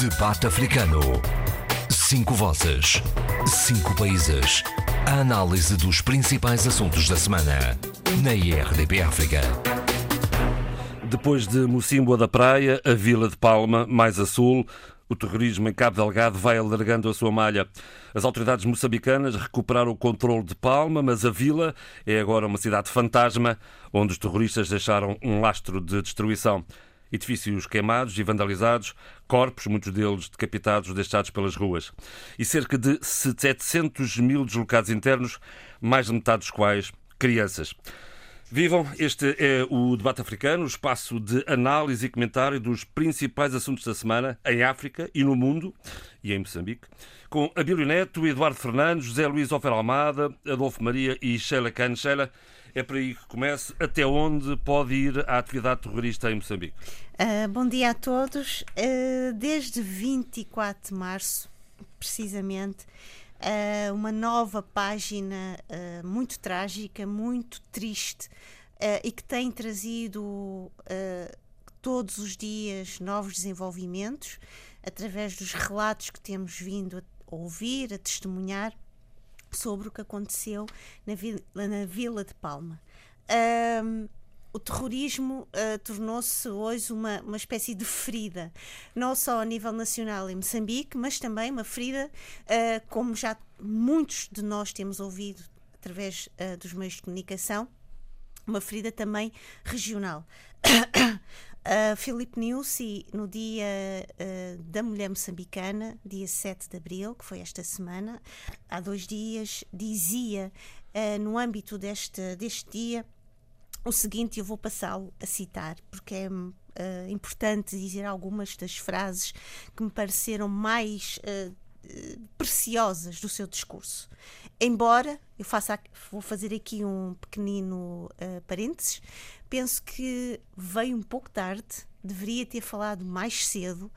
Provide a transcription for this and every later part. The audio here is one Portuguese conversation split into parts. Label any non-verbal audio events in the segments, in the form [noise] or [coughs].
Debate Africano. Cinco vozes. Cinco países. A análise dos principais assuntos da semana. Na IRDP África. Depois de Mocimboa da Praia, a Vila de Palma, mais a sul, o terrorismo em Cabo Delgado vai alargando a sua malha. As autoridades moçambicanas recuperaram o controle de Palma, mas a vila é agora uma cidade fantasma, onde os terroristas deixaram um lastro de destruição. Edifícios queimados e vandalizados, corpos, muitos deles decapitados, deixados pelas ruas. E cerca de 700 mil deslocados internos, mais de metade dos quais crianças. Vivam, este é o Debate Africano, o espaço de análise e comentário dos principais assuntos da semana em África e no mundo, e em Moçambique, com Abílio Neto, Eduardo Fernandes, José Luís Ofer Almada, Adolfo Maria e Sheila Khan. Sheila, é por aí que comece. Até onde pode ir a atividade terrorista em Moçambique? Uh, bom dia a todos. Uh, desde 24 de março, precisamente, uh, uma nova página muito trágica, muito triste e que tem trazido todos os dias novos desenvolvimentos através dos relatos que temos vindo a ouvir, a testemunhar sobre o que aconteceu na, vila, na vila de Palma o terrorismo uh, tornou-se hoje uma, uma espécie de ferida, não só a nível nacional em Moçambique, mas também uma ferida, uh, como já muitos de nós temos ouvido através uh, dos meios de comunicação, uma ferida também regional. [coughs] Uh, Filipe Niusi, no dia uh, da mulher moçambicana, dia 7 de abril, que foi esta semana, há dois dias, dizia, uh, no âmbito deste, deste dia, o seguinte, eu vou passá-lo a citar, porque é uh, importante dizer algumas das frases que me pareceram mais preciosas do seu discurso. Embora eu faça, vou fazer aqui um pequenino uh, parênteses, penso que veio um pouco tarde, deveria ter falado mais cedo.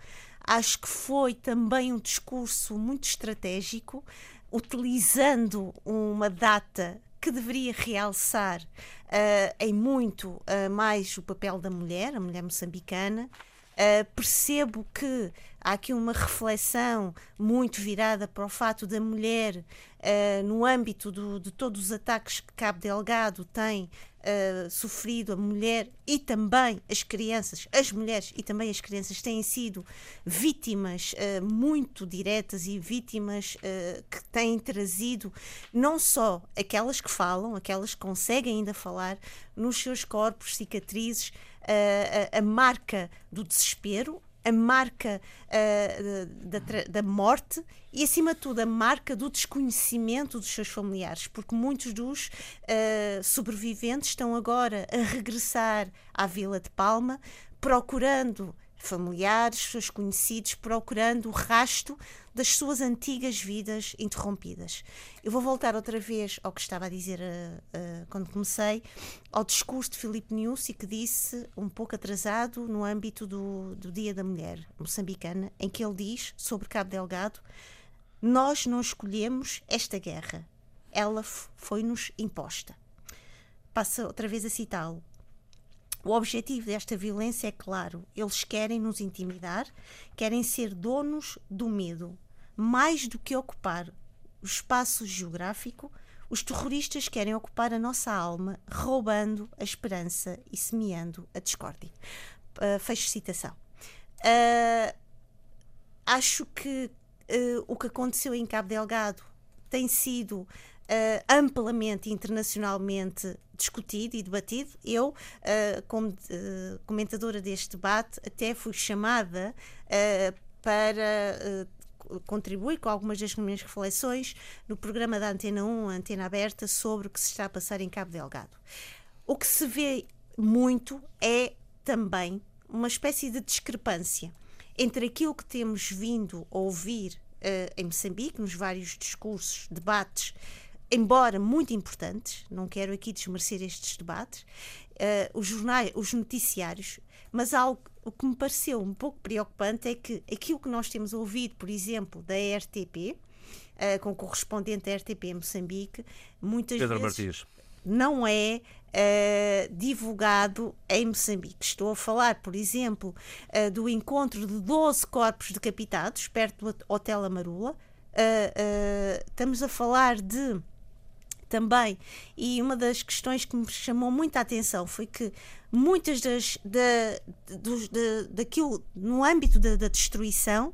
Acho que foi também um discurso muito estratégico, utilizando uma data que deveria realçar uh, em muito uh, mais o papel da mulher, a mulher moçambicana. Uh, percebo que há aqui uma reflexão muito virada para o fato da mulher, no âmbito do, de todos os ataques que Cabo Delgado tem uh, sofrido, a mulher e também as crianças, as mulheres e também as crianças têm sido vítimas uh, muito diretas e vítimas uh, que têm trazido não só aquelas que falam, aquelas que conseguem ainda falar, nos seus corpos, cicatrizes, a, a marca do desespero, a marca uh, da, da, morte e, acima de tudo, a marca do desconhecimento dos seus familiares, porque muitos dos uh, sobreviventes estão agora a regressar à Vila de Palma procurando familiares, seus conhecidos, procurando o rasto das suas antigas vidas interrompidas. Eu vou voltar outra vez ao que estava a dizer uh, uh, quando comecei, ao discurso de Filipe Niusi, que disse, um pouco atrasado, no âmbito do, do Dia da Mulher moçambicana, em que ele diz sobre Cabo Delgado: Nós não escolhemos esta guerra, ela foi-nos imposta. Passa outra vez a citá-lo. O objetivo desta violência é claro: eles querem nos intimidar, querem ser donos do medo. Mais do que ocupar o espaço geográfico, os terroristas querem ocupar a nossa alma, roubando a esperança e semeando a discórdia. Uh, fecho citação. Uh, acho que uh, o que aconteceu em Cabo Delgado tem sido uh, amplamente internacionalmente discutido e debatido. Eu, uh, como uh, comentadora deste debate, até fui chamada para contribuir com algumas das minhas reflexões no programa da Antena 1, Antena Aberta, sobre o que se está a passar em Cabo Delgado. O que se vê muito é também uma espécie de discrepância entre aquilo que temos vindo a ouvir uh, em Moçambique, nos vários discursos, debates embora muito importantes, não quero aqui desmerecer estes debates, uh, os jornais, os noticiários, mas algo o que me pareceu um pouco preocupante é que aquilo que nós temos ouvido, por exemplo, da RTP, uh, eh, com correspondente da RTP em Moçambique, muitas Pedro vezes Martins. não é uh, divulgado em Moçambique. Estou a falar, por exemplo, uh, do encontro de 12 corpos decapitados perto do Hotel Amarula. estamos a falar de também, e uma das questões que me chamou muita atenção foi que muitas das da, dos, da, daquilo no âmbito da, da destruição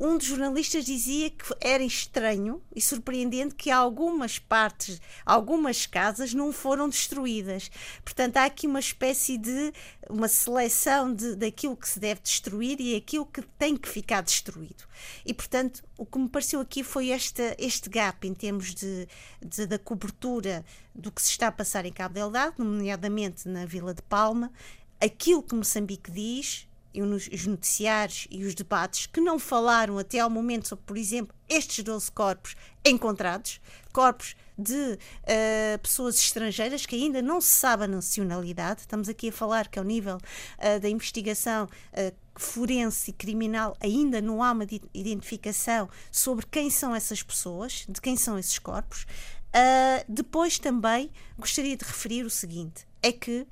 um dos jornalistas dizia que era estranho e surpreendente que algumas partes, algumas casas não foram destruídas. Portanto, há aqui uma espécie de uma seleção de, daquilo que se deve destruir e aquilo que tem que ficar destruído. E, portanto, o que me pareceu aqui foi este, este gap em termos de, de da cobertura do que se está a passar em Cabo Delgado, nomeadamente na Vila de Palma, aquilo que Moçambique diz e os noticiários e os debates que não falaram até ao momento sobre, por exemplo, estes 12 corpos encontrados, corpos de uh, pessoas estrangeiras que ainda não se sabe a nacionalidade. Estamos aqui a falar que, ao nível uh, da investigação uh, forense e criminal, ainda não há uma identificação sobre quem são essas pessoas, de quem são esses corpos. depois também gostaria de referir o seguinte: é que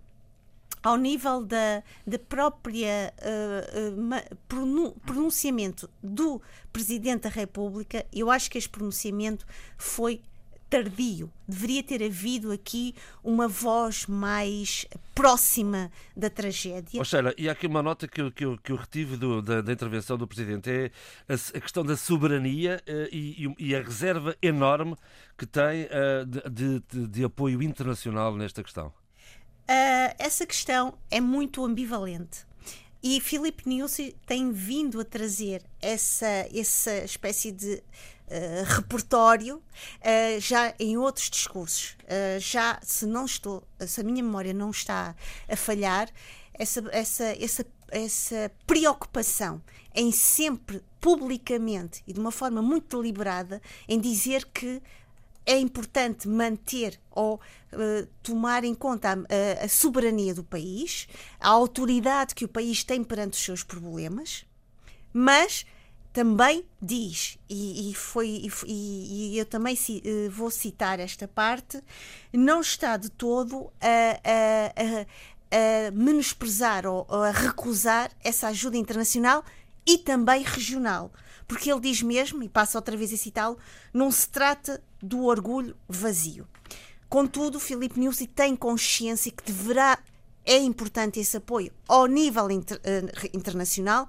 ao nível da, da própria uh, uh, pronunciamento do Presidente da República, eu acho que este pronunciamento foi tardio. Deveria ter havido aqui uma voz mais próxima da tragédia. Oh, Sheila, e há aqui uma nota que eu, que eu, que eu retive do, da, da, intervenção do Presidente: é a, a questão da soberania uh, e, e, a reserva enorme que tem de, de, de apoio internacional nesta questão. Uh, essa questão é muito ambivalente. E Filipe Nilsson tem vindo a trazer essa, essa espécie de uh, repertório uh, já em outros discursos. Uh, já, se não estou, se a minha memória não está a falhar, essa, essa, essa, essa preocupação em sempre publicamente e de uma forma muito deliberada em dizer que é importante manter ou uh, tomar em conta a, a, soberania do país, a autoridade que o país tem perante os seus problemas, mas também diz, e, e foi, e, e, eu também ci, uh, vou citar esta parte, não está de todo a, a, a menosprezar ou, ou a recusar essa ajuda internacional e também regional. Porque ele diz mesmo, e passo outra vez a citá-lo, não se trata do orgulho vazio. Contudo, Filipe Nussi tem consciência que deverá é importante esse apoio ao nível inter, uh, internacional,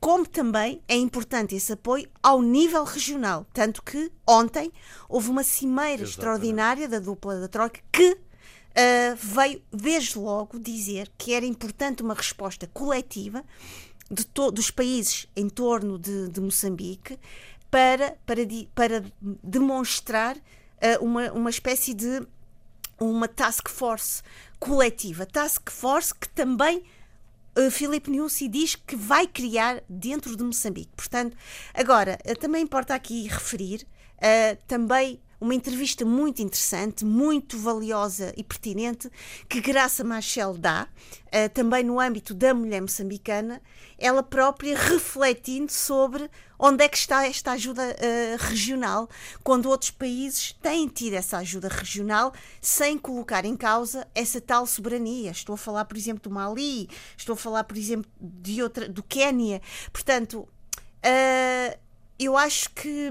como também é importante esse apoio ao nível regional. Tanto que ontem houve uma cimeira Exatamente. extraordinária da dupla da Troika que uh, veio desde logo dizer que era importante uma resposta coletiva de dos países em torno de, de Moçambique para, para, para demonstrar uh, uma, uma espécie de uma task force coletiva. Task force que também uh, Filipe Nussi diz que vai criar dentro de Moçambique. Portanto, agora, uh, também importa aqui referir uh, também uma entrevista muito interessante, muito valiosa e pertinente, que Graça Machel dá, uh, também no âmbito da mulher moçambicana, ela própria refletindo sobre onde é que está esta ajuda uh, regional, quando outros países têm tido essa ajuda regional sem colocar em causa essa tal soberania. Estou a falar, por exemplo, do Mali, estou a falar, por exemplo, de outra, do Quénia. Portanto, uh, eu acho que.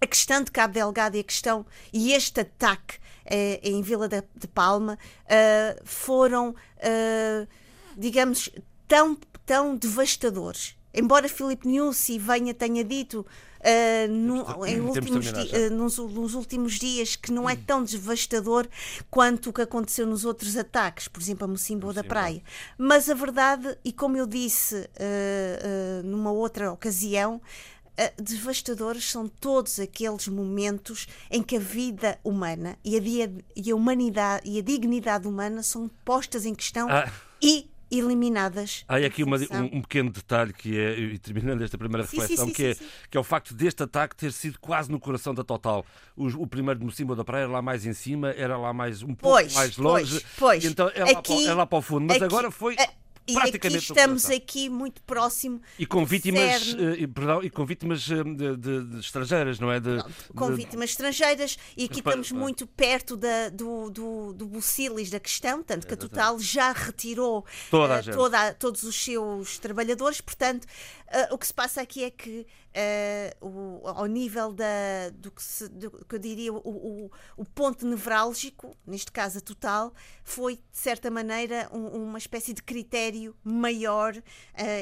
A questão de Cabo Delgado e a questão e este ataque eh, em Vila de, de Palma uh, foram, uh, digamos, tão, tão devastadores. Embora Filipe Nussi venha tenha dito uh, no, em últimos nos, nos, últimos dias que não é hum. tão devastador quanto o que aconteceu nos outros ataques, por exemplo, a Mocimbo da Praia. Mas a verdade, e como eu disse numa outra ocasião, uh, devastadores são todos aqueles momentos em que a vida humana e a, dia, e a humanidade e a dignidade humana são postas em questão ah. e eliminadas. Há aqui uma, um, um, pequeno detalhe que é, e terminando esta primeira reflexão, sim, sim, que, é, que é o facto deste ataque ter sido quase no coração da Total. O, o primeiro de Mocimbo da Praia era lá mais em cima, era lá mais um pouco pois, mais longe, pois, pois. então é lá, aqui, para, é lá para o fundo. Mas aqui, agora foi. É e aqui estamos aqui muito próximo e com vítimas uh, perdão, e com vítimas uh, de, de, de, estrangeiras não é? De, com vítimas estrangeiras e aqui estamos muito perto da, do, do, do bucilis da questão tanto que a Total já retirou toda uh, toda, todos os seus trabalhadores. Portanto o que se passa aqui é que o, ao nível da do que, se, do, que eu diria o, o, o, ponto nevrálgico neste caso a Total foi de certa maneira um, uma espécie de critério maior uh,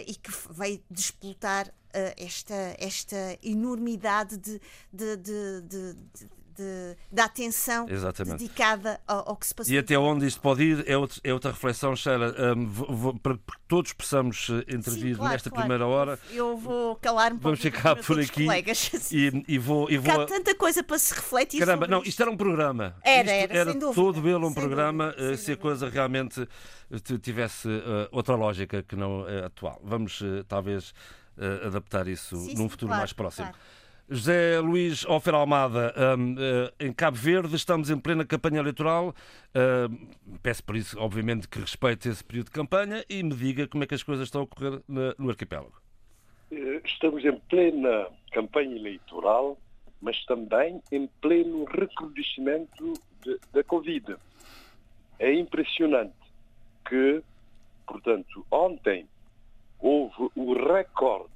e que vai desplotar uh, esta, esta enormidade de, de, de, de de, da atenção Exatamente. dedicada ao, ao, que se passou. E até onde isto pode ir é, outro, é outra reflexão, Sheila, um, para que todos possamos eh, intervir Sim, claro, nesta claro. primeira hora. Eu vou calar-me Vamos ficar por aqui [laughs] e, e, vou, e vou... Há tanta coisa para se refletir. Caramba, não, isto era um programa. Era, era, era sem todo ele um programa dúvida, se a coisa realmente tivesse uh, outra lógica que não uh, atual. Vamos uh, talvez adaptar isso sim, num sim, futuro claro, mais próximo. Claro. José Luís Ofer Almada, um, uh, em Cabo Verde, estamos em plena campanha eleitoral. Uh, peço por isso, obviamente, que respeite esse período de campanha e me diga como é que as coisas estão a ocorrer na, no arquipélago. Eh, estamos em plena campanha eleitoral, mas também em pleno recrudescimento da Covid. É impressionante que, portanto, ontem houve o recorde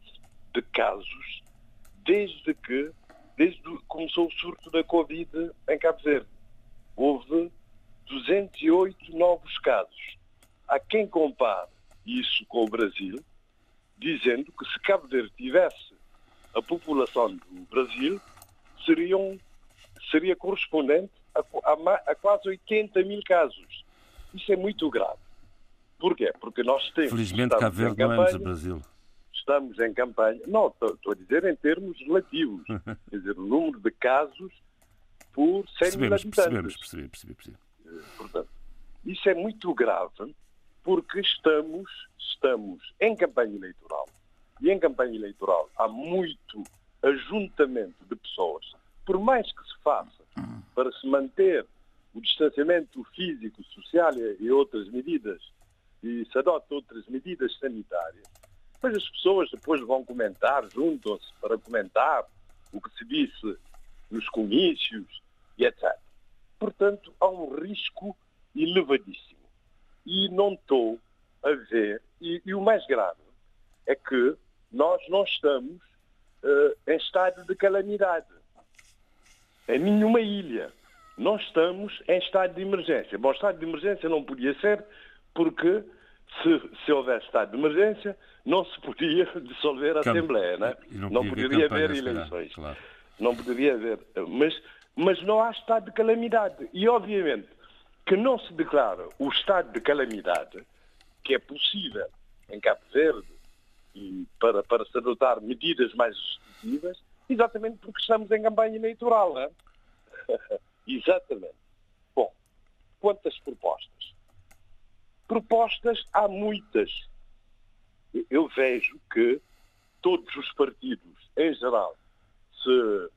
de casos desde que desde que começou o surto da Covid em Cabo Verde. Houve 208 novos casos. Há quem compare isso com o Brasil, dizendo que se Cabo Verde tivesse a população do Brasil, seriam, seria correspondente a, a, a quase 80 mil casos. Isso é muito grave. Porquê? Porque nós temos. Felizmente Cabo Verde não é o Brasil estamos em campanha, não, estou a dizer em termos relativos, quer dizer, o número de casos por 100 percebemos, mil habitantes. Percebemos, percebi, percebi, percebi. Eh, portanto, isso é muito grave porque estamos, estamos em campanha eleitoral. E em campanha eleitoral há muito ajuntamento de pessoas. Por mais que se faça para se manter o distanciamento físico, social e outras medidas, e se adota outras medidas sanitárias, depois as pessoas depois vão comentar, juntam-se para comentar o que se disse nos comícios e etc. Portanto, há um risco elevadíssimo. E não estou a ver, e, e, o mais grave é que nós não estamos uh, em estado de calamidade. Em nenhuma ilha. Não estamos em estado de emergência. Bom, estado de emergência não podia ser porque se, se houvesse estado de emergência, não se podia [laughs] dissolver a. Assembleia, né? não, não poderia haver eleições. Claro. Não poderia haver. Mas, mas não há estado de calamidade. E, obviamente, que não se declara o estado de calamidade, que é possível em Cabo Verde, e para, para se adotar medidas mais restritivas, exatamente porque estamos em campanha eleitoral. Né? [laughs] exatamente. Bom, quantas propostas? Propostas há muitas. Eu vejo que todos os partidos, em geral, se,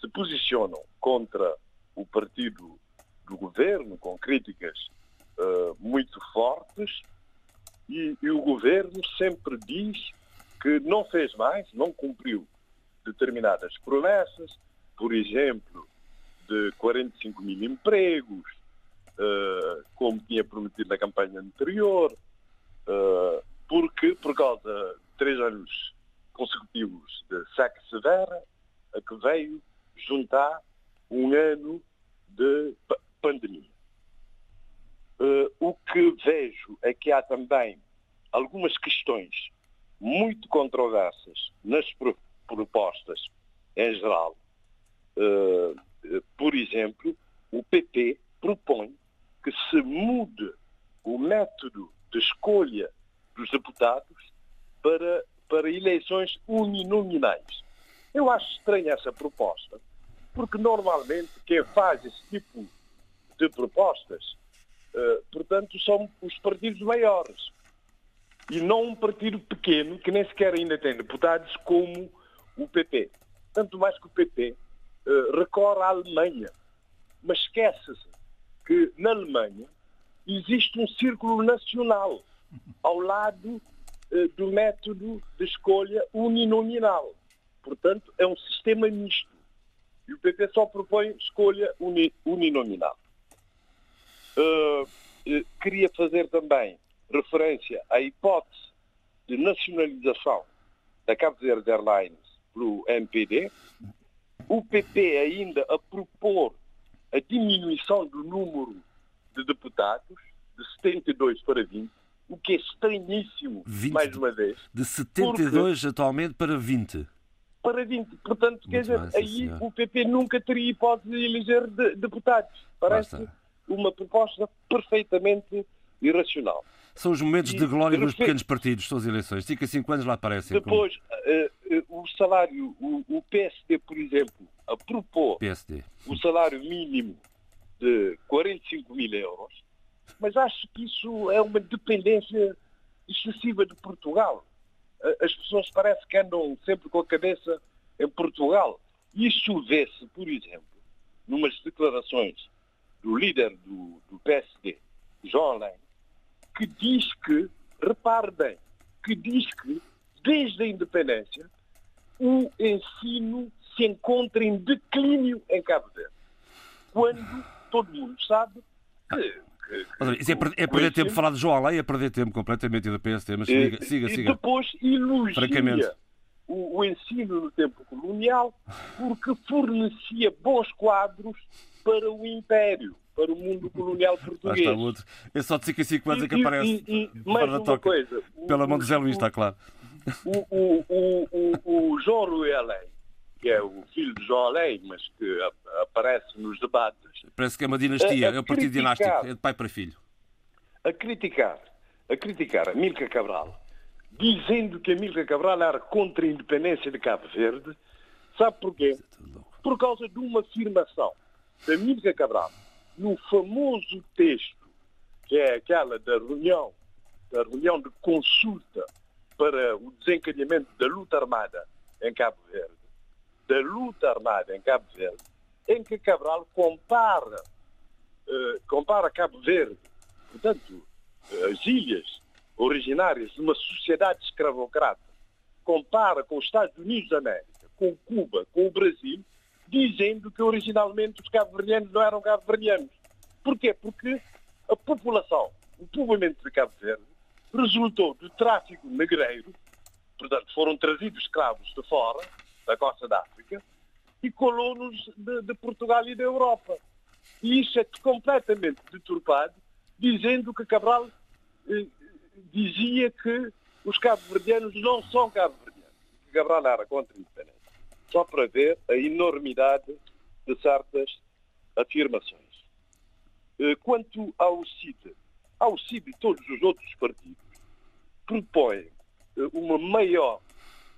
se posicionam contra o partido do governo, com críticas uh, muito fortes, e, e o governo sempre diz que não fez mais, não cumpriu determinadas promessas, por exemplo, de 45 mil empregos, uh, como tinha prometido na campanha anterior, uh, porque, por causa de três anos consecutivos de saque severa, a que veio juntar um ano de pandemia. Uh, o que vejo é que há também algumas questões muito controversas nas propostas em geral. Uh, por exemplo, o PP propõe que se mude o método de escolha dos deputados para, para eleições uninominais. Eu acho estranha essa proposta, porque normalmente quem faz esse tipo de propostas, uh, portanto, são os partidos maiores. E não um partido pequeno que nem sequer ainda tem deputados como o PP. Tanto mais que o PP uh, eh, recorre à Alemanha. Mas esquece-se que na Alemanha existe um círculo nacional. ao lado uh, do método de escolha uninominal. Portanto, é um sistema misto. E o PP só propõe escolha uni, uninominal. Uh, queria fazer também referência à hipótese de nacionalização da Cabo Verde Airlines pelo MPD, o PP ainda a propor a diminuição do número de deputados de 72 para 20, o que é estranhíssimo, 20, mais uma vez. De 72 atualmente para 20. Para 20. Portanto, Muito quer dizer, aí senhora. o PP nunca teria hipótese de eleger de, deputados. Parece uma proposta perfeitamente irracional. São os momentos e, de glória dos pequenos partidos, são as eleições. Daqui a cinco anos lá aparecem. Depois, como... uh, uh, o salário, o, o, PSD, por exemplo, a propor PSD. o salário mínimo de 45 mil euros, mas acho que isso é uma dependência excessiva de Portugal. As pessoas parece que andam sempre com a cabeça em Portugal. Isso vê-se, por exemplo, numas declarações do líder do, do PSD, João Alain, que diz que, repare bem, que diz que, desde a independência, o ensino se encontra em declínio em Cabo Verde. Quando todo mundo sabe que. Isso é, é perder tempo falar de João Além, é perder tempo completamente e do PST, mas siga, siga. E depois elogia o, o ensino no tempo colonial porque fornecia bons quadros para o Império para o mundo colonial [laughs] português. Está outro. É só de 5 em 5 anos é que aparece. E, e, e mais uma toca. coisa. Pela mão de Zé Luís, está claro. O, o, o, o, o João Além, que é o filho de João Além, mas que aparece nos debates. Parece que é uma dinastia, é o partido dinástico, é de pai para filho. A criticar, a criticar a Milka Cabral, dizendo que a Milka Cabral era contra a independência de Cabo Verde, sabe porquê? Por causa de uma afirmação da Milka Cabral, no famoso texto, que é aquela da reunião, da reunião de consulta para o desencadeamento da luta armada em Cabo Verde, da luta armada em Cabo Verde, em que Cabral compara, uh, compara Cabo Verde, portanto, as ilhas originárias de uma sociedade escravocrata, compara com os Estados Unidos da América, com Cuba, com o Brasil, dizendo que originalmente os cabo-verdianos não eram cabo-verdianos. Porquê? Porque a população, o povoamento de Cabo Verde, resultou do tráfico negreiro, portanto foram trazidos escravos de fora, da costa da África, e colou-nos de, de, Portugal e da Europa. E isso é completamente deturpado, dizendo que Cabral eh, dizia que os cabo-verdianos não são cabo-verdianos, Cabral era contra a independência só para ver a enormidade de certas afirmações. Eh, quanto ao CID, ao CID e todos os outros partidos propõem eh, uma maior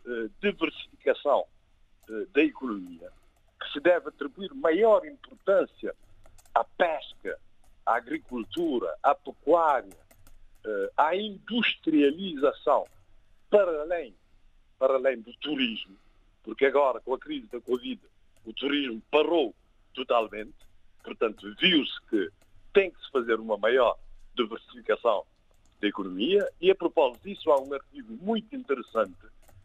eh, diversificação da economia, que se deve atribuir maior importância à pesca, à agricultura, à pecuária, à industrialização, para além, para além do turismo, porque agora, com a crise da Covid, o turismo parou totalmente, portanto, viu-se que tem que se fazer uma maior diversificação da economia e, a propósito disso, há um artigo muito interessante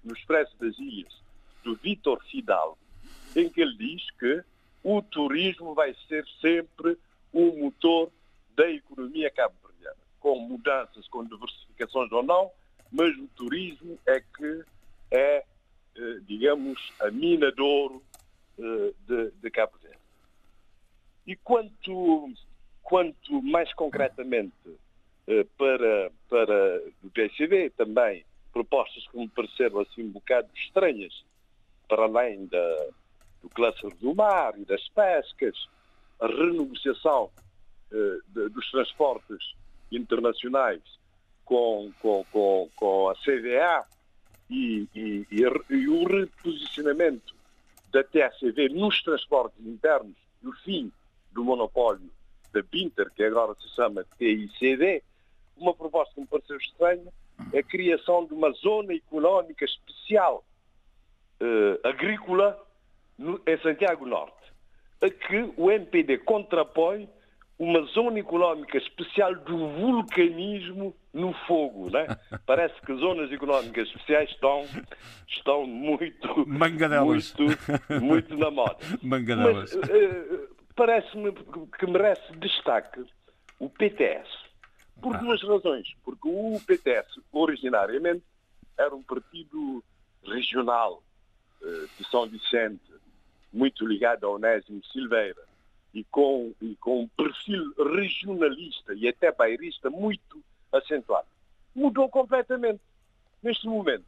no Expresso das Ilhas, do Vítor Fidalgo, em que ele diz que o turismo vai ser sempre um motor da economia cabo-verdiana, com mudanças, com diversificações ou não, mas o turismo é que é eh, digamos, a mina de ouro eh, de, de Cabo Verde. E quanto, quanto mais concretamente eh, para, para o PCB, também propostas que me pareceram assim um bocado estranhas, para além da, do cluster do mar e das pescas, a renegociação de, dos transportes internacionais com, com, com, com a CDA, e, e, e, o reposicionamento da TSV nos transportes internos e o fim do monopólio da Binter, que agora se chama TICD, uma proposta que me pareceu estranha a criação de uma zona económica especial eh, agrícola no, em Santiago Norte, a que o MPD contrapõe uma zona económica especial do vulcanismo no fogo, né? [laughs] Parece que zonas económicas especiais estão, estão muito, muito, muito na moda. [laughs] Mangadelas. Mas uh, parece-me que merece destaque o PTS. Por ah. duas razões. Porque o PTS, originariamente, era um partido regional de São Vicente, muito ligado a Onésimo Silveira e com, e com um perfil regionalista e até bairrista muito acentuado. Mudou completamente. Neste momento,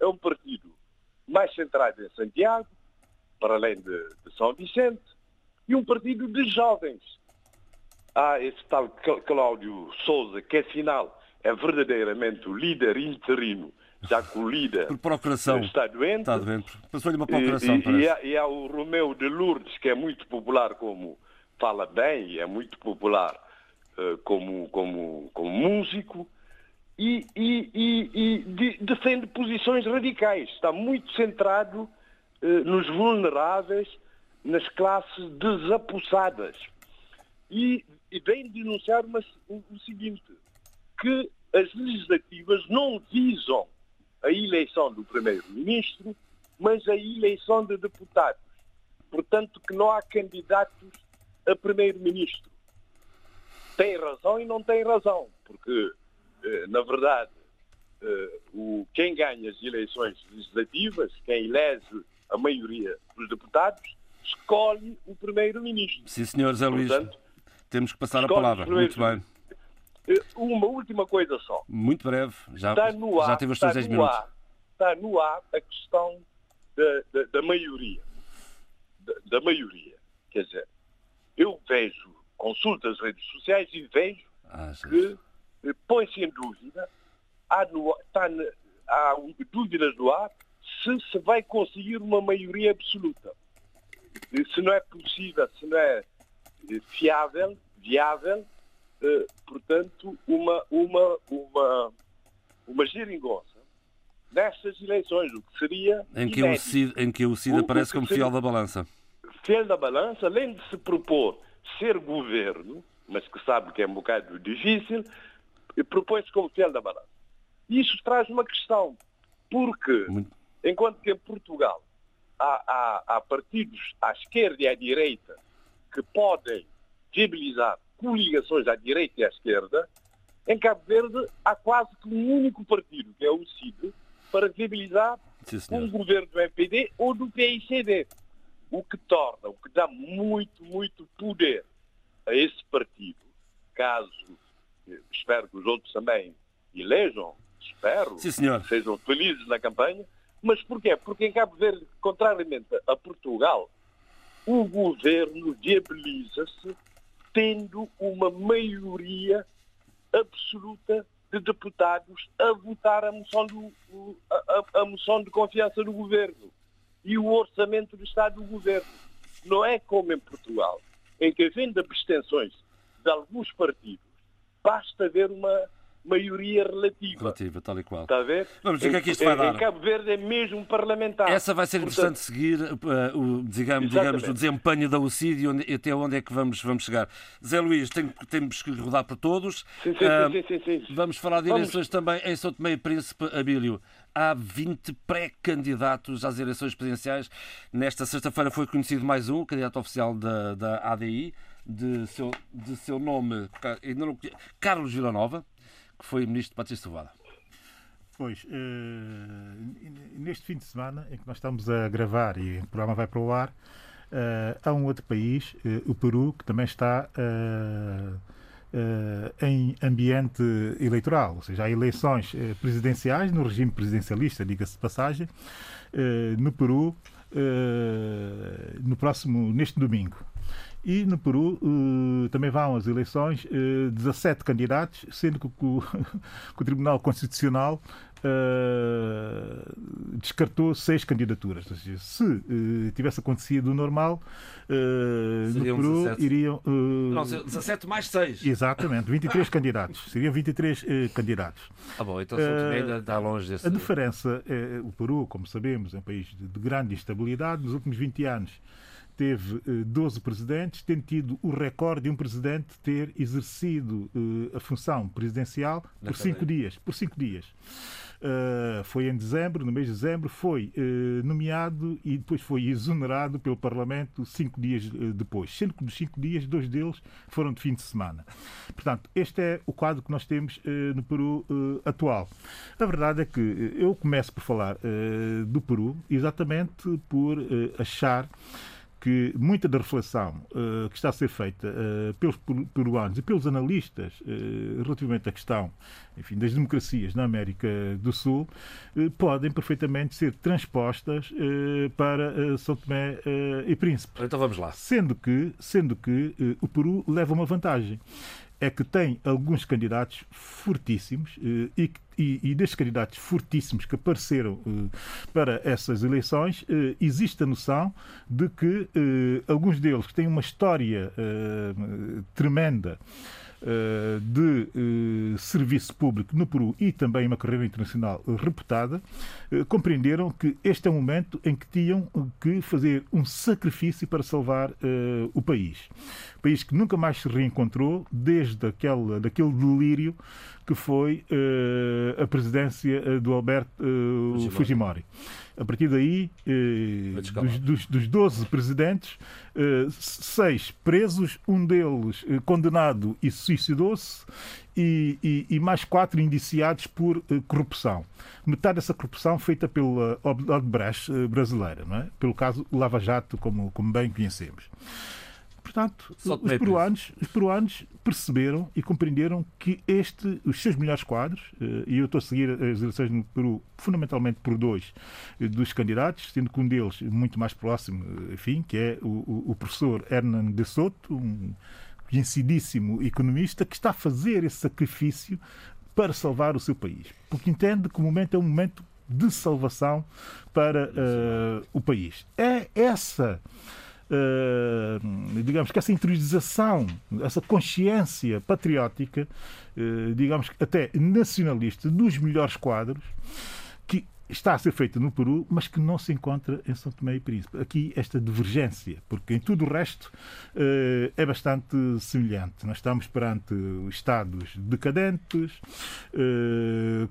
é um partido mais centrado em Santiago, para além de, de São Vicente, e um partido de jovens. Há esse tal Cláudio Souza, que afinal é verdadeiramente o líder interino já líder Por procuração. está doente. Está doente. Passou-lhe uma procuração. E, e, há, e, há, o Romeu de Lourdes, que é muito popular como fala bem e é muito popular uh, como, como, como músico. E, e de, defende posições radicais. Está muito centrado uh, nos vulneráveis, nas classes desapossadas. E, vem denunciar o, o seguinte, que as legislativas não visam a eleição do primeiro-ministro, mas a eleição de deputados. Portanto, que não há candidatos a primeiro-ministro. Tem razão e não tem razão, porque, eh, na verdade, eh, quem ganha as eleições legislativas, quem elege a maioria dos deputados, escolhe o primeiro-ministro. Sim, senhor Zé Luís. Portanto, temos que passar a palavra. Muito bem. Eh, uma última coisa só. Muito breve, já, está no ar, já teve os seus 10 minutos. Ar, está no ar a questão da, da, da maioria. Da, da, maioria. Quer dizer, eu vejo, consulto as redes sociais e vejo ah, que eh, põe-se em dúvida, há, no, está, há dúvidas no ar se se vai conseguir uma maioria absoluta. Se não é possível, se não é eh, fiável, viável, eh, portanto, uma, uma, uma, uma geringonça nestas eleições, o que seria. Em que, o CID, em que o CID aparece como fiel da balança. Fiel da balança, além de se propor ser governo, mas que sabe que é um bocado difícil, propõe-se como fiel da balança. Isso traz uma questão, porque Muito... enquanto que em Portugal há, há, há partidos à esquerda e à direita que podem viabilizar coligações à direita e à esquerda, em Cabo Verde há quase que um único partido, que é o CID, para viabilizar um governo do MPD ou do PICD. O que torna, o que dá muito, muito poder a esse partido, caso espero que os outros também elejam, espero, Sim, sejam felizes na campanha, mas porquê? Porque em Cabo Verde, contrariamente a Portugal, o governo viabiliza-se tendo uma maioria absoluta de deputados a votar a moção, do, a, a, moção de confiança do governo e o orçamento do Estado do governo. Não é como em Portugal, em que havendo abstenções de alguns partidos, basta ver uma maioria relativa. Relativa, tal e qual. Está a ver? Vamos ver o que é que isto vai dar. Em Cabo Verde é mesmo parlamentar. Essa vai ser Portanto, interessante seguir, uh, o, digamos, digamos, o desempenho da UCID e até onde é que vamos, vamos chegar. Zé Luís, tem, temos que rodar por todos. Sim, sim, uh, sim, sim, sim, sim, Vamos falar de eleições vamos... também em São Tomé e Príncipe, Abílio. Há 20 pré-candidatos às eleições presidenciais. Nesta sexta-feira foi conhecido mais um, candidato oficial da, da ADI, de seu, de seu nome, Carlos Villanova que foi ministro de Patrícia Silvada. Pois, uh, neste fim de semana em que nós estamos a gravar e o programa vai para o ar, uh, há um outro país, uh, o Peru, que também está em ambiente eleitoral, ou seja, há eleições presidenciais no regime presidencialista, diga-se de passagem, no Peru no próximo, neste domingo. E no Peru uh, também vão as eleições uh, eh, 17 candidatos, sendo que, o, [laughs] que o Tribunal Constitucional uh, descartou seis candidaturas. Ou seja, se tivesse acontecido o normal, no Peru 17. iriam. Não, 17 mais 6. Exatamente, 23 [laughs] candidatos. Seriam 23 candidatos. Ah, bom, então ainda está longe desse. A diferença, o Peru, como sabemos, é um país de, de grande instabilidade nos últimos 20 anos teve 12 presidentes, tendo tido o recorde de um presidente ter exercido a função presidencial por cinco dias. Por cinco dias. Uh, foi em dezembro, no mês de dezembro, foi uh, nomeado e depois foi exonerado pelo Parlamento cinco dias uh, depois, sendo que dos cinco dias, dois deles foram de fim de semana. Portanto, este é o quadro que nós temos no Peru atual. A verdade é que eu começo por falar do Peru exatamente por achar que muita da reflexão uh, que está a ser feita uh, pelos peruanos e pelos analistas uh, relativamente à questão enfim, das democracias na América do Sul podem perfeitamente ser transpostas para São Tomé e Príncipe. Então vamos lá. Sendo que, sendo que o Peru leva uma vantagem é que tem alguns candidatos fortíssimos e, e, e destes candidatos fortíssimos que apareceram eh, para essas eleições, eh, existe a noção de que alguns deles que têm uma história tremenda eh, de eh, serviço público no Peru e também uma carreira internacional reputada, eh, compreenderam que este é o momento em que tinham que fazer um sacrifício para salvar o país. País que nunca mais se reencontrou desde aquele, daquele delírio que foi a presidência do Alberto Fujimori. Fujimori. A partir daí, eh, dos, dos, dos 12 presidentes, eh, seis presos, um deles eh, condenado e suicidou-se, e, e, e, mais quatro indiciados por eh, corrupção. Metade dessa corrupção feita pela Odebrecht eh, brasileira, não é? pelo caso Lava Jato, como, como bem conhecemos. Portanto, os peruanos, os peruanos perceberam e compreenderam que este, os seus melhores quadros, eh, e eu estou a seguir as eleições no Peru fundamentalmente por dois eh, dos candidatos, sendo que um deles muito mais próximo, eh, enfim, que é o, o professor Hernan de Soto, um conhecidíssimo economista, que está a fazer esse sacrifício para salvar o seu país. Porque entende que o momento é um momento de salvação para uh, o país. É essa Uh, digamos que essa interiorização, essa consciência patriótica, uh, digamos que até nacionalista, dos melhores quadros, que está a ser feita no Peru, mas que não se encontra em São Tomé e Príncipe. Aqui esta divergência, porque em tudo o resto uh, é bastante semelhante. Nós estamos perante Estados decadentes,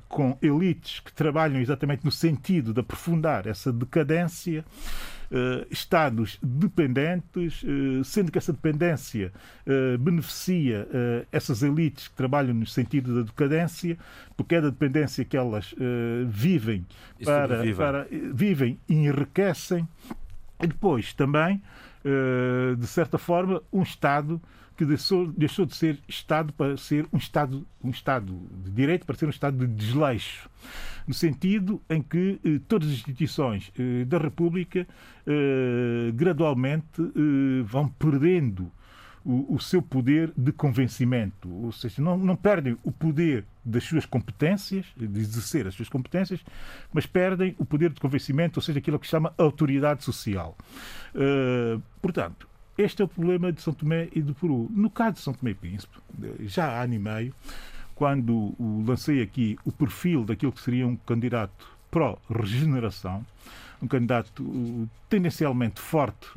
com elites que trabalham exatamente no sentido de aprofundar essa decadência. Uh, Estados dependentes, uh, sendo que essa dependência uh, beneficia essas elites que trabalham no sentido da decadência, porque é da dependência que elas vivem, para, para, vivem e enriquecem, e depois também, de certa forma, um Estado que deixou, deixou de ser Estado para ser um Estado, um Estado de direito, para ser um Estado de desleixo. No sentido em que eh, todas as instituições eh, da República eh, gradualmente eh, vão perdendo o, o, seu poder de convencimento, ou seja, não, não perdem o poder das suas competências, de exercer as suas competências, mas perdem o poder de convencimento, ou seja, aquilo que se chama autoridade social. Uh, portanto, este é o problema de São Tomé e do Peru. No caso de São Tomé e Príncipe, já há ano e meio, quando lancei aqui o perfil daquilo que seria um candidato pró-regeneração, um candidato uh, tendencialmente forte,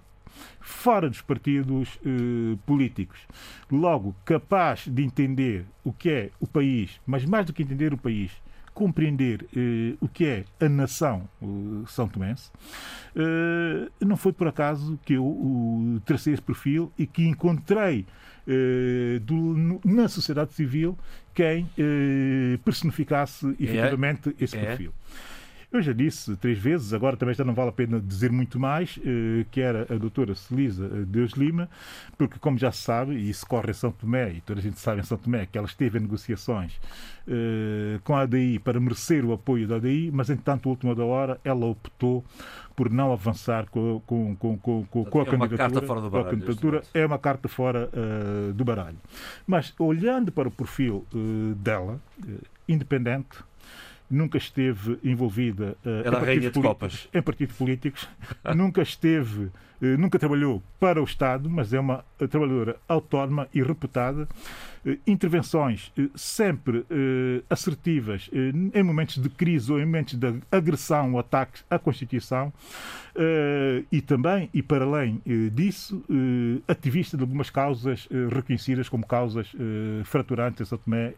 fora dos partidos uh, políticos, logo capaz de entender o que é o país, mas mais do que entender o país, compreender eh, o que é a nação São Tomense, eh, não foi por acaso que eu o, tracei esse perfil e que encontrei eh, do, no, na sociedade civil quem eh, personificasse é? efetivamente é? esse é? Eu já disse três vezes, agora também já não vale a pena dizer muito mais, eh, que era a doutora Celisa eh, Deus Lima, porque, como já se sabe, e isso corre em São Tomé, e toda a gente sabe em São Tomé, que ela esteve em negociações eh, com a ADI para merecer o apoio da ADI, mas, entanto, a última da hora, ela optou por não avançar com, com, com, com, com a é candidatura. Baralho, a candidatura é uma carta fora uh, do baralho. Mas, olhando para o perfil uh, dela, uh, independente, nunca esteve envolvida uh, Era em, partidos políticos, em partidos políticos, nunca esteve, uh, nunca trabalhou para o Estado, mas é uma trabalhadora autónoma e reputada. Uh, intervenções sempre assertivas em momentos de crise ou em momentos de agressão ou ataques à Constituição. E também, e para além disso, ativista de algumas causas reconhecidas como causas fraturantes em São Tomé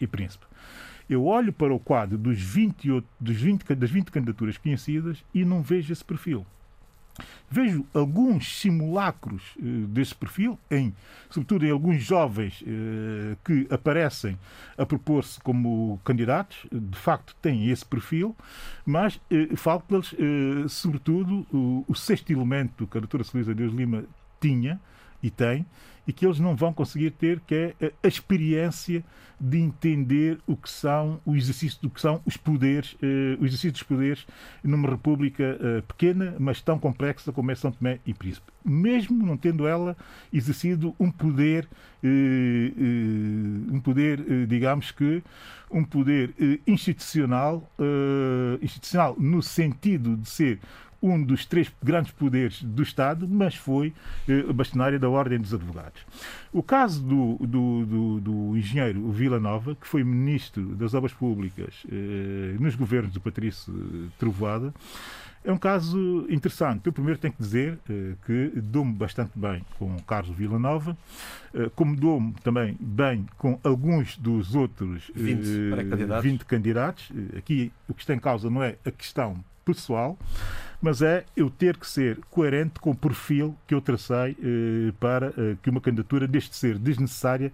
e Príncipe eu olho para o quadro dos 28, dos 20, das 20 candidaturas conhecidas e não vejo esse perfil. Vejo alguns simulacros uh, desse perfil, em, sobretudo em alguns jovens uh, que aparecem a propor-se como candidatos, de facto têm esse perfil, mas uh, falta-lhes, sobretudo, o, o, sexto elemento que a doutora Celisa Deus Lima tinha e tem, e que eles não vão conseguir ter, que é a experiência de entender o que são o exercício do que são os poderes, eh, o exercício dos poderes numa república eh, pequena, mas tão complexa como é São Tomé e Príncipe. Mesmo não tendo ela exercido um poder, eh, eh um poder, eh, digamos que, um poder eh, institucional, institucional no sentido de ser um dos três grandes poderes do Estado, mas foi eh, bastonária da Ordem dos Advogados. O caso do, do, do, do engenheiro Vila Nova, que foi ministro das Obras Públicas eh, nos governos do Patrício Trovoada, é um caso interessante. Eu primeiro tenho que dizer eh, que dou-me bastante bem com Carlos Villanova, eh, como dou-me também bem com alguns dos outros 20, eh, 20 candidatos. Eh, aqui o que está em causa não é a questão pessoal, mas é eu ter que ser coerente com o perfil que eu tracei eh, para eh, que uma candidatura deixe de ser desnecessária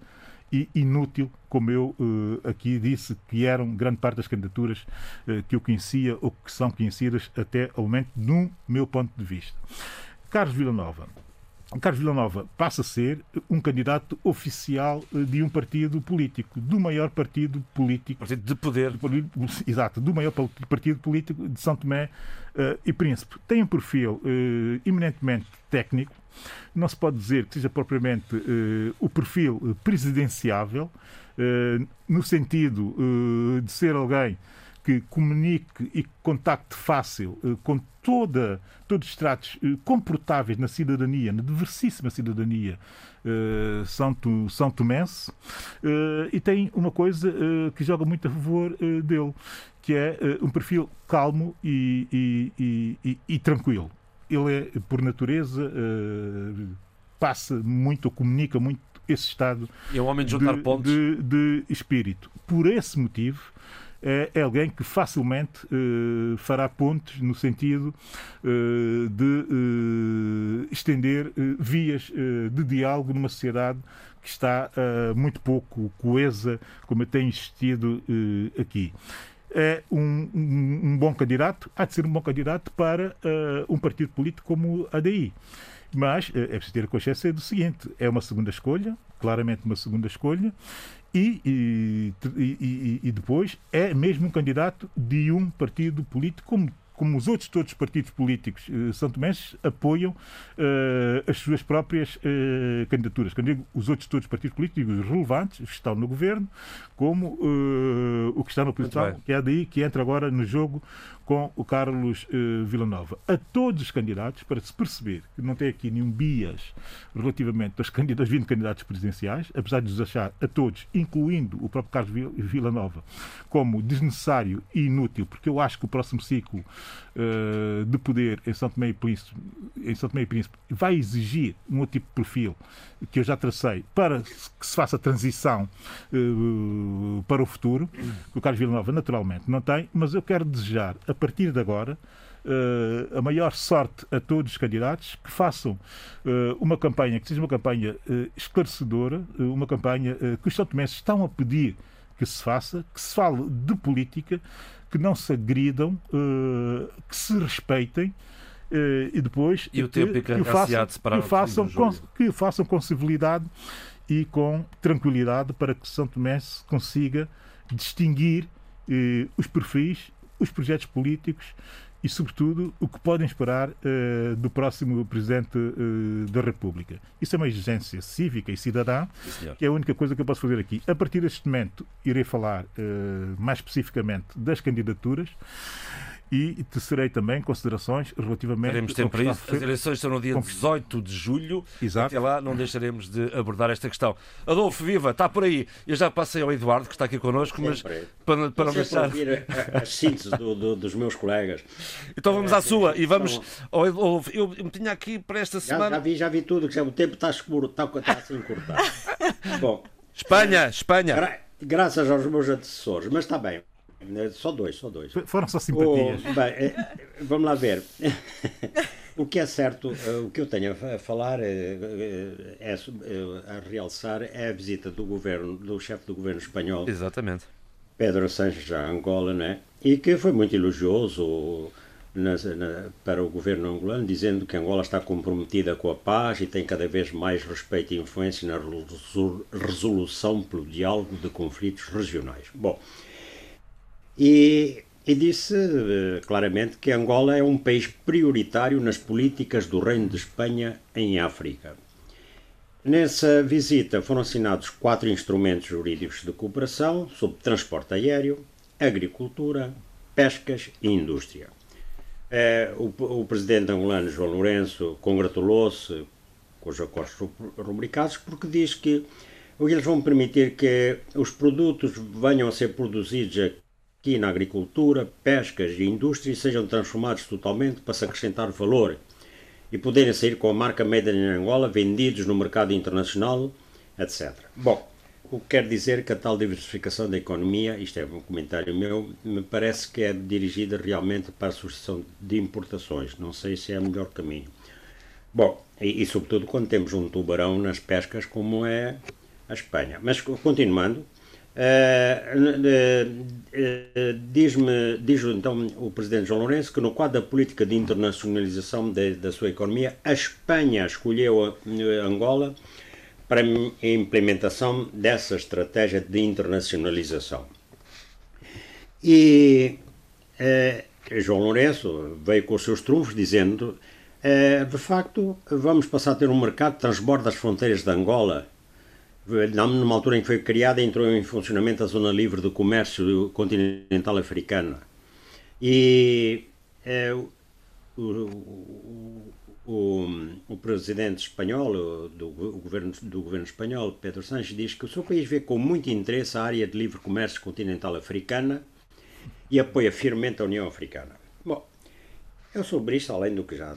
e inútil, como eu eh, aqui disse, que eram grande parte das candidaturas eh, que eu conhecia ou que são conhecidas até ao momento, no meu ponto de vista. Carlos Villanova, Carlos Villanova passa a ser um candidato oficial eh, de um partido político, do maior partido político. Partido de poder. Exato, do maior partido político de São Tomé uh, e Príncipe. Tem um perfil uh, eminentemente técnico, não se pode dizer que seja propriamente uh, o perfil presidenciável, no sentido de ser alguém que comunique e contacte fácil uh, com toda, todos os tratos uh, comportáveis na cidadania, na diversíssima cidadania uh, são, são tomense, e tem uma coisa que joga muito a favor dele, que é um perfil calmo e, e, e, e, tranquilo. Ele é, por natureza, passa muito, comunica muito esse estado é um homem de, juntar de, pontos. De, de espírito. Por esse motivo, é, é alguém que facilmente uh, fará pontos no sentido uh, de uh, estender vias de diálogo numa sociedade que está muito pouco coesa, como tem existido aqui é um, um, um, bom candidato, há de ser um bom candidato para um partido político como a DI. Mas é preciso ter a consciência do seguinte: é uma segunda escolha, claramente uma segunda escolha, e, e, e, e, depois é mesmo um candidato de um partido político, como, como os outros todos os partidos políticos uh, são tomenses apoiam uh, as suas próprias uh, candidaturas. Quando digo os outros todos os partidos políticos relevantes, que estão no governo, como o que está na oposição, que é daí que entra agora no jogo com o Carlos uh, Villanova. A todos os candidatos, para se perceber que não tem aqui nenhum bias relativamente aos, candidatos, 20 candidatos presidenciais, apesar de os achar a todos, incluindo o próprio Carlos Villanova, como desnecessário e inútil, porque eu acho que o próximo ciclo uh, de poder em São Tomé e Príncipe, em São Tomé e Príncipe vai exigir um outro tipo de perfil que eu já tracei para que se faça a transição uh, para o futuro, que o Carlos Villanova naturalmente não tem, mas eu quero desejar a partir de agora, Uh, a maior sorte a todos os candidatos que façam uh, uma campanha que seja uma campanha uh, esclarecedora, uma campanha que os santomenses estão a pedir que se faça, que se fale de política, que não se agridam, que se respeitem. e depois e o tempo que, que, façam, que, façam com, que façam com civilidade e com tranquilidade para que São Tomé consiga distinguir os perfis os projetos políticos e, sobretudo, o que podem esperar uh, do próximo Presidente uh, da República. Isso é uma exigência cívica e cidadã, Sim, que é a única coisa que eu posso fazer aqui. A partir deste momento, irei falar uh, mais especificamente das candidaturas e tecerei também considerações relativamente Teremos tempo para isso. As eleições são no dia 18 de julho. Exato. Até lá não deixaremos de abordar esta questão. Adolfo, viva, está por aí. Eu já passei ao Eduardo, que está aqui connosco, mas para, para não deixar. ouvir a, a síntese do, do, dos meus colegas. Então vamos à sua e vamos. Oh, Adolfo, eu, eu tinha aqui para esta semana. Já, já vi, já vi tudo, que já, o tempo está escuro, está, está assim cortado. [laughs] Bom. Espanha, Espanha. Gra graças aos meus antecessores, mas está bem. É, só dois, só dois. Foram só simpatias. Oh, bem, é, vamos lá ver. [laughs] o que é certo, eh, o que eu tenho a falar, é, é, a realçar, é a visita do governo, do chefe do governo espanhol. Exatamente. Pedro Sánchez a Angola, né? E que foi muito elogioso na, na, para o governo angolano, dizendo que Angola está comprometida com a paz e tem cada vez mais respeito e influência na resolução pelo diálogo de conflitos regionais. Bom, e, e disse uh, claramente que Angola é um país prioritário nas políticas do Reino de Espanha em África. Nessa visita foram assinados quatro instrumentos jurídicos de cooperação sobre transporte aéreo, agricultura, pescas e indústria. Eh, o, o, presidente angolano João Lourenço congratulou-se com os acordos rubricados porque diz que eles vão permitir que os produtos venham a ser produzidos que na agricultura, pescas e indústria sejam transformados totalmente para se acrescentar valor e poderem sair com a marca Made in Angola vendidos no mercado internacional, etc. Bom, o que quer dizer que a tal diversificação da economia, isto é um comentário meu, me parece que é dirigida realmente para a substituição de importações. Não sei se é o melhor caminho. Bom, e, e sobretudo quando temos um tubarão nas pescas como é a Espanha. Mas continuando, Diz-me, diz então o presidente João Lourenço que no quadro da política de internacionalização de, da sua economia, a Espanha escolheu a, Angola para a implementação dessa estratégia de internacionalização. E uh, João Lourenço veio com os seus trunfos dizendo uh, de facto vamos passar a ter um mercado de transbordo das fronteiras de Angola numa altura em que foi criada, entrou em funcionamento a Zona Livre do Comércio Continental Africana. E é, o, o, o, o, presidente espanhol, do, governo, do governo espanhol, Pedro Sánchez, diz que o seu país vê com muito interesse a área de livre comércio continental africana e apoia firmemente a União Africana. Bom, eu sobre isto, além do que já,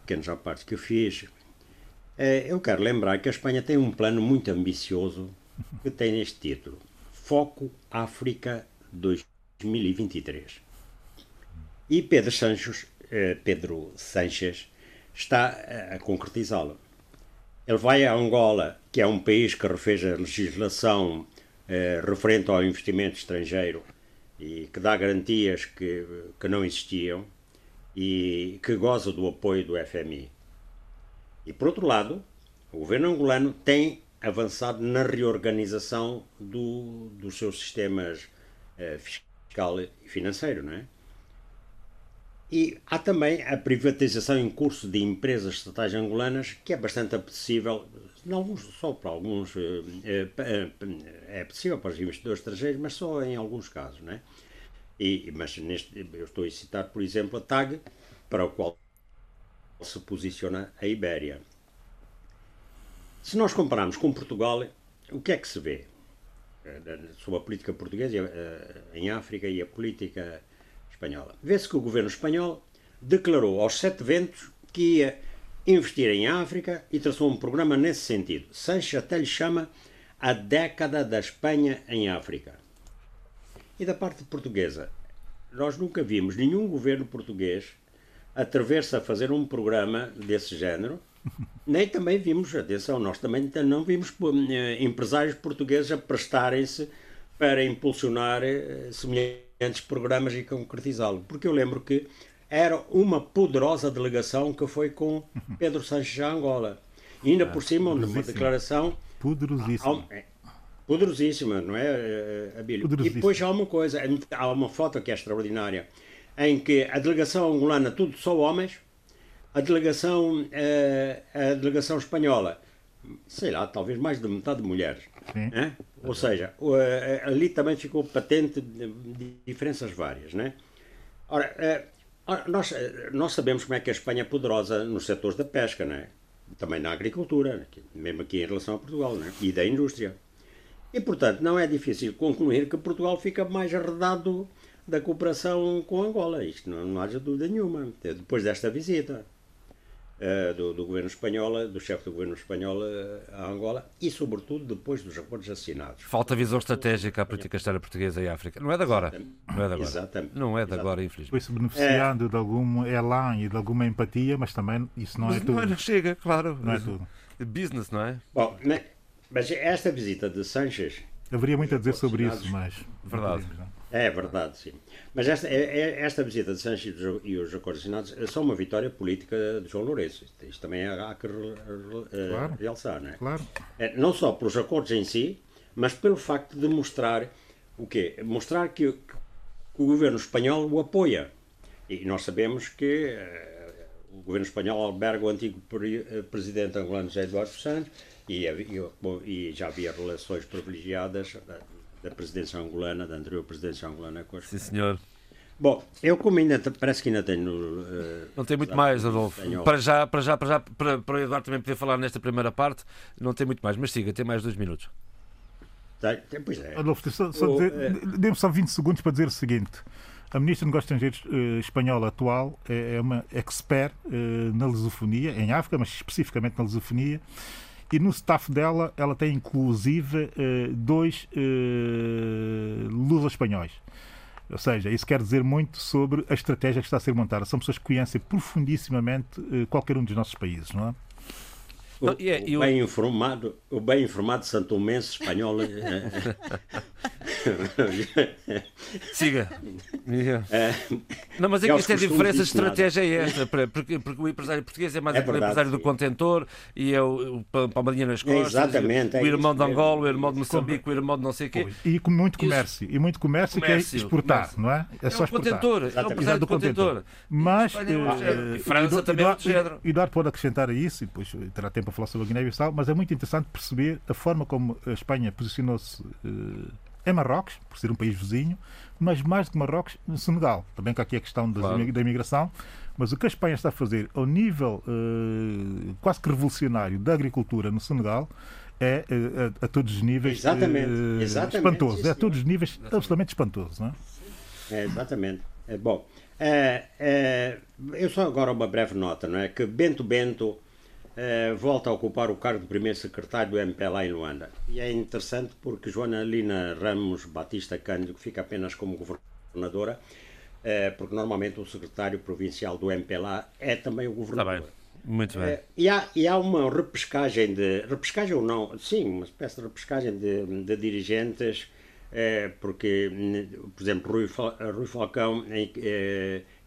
pequenos já partes que eu fiz, eu quero lembrar que a Espanha tem um plano muito ambicioso que tem este título: Foco África 2023. E Pedro Sanches, eh, Pedro Sánchez está a concretizá-lo. Ele vai a Angola, que é um país que refez a legislação eh, referente ao investimento estrangeiro e que dá garantias que, que não existiam e que goza do apoio do FMI. E por outro lado, o governo angolano tem avançado na reorganização do, dos seus sistemas eh, fiscal e financeiro, não é? E há também a privatização em curso de empresas estatais angolanas, que é bastante apetecível, não só para alguns, eh, eh, é possível para os investidores estrangeiros, mas só em alguns casos, não é? E, mas neste, eu estou a citar, por exemplo, a TAG, para o qual se posiciona a Ibéria. Se nós compararmos com Portugal, o que é que se vê eh, sobre a política portuguesa eh, em África e a política espanhola? Vê-se que o governo espanhol declarou aos sete ventos que ia investir em África e traçou um programa nesse sentido. Sanches até lhe chama a década da Espanha em África. E da parte portuguesa, nós nunca vimos nenhum governo português atrever-se a fazer um programa desse género, [laughs] nem também vimos, atenção, nós também não vimos eh, empresários portugueses a prestarem-se para impulsionar eh, semelhantes programas e concretizá-lo. Porque eu lembro que era uma poderosa delegação que foi com [laughs] Pedro Sanches a Angola. E ainda ah, por cima, numa declaração. Poderosíssima. É, poderosíssima, não é, eh, Abílio? E depois há uma coisa, há uma foto que é extraordinária em que a delegação angolana, tudo só homens, a delegação, eh, a delegação espanhola, sei lá, talvez mais de metade de mulheres. Né? Ou seja, eh, ali também ficou patente diferenças várias. Né? Ora, eh, nós, nós sabemos como é que a Espanha é poderosa nos setores da pesca, né? também na agricultura, mesmo aqui em relação a Portugal, né? e da indústria. E, portanto, não é difícil concluir que Portugal fica mais arredado da cooperação com Angola. Isto não, não haja dúvida nenhuma, depois desta visita. Uh, do, do, governo espanhol, do chefe do governo espanhol uh, a Angola e, sobretudo, depois dos acordos assinados. Falta visão estratégica à política externa portuguesa e África. Não é de agora. Não é de agora. Exatamente. Não é de agora, infelizmente. Foi-se beneficiando é... de algum elan e de alguma empatia, mas também isso não mas é tudo. Não chega, claro. Não é tudo. Business, não é? Bom, mas esta visita de Sanches. Haveria muito a dizer sobre isso, mas. Verdade. É verdade, sim. Mas esta, é, é, esta visita de Sanches e os acordos assinados são uma vitória política de João Lourenço. Isto, também há que claro, realçar, não é? Claro. É, não só pelos acordos em si, mas pelo facto de mostrar o quê? Mostrar que, que o governo espanhol o apoia. E nós sabemos que uh, o governo espanhol alberga o antigo pre presidente angolano José Eduardo Santos e, e, e já havia relações privilegiadas da presidência angolana, da anterior presidência angolana com a Sim, senhor. Bom, eu como ainda parece que ainda tenho. Uh, não tem muito mais, Adolfo. Tenho... Para já, para já, para já, para, para o Eduardo também poder falar nesta primeira parte, não tem muito mais, mas siga, tem mais dois minutos. Tem, tem, pois é. Adolfo, só, só dizer, uh, dê-me só 20 segundos para dizer o seguinte. A ministra de Negócios Estrangeiros uh, espanhola atual é, é uma expert uh, na lusofonia, em África, mas especificamente na lusofonia, e no staff dela, ela tem inclusive eh, dois eh, lusas espanhóis. Ou seja, isso quer dizer muito sobre a estratégia que está a ser montada. São pessoas que conhecem profundissimamente eh, qualquer um dos nossos países, não é? O, o, bem informado, o bem informado santomense espanhol. [laughs] Siga. É, não, mas é que isto é a diferença de estratégia é esta, porque, porque o empresário português é mais é verdade, empresário sim. do contentor e é o, o palmadinha nas costas. Exatamente. O, o irmão de Angola, o irmão de Moçambique, o irmão de não sei o quê. E com muito comércio. E muito comércio, comércio que é exportar, comércio. não é? É só exportar. Contentor, é o empresário do contentor. Mas. Eh, França também é outro género. Eduardo pode acrescentar a isso, e depois terá tempo para falar sobre a Guiné-Bissau, mas é muito interessante perceber a forma como a Espanha posicionou-se uh, em Marrocos, por ser um país vizinho, mas mais do que Marrocos, no Senegal. Também que aqui a questão claro. da imigração, mas o que a Espanha está a fazer ao nível uh, quase que revolucionário da agricultura no Senegal é uh, a, a, todos os níveis exatamente, exatamente espantoso. É a todos os níveis exatamente. absolutamente espantoso. Não é? é exatamente. É, bom, é, é, eu só agora uma breve nota, não é? Que Bento Bento eh, volta a ocupar o cargo de primeiro secretário do MPLA em Luanda. E é interessante porque Joana Lina Ramos Batista Cândido fica apenas como governadora, uh, porque normalmente o secretário provincial do MPLA é também o governador. Está bem. Muito bem. Uh, e, há, e há uma repescagem de. Repescagem ou não? Sim, uma espécie de repescagem de, de dirigentes, porque, por exemplo, Rui, Rui Falcão,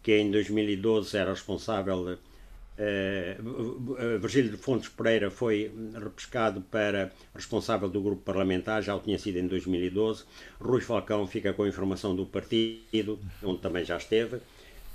que em 2012 era responsável Uh, Virgílio de Fontes Pereira foi repescado para responsável do grupo parlamentar, já o tinha sido em 2012. Rui Falcão fica com a informação do partido, onde também já esteve.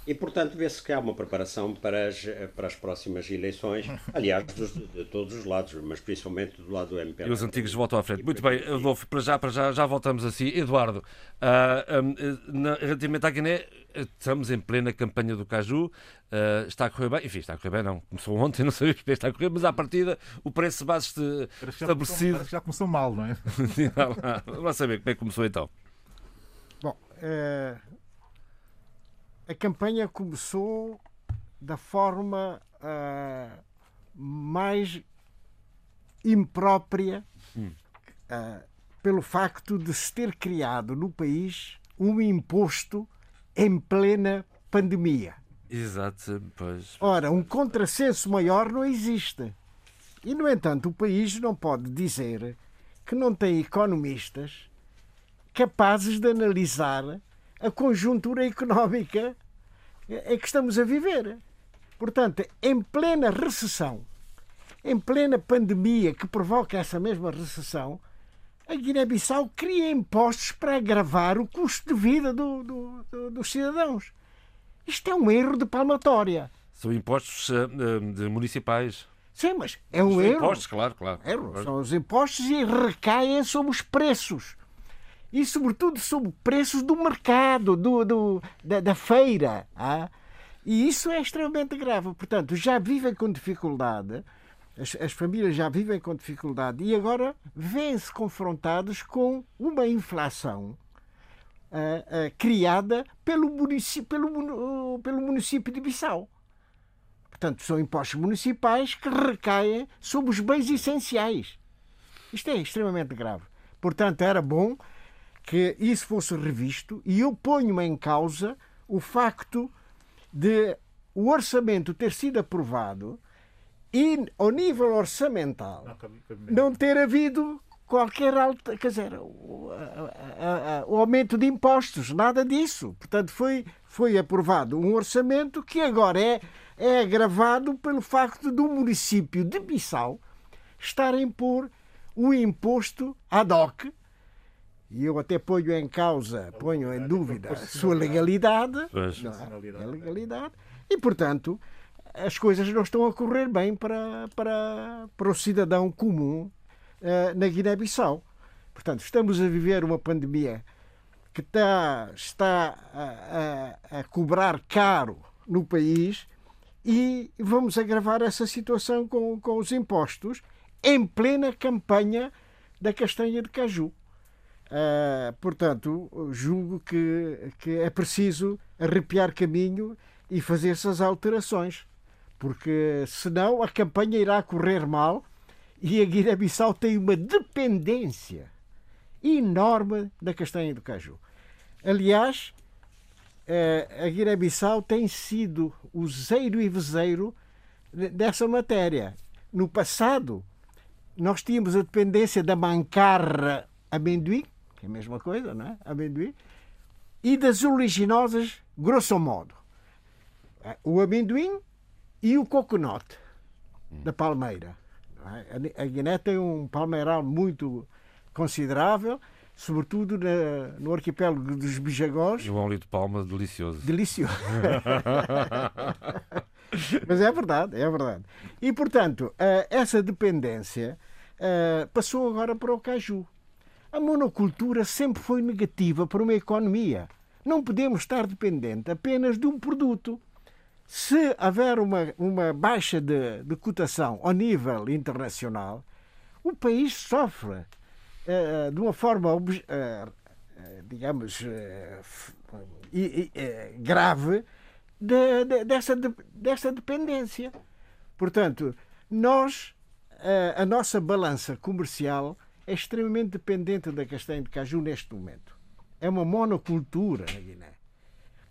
E, portanto, vê-se que há uma preparação para as, para as próximas eleições, [laughs] aliás, dos, de todos os lados, mas principalmente do lado do MP. E os antigos voltam à frente. Muito bem, Adolfo, para já, para já, já voltamos assim. Eduardo, uh, um, na, relativamente à Guiné, estamos em plena campanha do Caju, uh, está a correr bem, enfim, está a correr bem, não, começou ontem, [laughs] não sei o que está a correr, mas à partida o preço base estabelecido... Parece que já começou mal, não é? [laughs] Vamos saber como é que começou então. Bom, uh, a campanha começou da forma uh, mais imprópria hum. uh, pelo facto de se ter criado no país um imposto em plena pandemia. Exato, pois. Ora, um contrassenso maior não existe. E, no entanto, o país não pode dizer que não tem economistas capazes de analisar a conjuntura económica é que estamos a viver. Portanto, em plena recessão, em plena pandemia que provoca essa mesma recessão, a Guiné-Bissau cria impostos para agravar o custo de vida do, do, do, dos cidadãos. Isto é um erro de palmatória. São impostos uh, municipais. Sim, mas é um São erro. impostos, claro, claro. Erro. São os impostos e recaem sobre os preços. E, sobretudo, sobre preços do mercado, do, do da, da, feira. Ah? E isso é extremamente grave. Portanto, já vivem com dificuldade, as, as famílias já vivem com dificuldade e agora vêm-se confrontados com uma inflação uh, uh, criada pelo município, pelo, uh, pelo município de Bissau. Portanto, são impostos municipais que recaem sobre os bens essenciais. Isto é extremamente grave. Portanto, era bom que isso fosse revisto e eu ponho em causa o facto de o orçamento ter sido aprovado e, ao nível orçamental, não ter havido qualquer alta, quer dizer, o, a, a, o, aumento de impostos, nada disso. Portanto, foi, foi aprovado um orçamento que agora é, é agravado pelo facto do município de Bissau estar a impor o imposto ad hoc, e eu até ponho em causa, ponho em dúvida a sua legalidade, é? a legalidade, e portanto as coisas não estão a correr bem para, para, para o cidadão comum uh, na Guiné-Bissau. Portanto, estamos a viver uma pandemia que está, está a, a, a cobrar caro no país e vamos agravar essa situação com, com os impostos em plena campanha da castanha de caju. Uh, portanto, julgo que, que é preciso arrepiar caminho e fazer essas alterações, porque senão a campanha irá correr mal e a Guiné-Bissau tem uma dependência enorme da castanha do caju. Aliás, uh, a Guiné-Bissau tem sido o zeiro e vezeiro dessa matéria. No passado, nós tínhamos a dependência da mancarra amendoim, que é a mesma coisa, não é? Amendoim, e das oleaginosas, grosso modo. O amendoim e o coconut da palmeira. A Guiné tem um palmeiral muito considerável, sobretudo na, no arquipélago dos Bijagós. E um óleo de palma delicioso. Delicioso. [laughs] Mas é verdade, é verdade. E, portanto, eh, essa dependência eh, passou agora para o caju. A monocultura sempre foi negativa para uma economia. Não podemos estar dependente apenas de um produto. Se houver uma, uma baixa de, de cotação ao nível internacional, o país sofre uh, de uma forma, uh, digamos, uh, grave de, de, dessa, de, dessa dependência. Portanto, nós, a nossa balança comercial é extremamente dependente da castanha de caju neste momento. É uma monocultura na Guiné.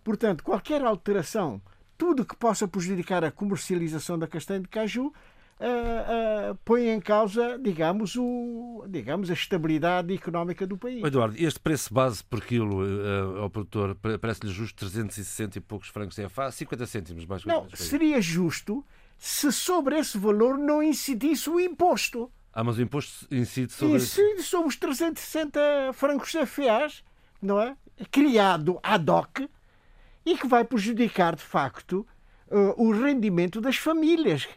Portanto, qualquer alteração, tudo que possa prejudicar a comercialização da castanha de caju, uh, uh, põe em causa, digamos, o, digamos, a estabilidade económica do país. Eduardo, este preço base por quilo uh, ao produtor parece-lhe justo 360 e poucos francos CFA, 50 cêntimos mais Não, seria justo se sobre esse valor não incidisse o imposto. Ah, mas o imposto incide sobre... Incide sobre os 360 francos CFAs, não é? Criado ad hoc e que vai prejudicar, de facto, uh, o rendimento das famílias.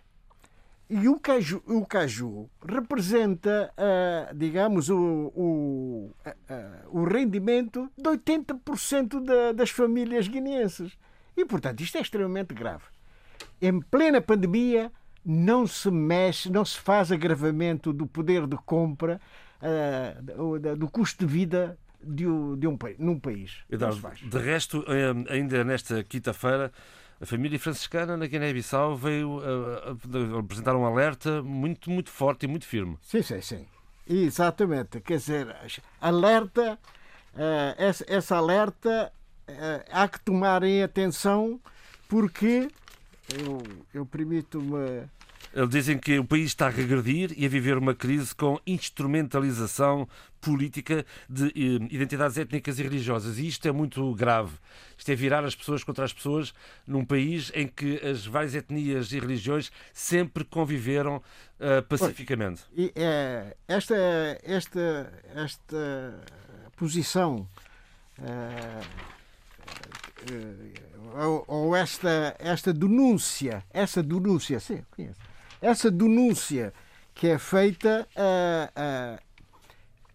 E o caju, o caju representa, uh, digamos, o, o, uh, o rendimento de 80% da, das famílias guineenses. E, portanto, isto é extremamente grave. Em plena pandemia, não se mexe, não se faz agravamento do poder de compra, do custo de vida de, de um, num país. Eduardo, de resto, eh, ainda nesta quinta-feira, a família franciscana na Guiné-Bissau veio apresentar um alerta muito, muito forte e muito firme. Sim, sim, sim. Exatamente. Quer dizer, alerta, uh, essa, essa, alerta uh, há que tomar em atenção porque eu, eu permito-me. Eles dizem que o país está a regredir e a viver uma crise com instrumentalização política de eh, identidades étnicas e religiosas. E isto é muito grave. Isto é virar as pessoas contra as pessoas num país em que as várias etnias e religiões sempre conviveram uh, pacificamente. Pois, e, é, esta, esta, esta posição uh, ou, ou, esta, esta denúncia, essa denúncia, sim, conheço, essa denúncia que é feita uh, uh,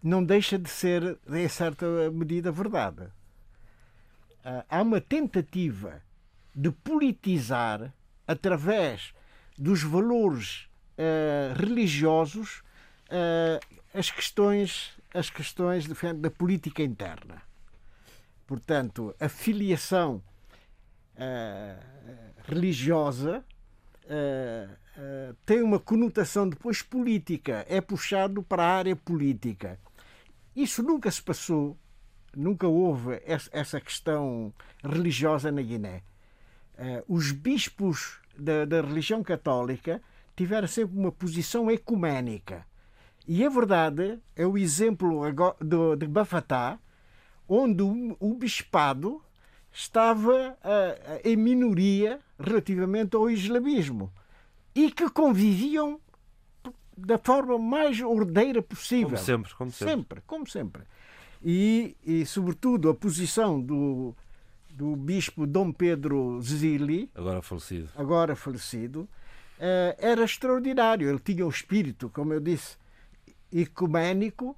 não deixa de ser, em certa medida, verdade. Uh, há uma tentativa de politizar, através dos valores religiosos, as questões, as questões da política interna. Portanto, a filiação religiosa uh, tem uma conotação depois política, é puxado para a área política. Isso nunca se passou, nunca houve essa questão religiosa na Guiné. Uh, os bispos da, da, religião católica tiveram sempre uma posição ecuménica. E a verdade é o exemplo de Bafatá, onde o bispado estava uh, em minoria relativamente ao islamismo e que conviviam da forma mais ordeira possível. Como sempre, como sempre. Sempre, como sempre. E, e sobretudo, a posição do, do bispo Dom Pedro Zili, agora falecido, agora falecido uh, era extraordinário. Ele tinha um espírito, como eu disse, ecuménico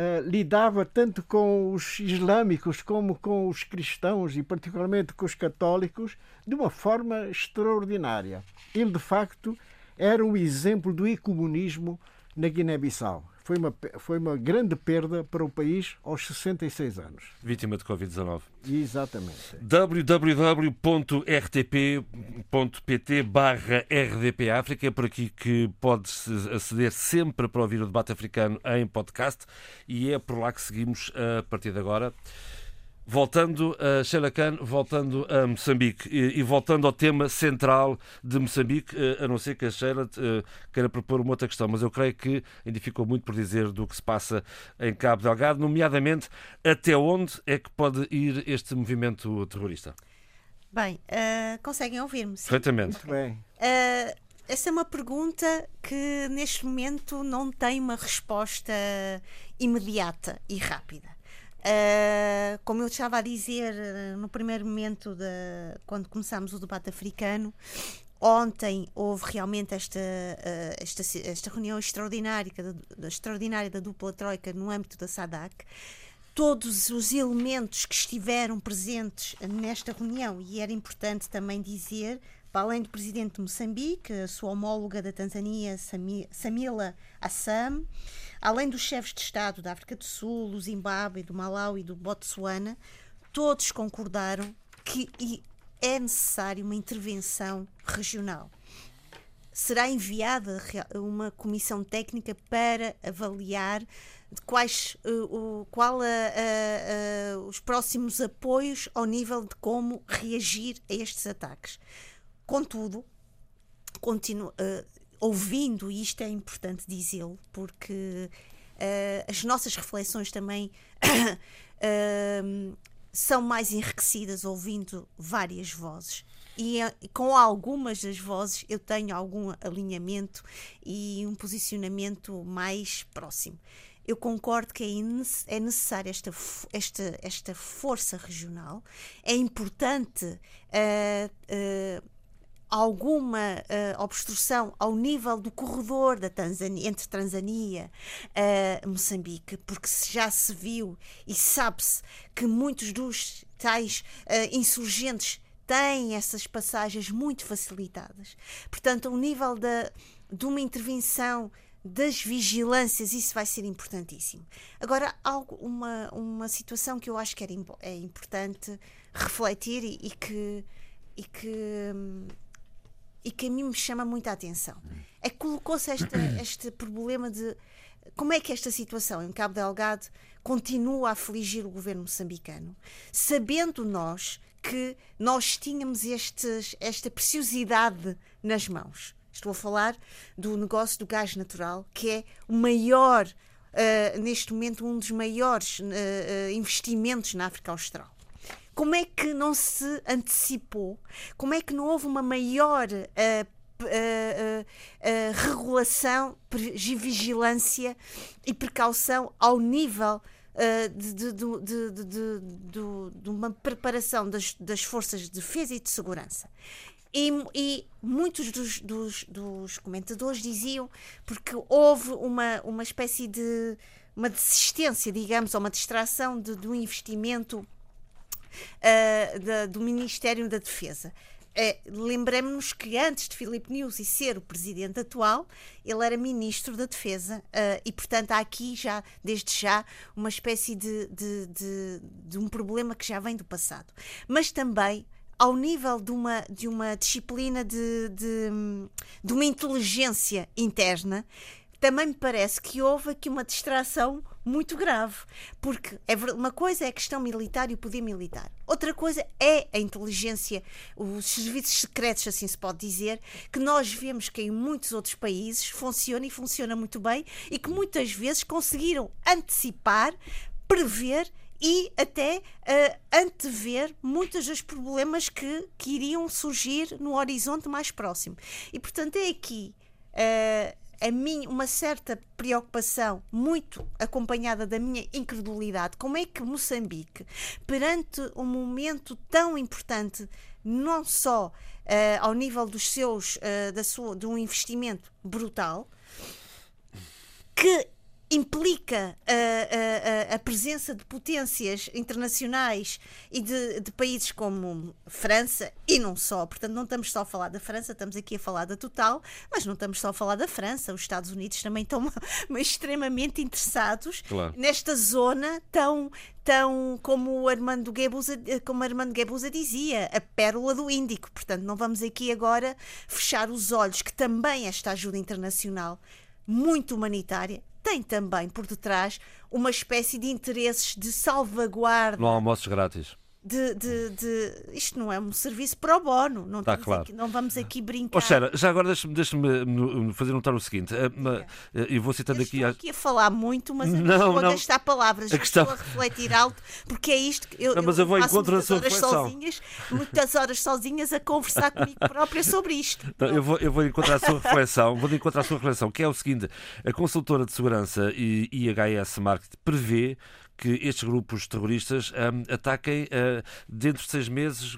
eh, lidava tanto com os islâmicos como com os cristãos e particularmente com os católicos de uma forma extraordinária. Ele de facto era um exemplo do ecumenismo na Guiné-Bissau. Foi uma, foi uma grande perda para o país aos 66 anos. Vítima de Covid-19. Exatamente. www.rtp.pt barra RDP África é por aqui que pode aceder sempre para ouvir o debate africano em podcast e é por lá que seguimos a partir de agora. Voltando a Sheila Khan, voltando a Moçambique e, e, voltando ao tema central de Moçambique, eh, a não ser que a Sheila uh, queira propor uma outra questão, mas eu creio que ainda ficou muito por dizer do que se passa em Cabo Delgado, nomeadamente até onde é que pode ir este movimento terrorista? Bem, uh, conseguem ouvir-me? Perfeitamente. Muito bem. Uh, essa é uma pergunta que neste momento não tem uma resposta imediata e rápida. Uh, como eu estava a dizer uh, no primeiro momento, de, quando começámos o debate africano, ontem houve realmente esta, uh, esta, esta reunião extraordinária, extraordinária da dupla troika no âmbito da SADAC. Todos os elementos que estiveram presentes nesta reunião, e era importante também dizer, para além do presidente de Moçambique, a sua homóloga da Tanzânia, Samila Assam, além dos chefes de Estado da África do Sul, do Zimbábue, do Malau e do Botsuana, todos concordaram que é necessária uma intervenção regional. Será enviada uma comissão técnica para avaliar quais uh, qual a, a, a, os próximos apoios ao nível de como reagir a estes ataques. Contudo, continu, uh, ouvindo, e isto é importante dizê-lo, porque uh, as nossas reflexões também uh, [coughs] são mais enriquecidas ouvindo várias vozes. E com algumas das vozes eu tenho algum alinhamento e um posicionamento mais próximo. Eu concordo que é, é necessária esta, esta, esta força regional, é importante uh, alguma uh, obstrução ao nível do corredor da Tanzânia, entre Tanzânia e uh, Moçambique, porque já se viu e sabe-se que muitos dos tais uh, insurgentes têm essas passagens muito facilitadas. Portanto, ao nível da, de uma intervenção das vigilâncias, isso vai ser importantíssimo. Agora, algo, uma, uma situação que eu acho que era, é importante refletir e, e que, e que hum, e que a mim me chama muita atenção. É que colocou-se [coughs] este problema de como é que esta situação em Cabo Delgado continua a afligir o governo moçambicano, sabendo nós que nós tínhamos estes, esta preciosidade nas mãos. Estou a falar do negócio do gás natural, que é o maior, uh, neste momento, um dos maiores uh, investimentos na África Austral como é que não se antecipou? Como é que não houve uma maior uh, uh, uh, regulação, vigilância e precaução ao nível uh, de, de, de, de, uma preparação das, das forças de defesa e de segurança. E, e, muitos dos, dos, dos, comentadores diziam porque houve uma, uma espécie de uma desistência, digamos, ou uma distração do investimento uh, da, do Ministério da Defesa. Uh, Lembremos-nos que antes de Filipe Nyusi ser o presidente atual, ele era ministro da Defesa uh, e, portanto, há aqui já, desde já, uma espécie de, de, de, de um problema que já vem do passado. Mas também ao nível de uma, de uma disciplina de, de, de uma inteligência interna também me parece que houve aqui uma distração muito grave. Porque é, uma coisa é a questão militar e o poder militar. Outra coisa é a inteligência, os serviços secretos, assim se pode dizer, que nós vemos que em muitos outros países funciona e funciona muito bem e que muitas vezes conseguiram antecipar, prever e até uh, antever muitos dos problemas que, que iriam surgir no horizonte mais próximo. E portanto é aqui. Uh, a mim uma certa preocupação, muito acompanhada da minha incredulidade, como é que Moçambique, perante um momento tão importante, não só uh, ao nível dos seus, uh, da sua, de um investimento brutal, que implica a, a, a, presença de potências internacionais e de, de, países como França e não só. Portanto, não estamos só a falar da França, estamos aqui a falar da Total, mas não estamos só a falar da França. Os Estados Unidos também estão [laughs] extremamente interessados claro. nesta zona tão, tão como o Armando Guebuza, como Armando Guebuza dizia, a pérola do Índico. Portanto, não vamos aqui agora fechar os olhos que também esta ajuda internacional muito humanitária tem também por detrás uma espécie de interesses de salvaguarda. Não há almoços grátis de, de, de, Isto não é um serviço pro bono, não, tá claro. aqui, não vamos aqui brincar. Oh, já agora deixa-me deixa fazer notar o seguinte: uh, uh, eu vou citando eu aqui. Estou aqui a falar muito, mas eu não, vou gastar palavras, a questão... estou a refletir alto, porque é isto que eu, não, mas eu, eu vou a sua reflexão. Sozinhas, muitas horas sozinhas a conversar comigo própria sobre isto. Então, eu, vou, eu vou encontrar a sua reflexão, vou encontrar a sua reflexão, que é o seguinte: a consultora de segurança e IHS Market prevê que estes grupos terroristas um, ataquem uh, dentro de seis meses,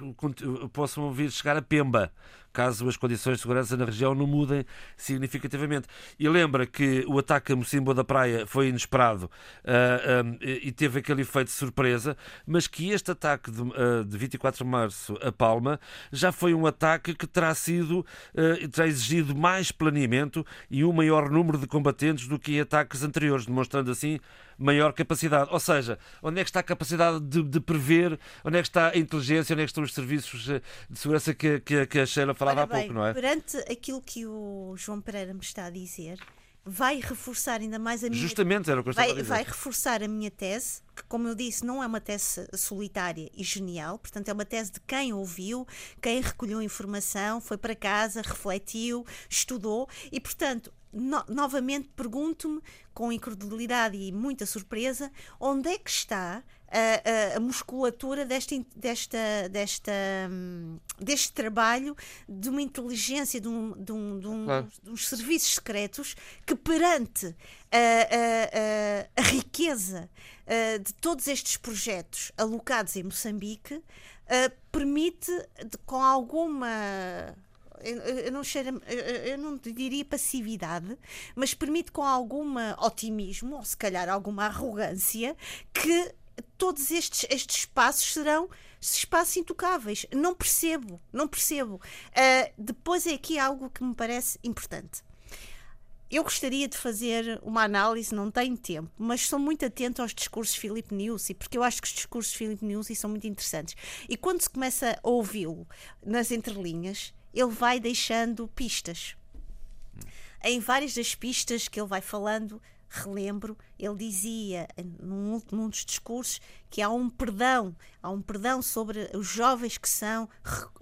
possam vir chegar a Pemba caso as condições de segurança na região não mudem significativamente. E lembra que o ataque a Mocimboa da Praia foi inesperado uh, ah, um, e teve aquele efeito de surpresa, mas que este ataque de, uh, de 24 de março a Palma já foi um ataque que terá sido, uh, terá exigido mais planeamento e um maior número de combatentes do que ataques anteriores, demonstrando assim maior capacidade. Ou seja, onde é que está a capacidade de, de prever, onde é que está a inteligência, onde é que estão os serviços de segurança que, que, que a Sheila falava Ora há pouco, não é? Perante aquilo que o João Pereira me está a dizer, vai reforçar ainda mais a minha Justamente era o que eu estava vai, a dizer. vai reforçar a minha tese, que como eu disse, não é uma tese solitária e genial, portanto é uma tese de quem ouviu, quem recolheu informação, foi para casa, refletiu, estudou e portanto no, novamente pergunto-me com incredulidade e muita surpresa onde é que está a, a, a musculatura desta, desta, desta, hum, deste trabalho de uma inteligência, de, um, de, um, de, um, claro. de uns serviços secretos que perante a, a riqueza de todos estes projetos alocados em Moçambique permite com alguma eu não, cheira, eu não diria passividade, mas permite com algum otimismo, ou se calhar alguma arrogância, que todos estes, estes espaços serão espaços intocáveis. Não percebo, não percebo. Uh, depois é aqui algo que me parece importante. Eu gostaria de fazer uma análise, não tenho tempo, mas sou muito atento aos discursos Filipe Nussi, porque eu acho que os discursos Filipe Nussi são muito interessantes. E quando se começa a ouvi-lo nas entrelinhas, ele vai deixando pistas. Em várias das pistas que ele vai falando, relembro, ele dizia num, num dos discursos que há um perdão, há um perdão sobre os jovens que são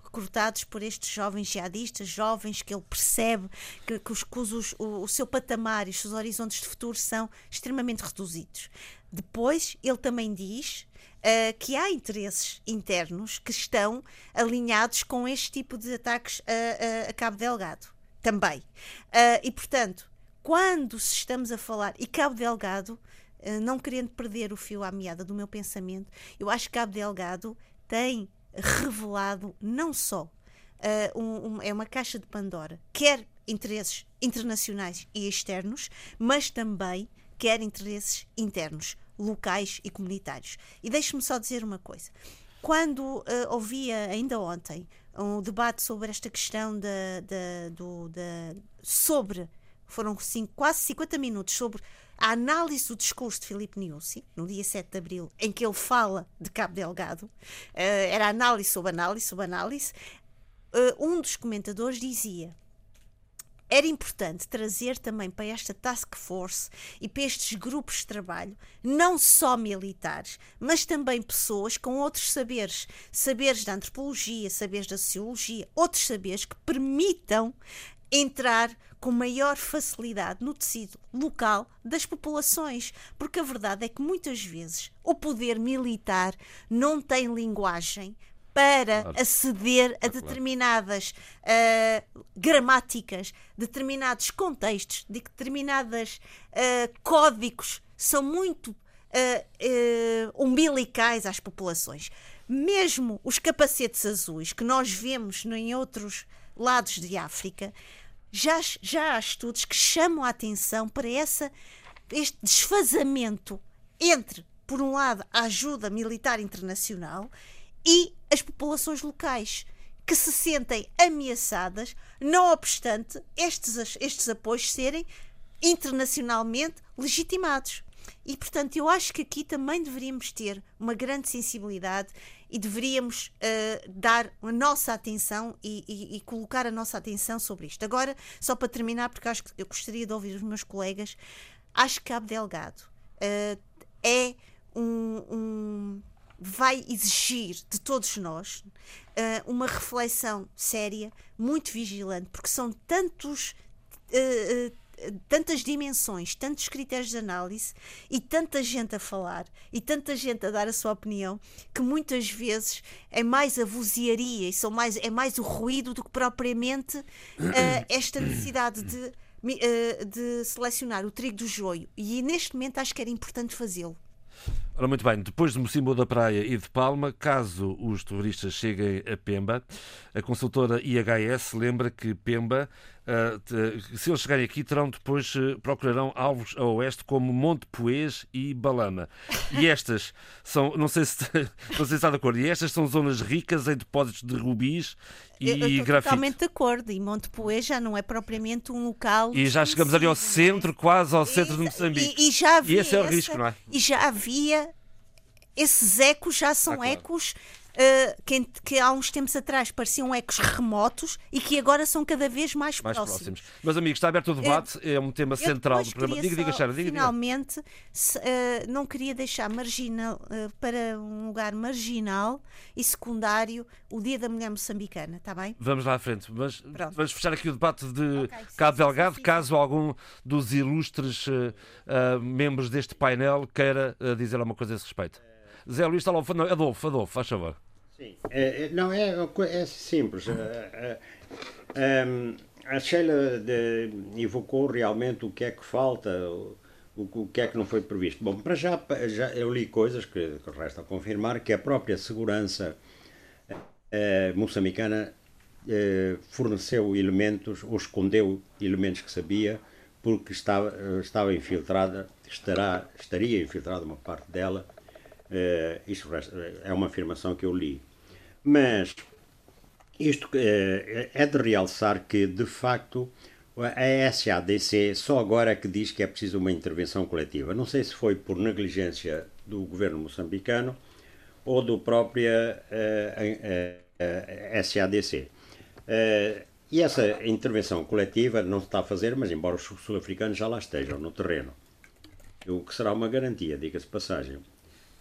recrutados por estes jovens jihadistas, jovens que ele percebe que, que, os, que os, o, o seu patamar e os seus horizontes de futuro são extremamente reduzidos. Depois, ele também diz uh, que há interesses internos que estão alinhados com este tipo de ataques a, a, a Cabo Delgado. Também. Uh, e, portanto, quando estamos a falar, e Cabo Delgado uh, não querendo perder o fio à meada do meu pensamento, eu acho que Cabo Delgado tem revelado não só uh, um, um, é uma caixa de Pandora, quer interesses internacionais e externos, mas também quer interesses internos, locais e comunitários. E deixe-me só dizer uma coisa. Quando uh, ouvia ainda ontem um debate sobre esta questão da, da, do, da, sobre foram cinco, quase 50 minutos sobre a análise do discurso de Filipe Niusi, no dia 7 de abril, em que ele fala de Cabo Delgado, uh, era análise sobre análise sobre análise, uh, um dos comentadores dizia era importante trazer também para esta task force e para estes grupos de trabalho não só militares, mas também pessoas com outros saberes, saberes da antropologia, saberes da sociologia, outros saberes que permitam entrar com maior facilidade no tecido local das populações, porque a verdade é que muitas vezes o poder militar não tem linguagem para claro. aceder a determinadas uh, gramáticas, determinados contextos, de determinados uh, códigos são muito uh, umbilicais às populações. Mesmo os capacetes azuis que nós vemos em outros lados de África, já, já há estudos que chamam a atenção para essa, este desfazamento entre, por um lado, a ajuda militar internacional e as populações locais que se sentem ameaçadas, não obstante estes, estes apoios serem internacionalmente legitimados. E, portanto, eu acho que aqui também deveríamos ter uma grande sensibilidade e deveríamos uh, dar a nossa atenção e, e, e, colocar a nossa atenção sobre isto. Agora, só para terminar, porque acho que eu gostaria de ouvir os meus colegas, acho que Cabo Delgado uh, é um, um, vai exigir de todos nós uh, uma reflexão séria, muito vigilante, porque são tantos. Uh, tantas dimensões, tantos critérios de análise e tanta gente a falar e tanta gente a dar a sua opinião que muitas vezes é mais a vozearia e são mais, é mais o ruído do que propriamente uh, esta necessidade de, uh, de selecionar o trigo do joio. E neste momento acho que era importante fazê-lo. Ora, muito bem, depois de Mocimbo da Praia e de Palma, caso os terroristas cheguem a Pemba, a consultora IHS lembra que Pemba Uh, se eles chegarem aqui, terão depois uh, procurarão alvos a oeste como Monte Poês e Balama. E estas são, não sei se, [laughs] não sei se está de acordo, e estas são zonas ricas em depósitos de rubis e eu, eu grafite. totalmente de acordo. E Monte Poês já não é propriamente um local. E já chegamos ali ao centro, quase ao centro e, de Moçambique. E, e, já havia e esse é o risco, não é? E já havia. Esses ecos já são ah, claro. ecos uh, que, que, há uns tempos atrás pareciam ecos remotos e que agora são cada vez mais, mais próximos. próximos. Meus amigos, está aberto o debate, é, é um tema central do programa. Diga, diga, Xara, diga, Finalmente, se, uh, não queria deixar marginal, uh, para um lugar marginal e secundário o Dia da Mulher Moçambicana, está bem? Vamos lá à frente. Mas, vamos fechar aqui o debate de okay, Cabo Delgado, sim, sim, caso algum dos ilustres membros deste painel queira dizer alguma coisa a esse respeito. Zé Luís está lá, Adolfo, Adolfo, faz favor. Sim, é, é, não, é, é simples. É, é, a Sheila evocou realmente o que é que falta, o, que é que não foi previsto. Bom, para já, já eu li coisas que, que resta confirmar que a própria segurança eh, moçambicana eh, forneceu elementos ou escondeu elementos que sabia porque estava, estava infiltrada, estará, estaria infiltrada uma parte dela. Eh, isto é uma afirmação que eu li. Mas isto é, é de realçar que, de facto, a SADC só agora que diz que é preciso uma intervenção coletiva. Não sei se foi por negligência do governo moçambicano ou do próprio uh, uh, SADC. e essa intervenção coletiva não se está a fazer, mas embora os sul-africanos já lá estejam no terreno. O que será uma garantia, diga-se passagem,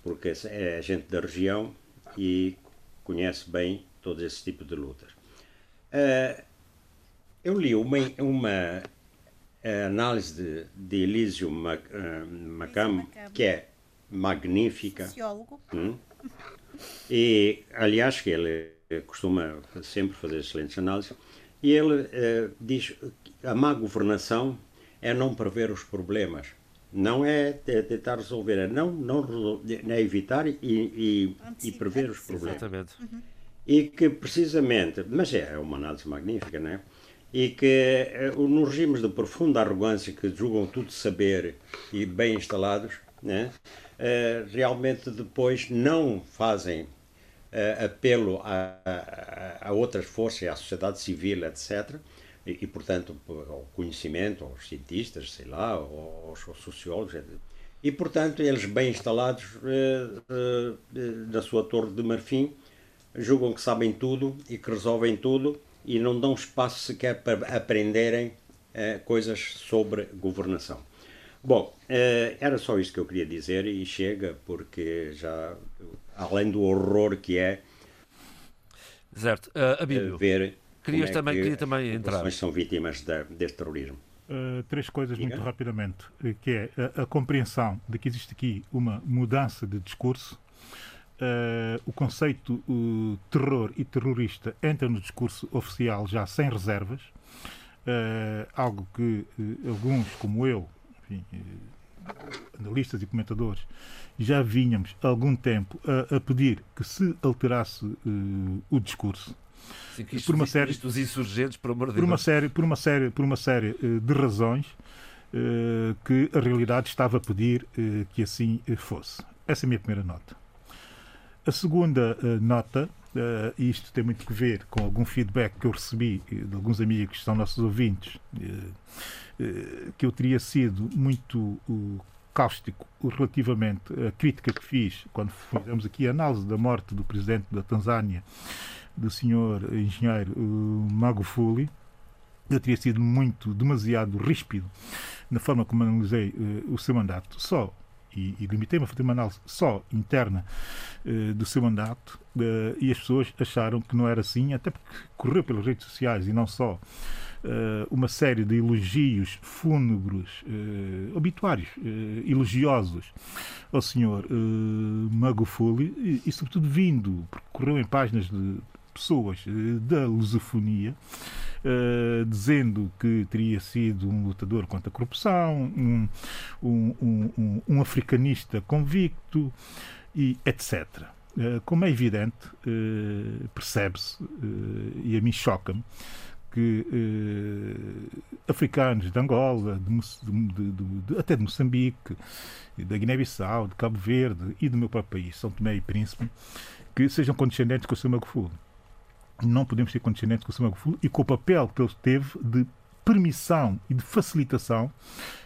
porque é gente da região e conhece bem todos esses tipos de lutas. Uh, eu li uma, uma análise de, de Elísio Mac, uh, Macam, que é magnífica. Sociólogo. Hum? E, aliás, que ele costuma sempre fazer excelentes análises. E ele uh, diz que a má governação é não prever os problemas. Não é tentar resolver, é não, não é evitar e, e, e prever os problemas. Exatamente. Uhum. E que precisamente, mas é uma análise magnífica, não é? E que eh, nos regimes de profunda arrogância que julgam tudo saber e bem instalados, né, realmente depois não fazem uh, apelo a, a, a, outras forças, à sociedade civil, etc., e, e, portanto, ao conhecimento, aos cientistas, sei lá, aos, aos sociólogos, etc. E, portanto, eles bem instalados uh, uh, na sua torre de marfim, julgam que sabem tudo e que resolvem tudo e não dão espaço sequer para aprenderem coisas sobre governação. Bom, era só isto que eu queria dizer e chega, porque já além do horror que é certo. Uh, ver querias é também, que queria também entrar. As são vítimas de, deste terrorismo. Uh, três coisas Diga. muito rapidamente, eh, que é a, a, compreensão de que existe aqui uma mudança de discurso. Uh, o conceito uh, terror e terrorista entra no discurso oficial já sem reservas, algo que alguns, como eu, enfim, analistas e comentadores, já vínhamos há algum tempo a, a pedir que se alterasse uh, o discurso. Sim, isto, por uma série dos insurgentes, por amor de por uma série, por uma série, por uma série uh, de razões uh, que a realidade estava a pedir que assim fosse. Essa é a minha primeira nota. A segunda nota, e isto tem muito a ver com algum feedback que eu recebi de alguns amigos que são nossos ouvintes, que eu teria sido muito cáustico relativamente à crítica que fiz quando fizemos aqui a análise da morte do presidente da Tanzânia, do senhor engenheiro uh, Magufuli. Eu teria sido muito, demasiado ríspido na forma como analisei uh, o seu mandato, só e, e limitei-me a fazer uma análise só interna uh, do seu mandato uh, e as pessoas acharam que não era assim, até porque correu pelas redes sociais e não só uma série de elogios fúnebres, obituários elogiosos ao senhor Magufuli e, e, sobretudo, vindo, porque correu em páginas de pessoas da lusofonia, Uh, dizendo que teria sido um lutador contra a corrupção, um, um, um, um africanista convicto e etc. Uh, como é evidente, percebe-se, e a mim choca-me, que eh, africanos de Angola, de, de, de, até de Moçambique, da Guiné-Bissau, de Cabo Verde e do meu próprio país, São Tomé e Príncipe, que sejam condescendentes com o seu Magufuli. Não podemos ser condescendentes com o seu Magufuli e com o papel que ele teve de permissão e de facilitação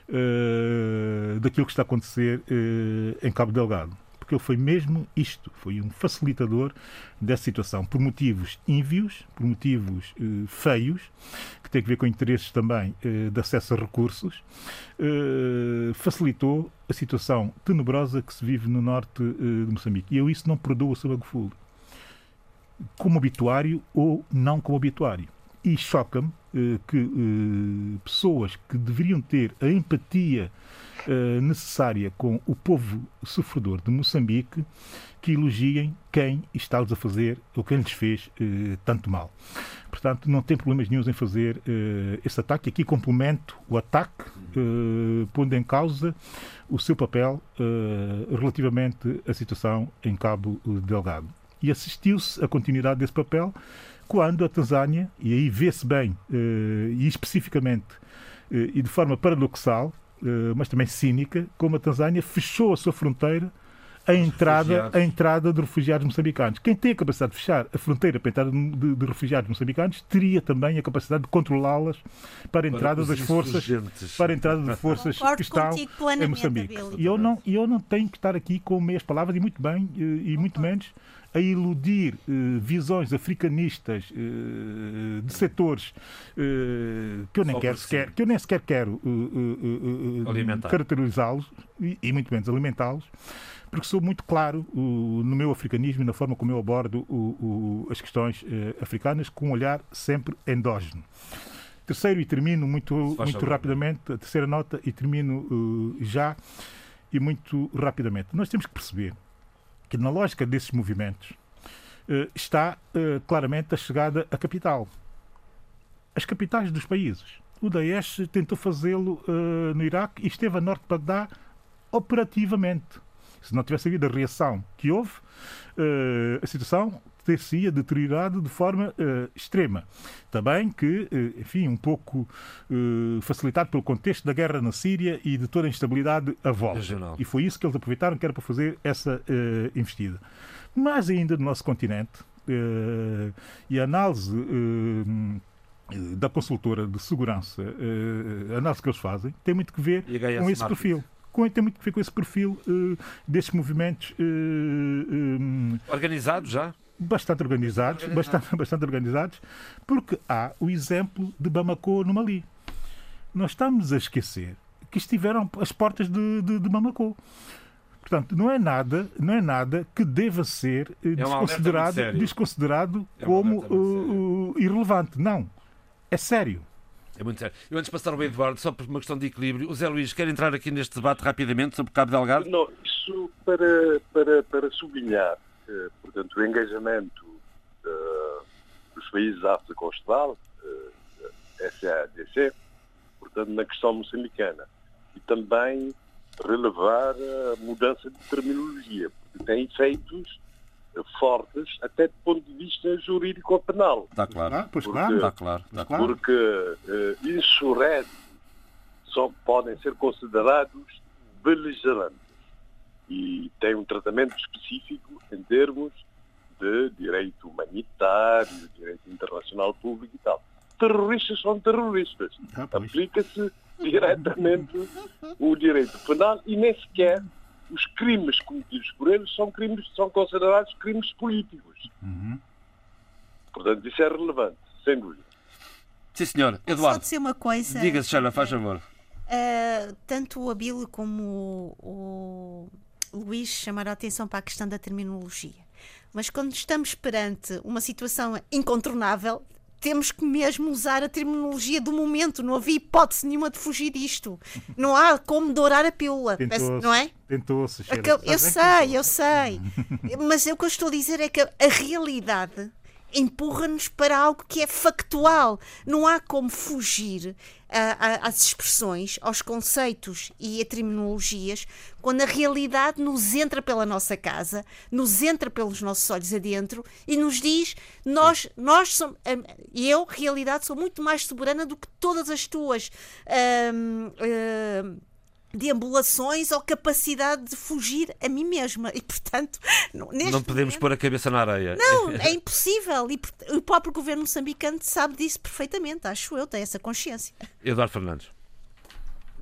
uh, daquilo que está a acontecer uh, em Cabo Delgado porque ele foi mesmo isto, foi um facilitador dessa situação, por motivos ínvios, por motivos eh, feios, que têm a ver com interesses também de acesso a recursos, facilitou a situação tenebrosa que se vive no norte de Moçambique. E eu isso não perdoo a Sabaguful, como obituário ou não como obituário. E choca-me eh, que eh, pessoas que deveriam ter a empatia uh, necessária com o povo sofredor de Moçambique que elogiem quem está-lhes a fazer ou quem lhes fez tanto mal. Portanto, não tem problemas nenhums em fazer esse ataque. Aqui complemento o ataque, pondo em causa o seu papel relativamente à situação em Cabo Delgado. E assistiu-se à continuidade desse papel quando a Tanzânia, e aí vê-se bem, e especificamente e de forma paradoxal, eh, mas também cínica, como a Tanzânia fechou a sua fronteira a entrada, a entrada de refugiados moçambicanos. Quem tem a capacidade de fechar a fronteira para a entrada de, de refugiados moçambicanos teria também a capacidade de controlá-las para a entrada para das forças para a entrada de forças que estão em Moçambique. E eu não, eu não tenho que estar aqui com meias palavras e muito bem e, e muito menos a iludir uh, visões africanistas uh, de setores uh, que eu nem quero sequer, que eu nem sequer quero caracterizá-los e, e, muito menos alimentá-los, porque sou muito claro no meu africanismo e na forma como eu abordo o, o, as questões africanas com um olhar sempre endógeno. Terceiro, e termino muito, muito rapidamente, a terceira nota, e termino já, e muito rapidamente. Nós temos que perceber que na lógica desses movimentos eh, está eh, claramente a chegada à capital. As capitais dos países. o Daesh tentou fazê-lo uh, no Iraque e esteve a norte de Bagdá operativamente. Se não tivesse havido a reação que houve, a situação ter-se-ia deteriorado de forma uh, extrema. Também que, uh, enfim, um pouco uh, facilitado pelo contexto da guerra na Síria e de toda a instabilidade à volta. E foi isso que eles aproveitaram que era para fazer essa investida. Mais ainda no nosso continente, e a análise da consultora de segurança, a análise que eles fazem, tem muito que ver com esse perfil com, tem muito a ver com esse perfil uh, destes movimentos uh, um, organizados já bastante organizados, bastante, [laughs] bastante organizados, porque há o exemplo de Bamako no Mali. Nós estamos a esquecer que estiveram às portas de, de, de Bamako. Portanto, não é nada, não é nada que deva ser é desconsiderado, desconsiderado é como uh, irrelevante. Não. É sério. É muito sério. Eu antes de passar ao Eduardo, só por uma questão de equilíbrio, o Zé Luís quer entrar aqui neste debate rapidamente sobre Cabo Delgado? Não, isso para, para, para sublinhar portanto, o engajamento uh, dos países da África Austral, uh, eh, SADC, portanto, na questão moçambicana. E também relevar a mudança de terminologia, porque tem efeitos fortes até do ponto de vista jurídico-penal. Está claro. Ah, pois porque, claro. Está claro. Está claro. Porque uh, insurretos só podem ser considerados beligerantes e tem um tratamento específico em termos de direito humanitário, direito internacional público e tal. Terroristas são terroristas. Ah, Aplica-se diretamente o direito penal e nem sequer os crimes cometidos por eles são crimes são considerados crimes políticos. Uhum. Portanto, isso é relevante, sem dúvida. Sim, senhor. Eduardo. Só dizer uma coisa. Diga-se, Sheila, faz favor. Uh, tanto o Abílio como o, Luís chamar a atenção para a questão da terminologia. Mas quando estamos perante uma situação incontornável, temos que mesmo usar a terminologia do momento. Não havia hipótese nenhuma de fugir disto. Não há como dourar a pílula. Não é? Tentou-se. Eu sei, eu sei. [laughs] Mas o que eu estou a dizer é que a realidade empurra-nos para algo que é factual. Não há como fugir às expressões, aos conceitos e a terminologias, quando a realidade nos entra pela nossa casa, nos entra pelos nossos olhos adentro e nos diz: nós, nós somos, eu, realidade, sou muito mais soberana do que todas as tuas. Hum, hum, deambulações ou capacidade de fugir a mim mesma. E, portanto, [laughs] não podemos momento, pôr a cabeça na areia. Não, [laughs] é impossível. E o próprio governo moçambicano sabe disso perfeitamente, acho eu, tem essa consciência. Eduardo Fernandes.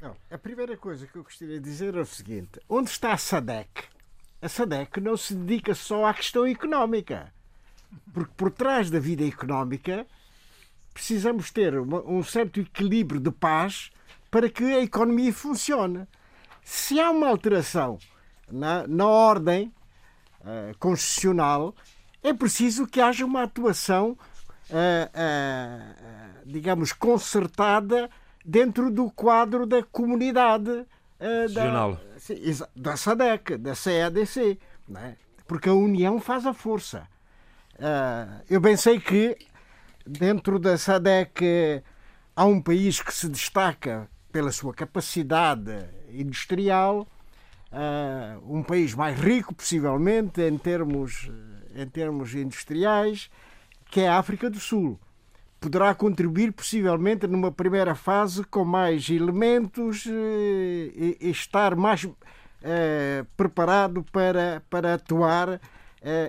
Não, a primeira coisa que eu gostaria de dizer é o seguinte: onde está a SADEC? A SADEC não se dedica só à questão económica. Porque por trás da vida económica precisamos ter uma, um certo equilíbrio de paz para que a economia funcione. Se há uma alteração na, na ordem uh, constitucional, é preciso que haja uma atuação, uh, uh, digamos, concertada dentro do quadro da comunidade da, da SADEC, da CEDC, é? porque a união faz a força. eu bem sei que dentro da SADEC há um país que se destaca pela sua capacidade industrial, uh, um país mais rico, possivelmente, em termos, em termos industriais, que é a África do Sul. Poderá contribuir, possivelmente, numa primeira fase, com mais elementos uh, e, e, estar mais uh, preparado para, para atuar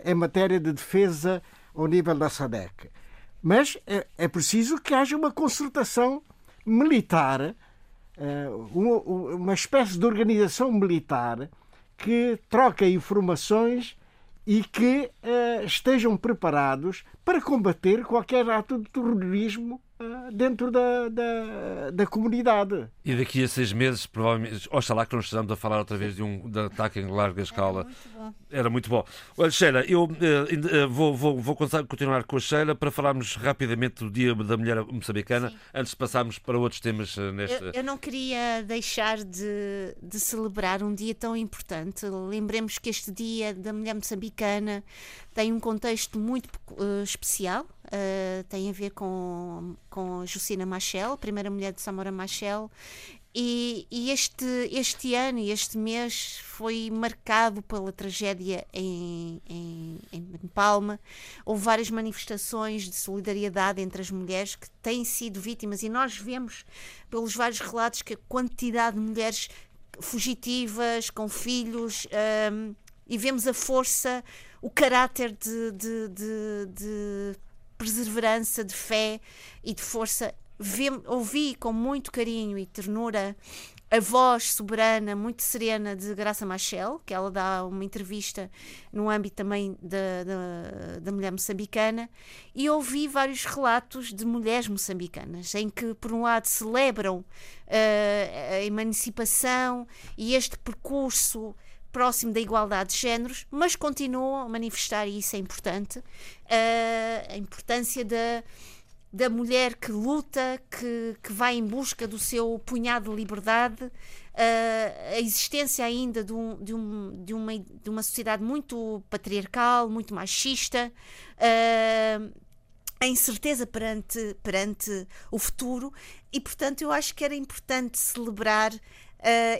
em matéria de defesa ao nível da SADEC. Mas é, é preciso que haja uma concertação militar eh, uma espécie de organização militar que troca informações e que uh, estejam preparados para combater qualquer ato de terrorismo dentro da, da, da, comunidade. E daqui a seis meses, provavelmente, oxalá que não estejamos a falar outra vez de um de ataque em larga escala. Era muito bom. Olha, Sheila, eu uh, vou, vou, vou continuar com a Sheila para falarmos rapidamente do Dia da Mulher Moçambicana, Sim. antes de passarmos para outros temas neste. Eu, eu não queria deixar de, de celebrar um dia tão importante. Lembremos que este Dia da Mulher Moçambicana tem um contexto muito uh, especial, uh, tem a ver com com Justina Machel, primeira mulher de Samora Machel, e, e, este, este ano e este mês foi marcado pela tragédia em, em, em, Palma. Houve várias manifestações de solidariedade entre as mulheres que têm sido vítimas, e nós vemos pelos vários relatos que a quantidade de mulheres fugitivas, com filhos, um, e vemos a força, o caráter de, de, de, de perseverança, de fé e de força. Ouvi com muito carinho e ternura a voz soberana, muito serena de Graça Machel, que ela dá uma entrevista no âmbito também da, mulher moçambicana, e ouvi vários relatos de mulheres moçambicanas, em que, por um lado, celebram uh, a emancipação e este percurso próximo da igualdade de géneros, mas continuam a manifestar, e isso é importante, uh, a importância da da mulher que luta, que, que vai em busca do seu punhado de liberdade, uh, a existência ainda de, um, de, um, de, uma, de uma sociedade muito patriarcal, muito machista, uh, a incerteza perante, perante o futuro, e portanto eu acho que era importante celebrar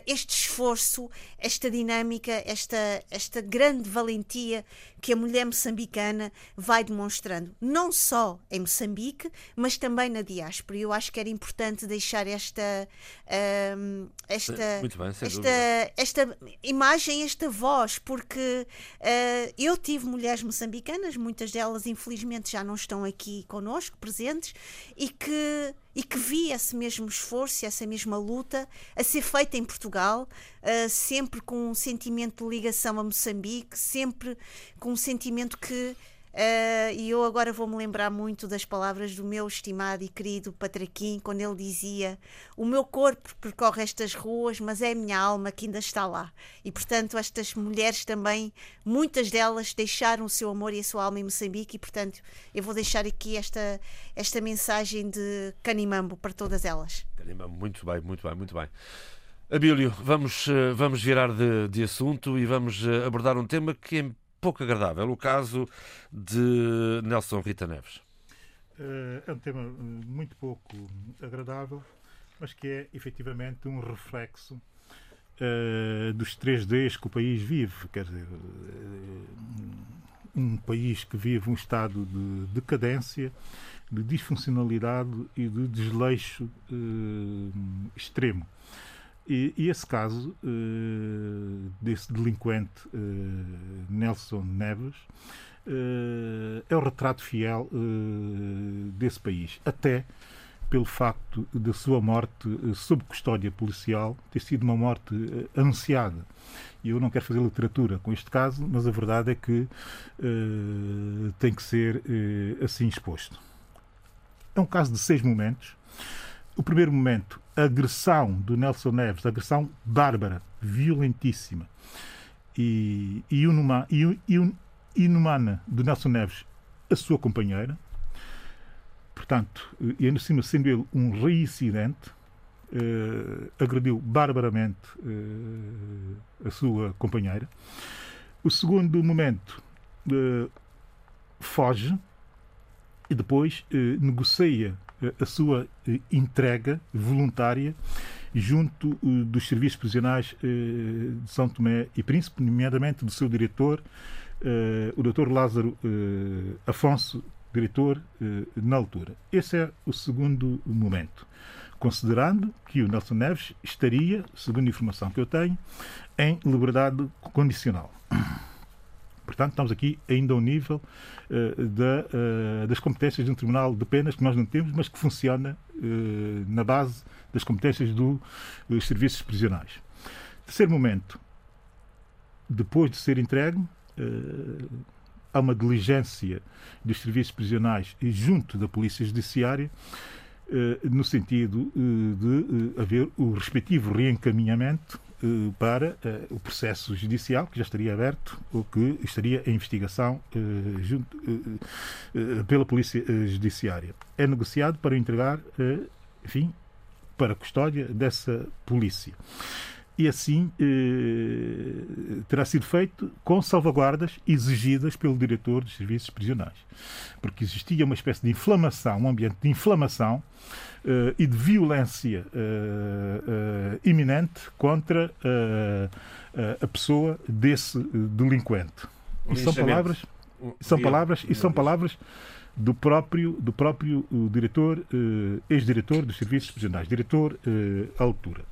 este esforço, esta dinâmica, esta, esta grande valentia que a mulher moçambicana vai demonstrando, não só em Moçambique, mas também na diáspora. Eu acho que era importante deixar esta, uh, esta, bem, esta, esta imagem, esta voz, porque uh, eu tive mulheres moçambicanas, muitas delas infelizmente já não estão aqui conosco, presentes, e que e que vi esse mesmo esforço, essa mesma luta a ser feita em Portugal, uh, sempre com um sentimento de ligação a Moçambique, sempre com um sentimento que Uh, e eu agora vou-me lembrar muito das palavras do meu estimado e querido Patraquim, quando ele dizia: O meu corpo percorre estas ruas, mas é a minha alma que ainda está lá. E portanto, estas mulheres também, muitas delas deixaram o seu amor e a sua alma em Moçambique, e portanto, eu vou deixar aqui esta, esta mensagem de Canimambo para todas elas. Canimambo, muito bem, muito bem, muito bem. Abílio, vamos, eh, vamos virar de, de assunto e vamos eh, abordar um tema que é pouco agradável, o caso de Nelson Rita Neves. Eh, é um tema muito pouco agradável, mas que é efetivamente um reflexo uh, dos três Ds que o país vive. Quer dizer, um país que vive um estado de decadência, de disfuncionalidade e de desleixo uh, extremo. E, e esse caso uh, desse delinquente uh, Nelson Neves uh, é o retrato fiel desse país. Até pelo facto da sua morte sob custódia policial ter sido uma morte anunciada. E eu não quero fazer literatura com este caso, mas a verdade é que tem que ser assim exposto. É um caso de seis momentos. O primeiro momento a agressão do Nelson Neves, a agressão bárbara, violentíssima e, e, inuma, e, inumana do Nelson Neves, a sua companheira. Portanto, e ainda cima sendo ele um reincidente, uh, agrediu barbaramente uh, a sua companheira. O segundo momento uh, foge e depois negocia a sua eh, entrega voluntária junto eh, dos serviços prisionais eh, de São Tomé e Príncipe, nomeadamente do seu diretor, o Dr. Lázaro Afonso, diretor na altura. Esse é o segundo momento. Considerando que o Nelson Neves estaria, segundo a informação que eu tenho, em liberdade condicional. Portanto, estamos aqui ainda ao nível uh, da, uh, das competências de um tribunal de penas que nós não temos, mas que funciona uh, na base das competências do, dos serviços prisionais. Terceiro momento, depois de ser entregue, há uma diligência dos serviços prisionais e junto da Polícia Judiciária no sentido de haver o respectivo reencaminhamento para eh, o processo judicial que já estaria aberto ou que estaria em investigação eh, junto, pela Polícia Judiciária. É negociado para entregar, enfim, para custódia dessa polícia. e assim eh, terá sido feito com salvaguardas exigidas pelo diretor dos serviços prisionais. Porque existia uma espécie de inflamação, um ambiente de inflamação eh, e de violência eh iminente contra a pessoa desse delinquente. E são palavras, são palavras, e são palavras do próprio, do próprio diretor, ex-diretor dos serviços prisionais, diretor à altura.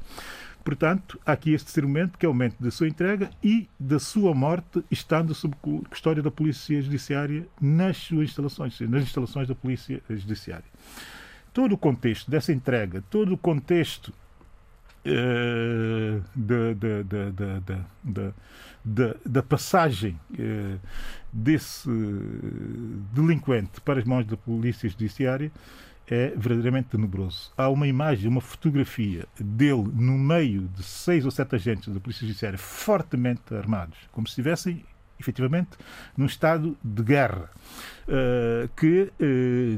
Portanto, há aqui este discernimento que é o momento da sua entrega e da sua morte, estando sob custódia da Polícia Judiciária nas suas instalações, nas instalações da Polícia Judiciária. Todo o contexto dessa entrega, todo o contexto uh, da, passagem uh, desse delinquente para as mãos da Polícia Judiciária é verdadeiramente tenebroso. Há uma imagem, uma fotografia dele no meio de seis ou sete agentes da Polícia Judiciária fortemente armados, como se estivessem efetivamente num estado de guerra, uh, que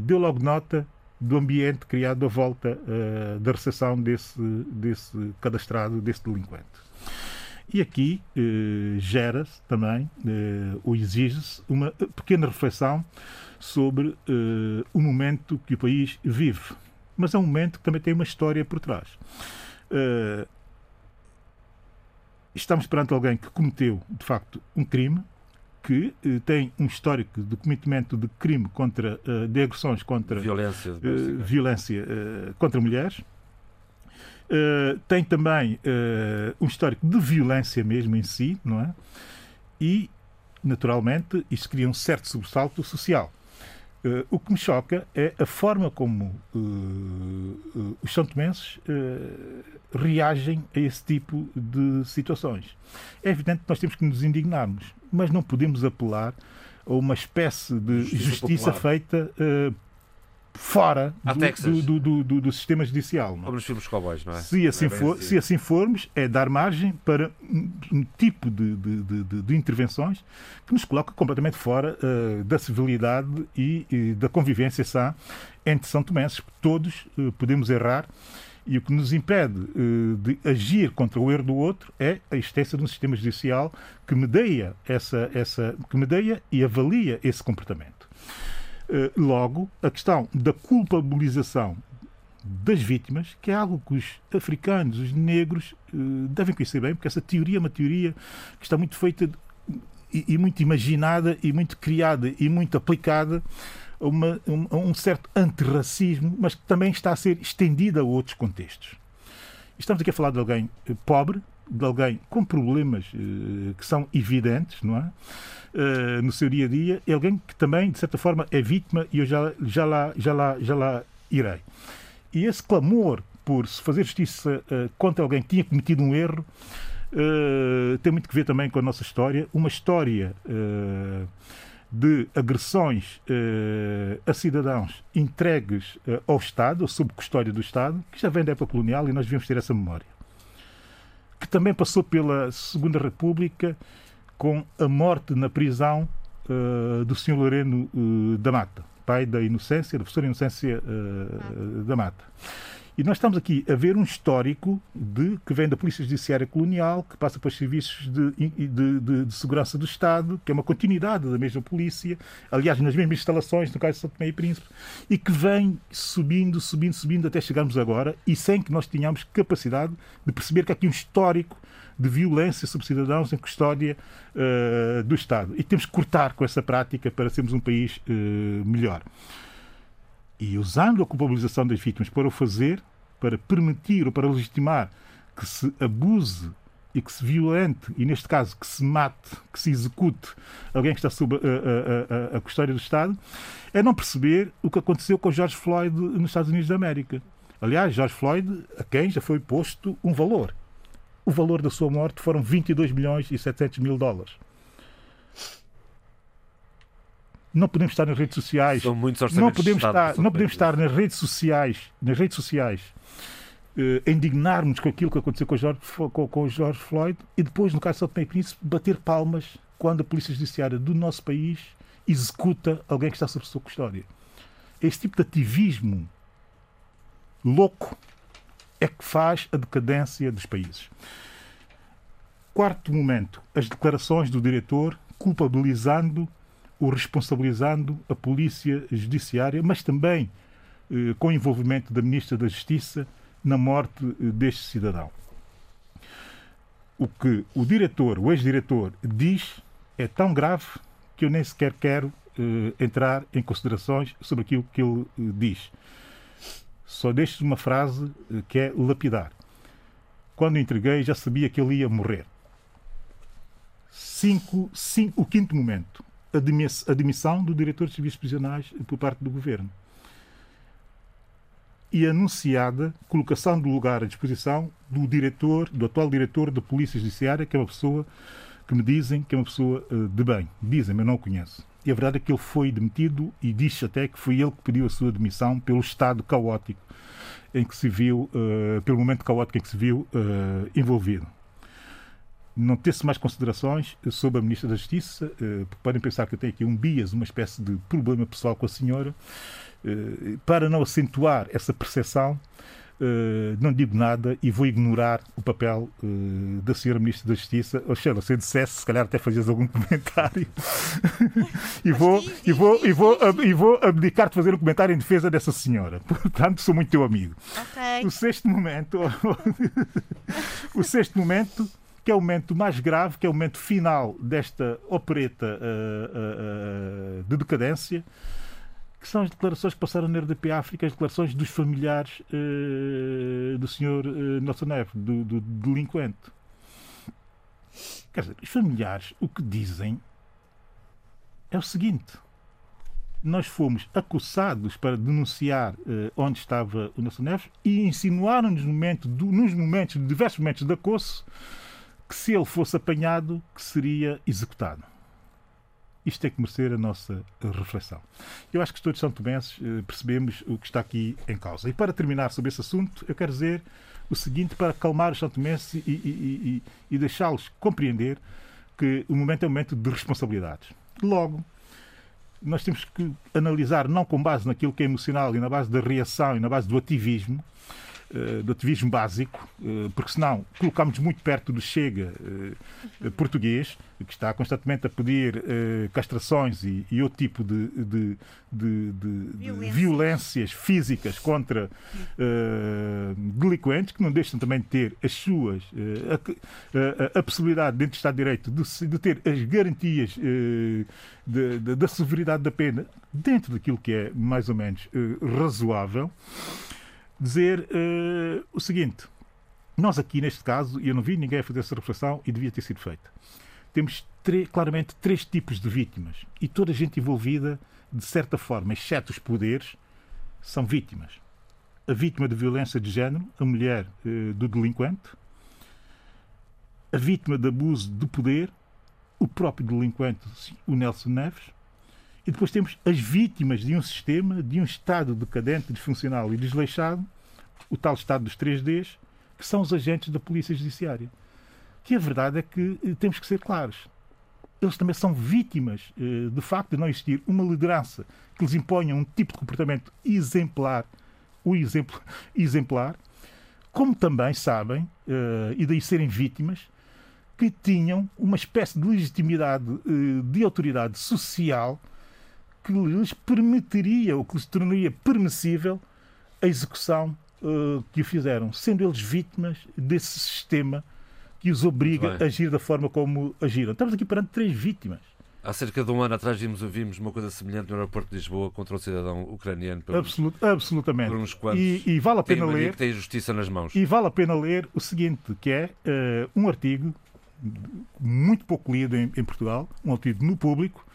deu logo nota do ambiente criado à volta uh, da recepção desse, desse cadastrado, desse delinquente. E aqui gera-se também, ou exige-se, uma pequena reflexão sobre o momento que o país vive. Mas é um momento que também tem uma história por trás. Estamos perante alguém que cometeu, de facto, um crime, que uh, tem um histórico de cometimento de crime contra, de agressões contra violência, violência contra mulheres. tem também um histórico de violência mesmo em si, não é? E, naturalmente, isso cria um certo sobressalto social. Uh, o que me choca é a forma como uh, uh, os santomenses reagem a esse tipo de situações. É evidente que nós temos que nos indignarmos, mas não podemos apelar a uma espécie de justiça, justiça feita fora do, do, do, do, do sistema judicial. Como nos filmes cowboys, não é? Se assim, não é for, assim. se assim formos, é dar margem para um, tipo de, de, de, de, intervenções que nos coloca completamente fora uh, da civilidade e, e, da convivência sã entre São Tomenses. Todos uh, podemos errar e o que nos impede uh, de agir contra o erro do outro é a existência de um sistema judicial que medeia, essa, essa, que medeia e avalia esse comportamento. Eh, logo, a questão da culpabilização das vítimas, que é algo que os africanos, os negros, eh, devem conhecer bem, porque essa teoria é uma teoria que está muito feita e, muito imaginada e muito criada e muito aplicada a, uma, a um certo antirracismo, mas que também está a ser estendida a outros contextos. Estamos aqui a falar de alguém eh, pobre, de alguém com problemas que são evidentes, não é? uh, no seu dia a dia, é alguém que também, de certa forma, é vítima e eu já, já, lá, já, lá, já lá irei. E esse clamor por se fazer justiça uh, contra alguém que tinha cometido um erro tem muito que ver também com a nossa história. Uma história de agressões a cidadãos entregues ao Estado, ou sob custódia do Estado, que já vem da época colonial e nós devemos ter essa memória. Que também passou pela Segunda República com a morte na prisão uh, do Sr. Loreno uh, da Mata, pai da Inocência, da professora Inocência uh, da Mata. E nós estamos aqui a ver um histórico de, que vem da Polícia Judiciária Colonial, que passa para os serviços de, de, de, de, segurança do Estado, que é uma continuidade da mesma polícia, aliás, nas mesmas instalações, no caso de São Tomé e Príncipe, e que vem subindo, subindo, subindo até chegarmos agora, e sem que nós tenhamos capacidade de perceber que há aqui um histórico de violência sobre cidadãos em custódia uh, do Estado. E temos que cortar com essa prática para sermos um país uh, melhor. E usando a culpabilização das vítimas para o fazer, para permitir ou para legitimar que se abuse e que se violente, e neste caso que se mate, que se execute alguém que está sob a, a, a, a custódia do Estado, é não perceber o que aconteceu com George Floyd nos Estados Unidos da América. Aliás, George Floyd, a quem já foi posto um valor o valor da sua morte foram 22 milhões e 700 mil dólares. Não podemos estar nas redes sociais. São muitos não podemos estar, não podemos estar nas redes sociais, nas redes sociais, uh, indignarmos com aquilo que aconteceu com o George, com, com George Floyd e depois, no caso de São Tomé e Príncipe, bater palmas quando a polícia judiciária do nosso país executa alguém que está sob sua custódia. Este tipo de ativismo louco é que faz a decadência dos países. Quarto momento, as declarações do diretor culpabilizando ou responsabilizando a polícia judiciária, mas também eh, com o envolvimento da Ministra da Justiça na morte eh, deste cidadão. O que o diretor, o ex-diretor, diz é tão grave que eu nem sequer quero eh, entrar em considerações sobre aquilo que ele eh, diz. Só deixo uma frase eh, que é lapidar. Quando entreguei, já sabia que ele ia morrer. Cinco, cinco, o quinto momento, a demissão do diretor de serviços prisionais por parte do governo. E anunciada colocação do lugar à disposição do diretor, do atual diretor da Polícia Judiciária, que é uma pessoa que me dizem que é uma pessoa uh, de bem. Dizem, mas não o conheço. E a verdade é que ele foi demitido e diz até que foi ele que pediu a sua demissão pelo estado caótico em que se viu, uh, pelo momento caótico em que se viu uh, envolvido não ter-se mais considerações sobre a Ministra da Justiça, eh, porque podem pensar que eu tenho aqui um bias, uma espécie de problema pessoal com a senhora, eh, para não acentuar essa percepção, eh, não digo nada e vou ignorar o papel da senhora Ministra da Justiça. Ou seja, se eu dissesse, se calhar até fazias algum [laughs] comentário. e, vou, e, vou, e, vou, e vou abdicar de fazer um comentário em defesa dessa senhora. [laughs] Portanto, sou muito teu amigo. Okay. O sexto momento. [laughs] o sexto momento que é o momento mais grave, que é o momento final desta opereta uh, uh, de decadência, que são as declarações que passaram na RDP África, as declarações dos familiares do senhor Nelson Neves, do, do, delinquente. Quer dizer, os familiares o que dizem é o seguinte. Nós fomos acusados para denunciar onde estava o Nelson Neves e insinuaram nos momentos, nos momentos, diversos momentos de acosso, que se ele fosse apanhado, que seria executado. Isto tem que merecer a nossa reflexão. Eu acho que todos São Tomenses eh, percebemos o que está aqui em causa. E para terminar sobre esse assunto, eu quero dizer o seguinte para acalmar os São Tomenses e, e, e, e deixá-los compreender que o momento é um momento de responsabilidades. Logo, nós temos que analisar não com base naquilo que é emocional e na base da reação e na base do ativismo, eh, do ativismo básico, eh, porque senão colocamos muito perto do Chega eh, português, que está constantemente a pedir castrações e, e outro tipo de, de, de, de violências. físicas contra delinquentes, que não deixam também de ter as suas, a, a, a possibilidade, dentro do Estado de Direito, de, ter as garantias da severidade da pena dentro daquilo que é mais ou menos razoável dizer uh, o seguinte: nós aqui neste caso, e eu não vi ninguém a fazer essa reflexão e devia ter sido feita, temos claramente três tipos de vítimas. E toda a gente envolvida, de certa forma, exceto os poderes, são vítimas. A vítima de violência de género, a mulher uh, do delinquente, a vítima de abuso de poder, o próprio delinquente, o Nelson Neves, e depois temos as vítimas de um sistema, de um Estado decadente, disfuncional e desleixado, o tal Estado dos 3Ds, que são os agentes da Polícia Judiciária. Que a verdade é que eh, temos que ser claros. Eles também são vítimas eh, de facto de não existir uma liderança que lhes imponha um tipo de comportamento exemplar, o exemplo [laughs] exemplar, como também sabem, eh, e daí serem vítimas, que tinham uma espécie de legitimidade de autoridade social que lhes permitiria ou que lhes tornaria permissível a execução uh, que o fizeram, sendo eles vítimas desse sistema que os obriga a agir da forma como agiram. Estamos aqui perante três vítimas. Há cerca de um ano atrás vimos, vimos uma coisa semelhante no aeroporto de Lisboa contra um cidadão ucraniano. Por, Absolut, absolutamente. Por uns quantos e, e vale a pena ler. Tem justiça nas mãos. E vale a pena ler o seguinte, que é uh, um artigo muito pouco lido em, em Portugal, um artigo no público,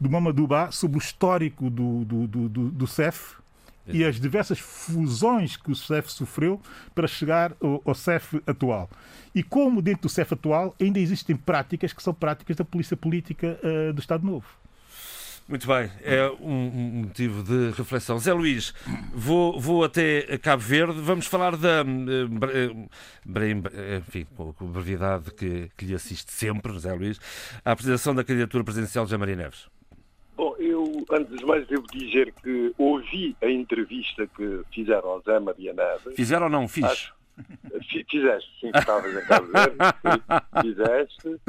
do Mamadou Ba sobre o histórico do, do, do, do, do CEF e as diversas fusões que o CEF sofreu para chegar ao, ao CEF atual. E como dentro do CEF atual ainda existem práticas que são práticas da polícia política uh, do Estado Novo. Muito bem, é um, motivo de reflexão. Zé Luís, vou, vou até Cabo Verde, vamos falar da. Eh, eh, enfim, com a brevidade que, que lhe assiste sempre, Zé Luís, a apresentação da candidatura presidencial de Jean Maria Neves. Bom, eu, antes de mais, devo dizer que ouvi a entrevista que fizeram ao Zé Maria Neves. Fizeram ou não? Fiz. Acho, Fizeste, sim, estavas em Cabo Verde, fizeste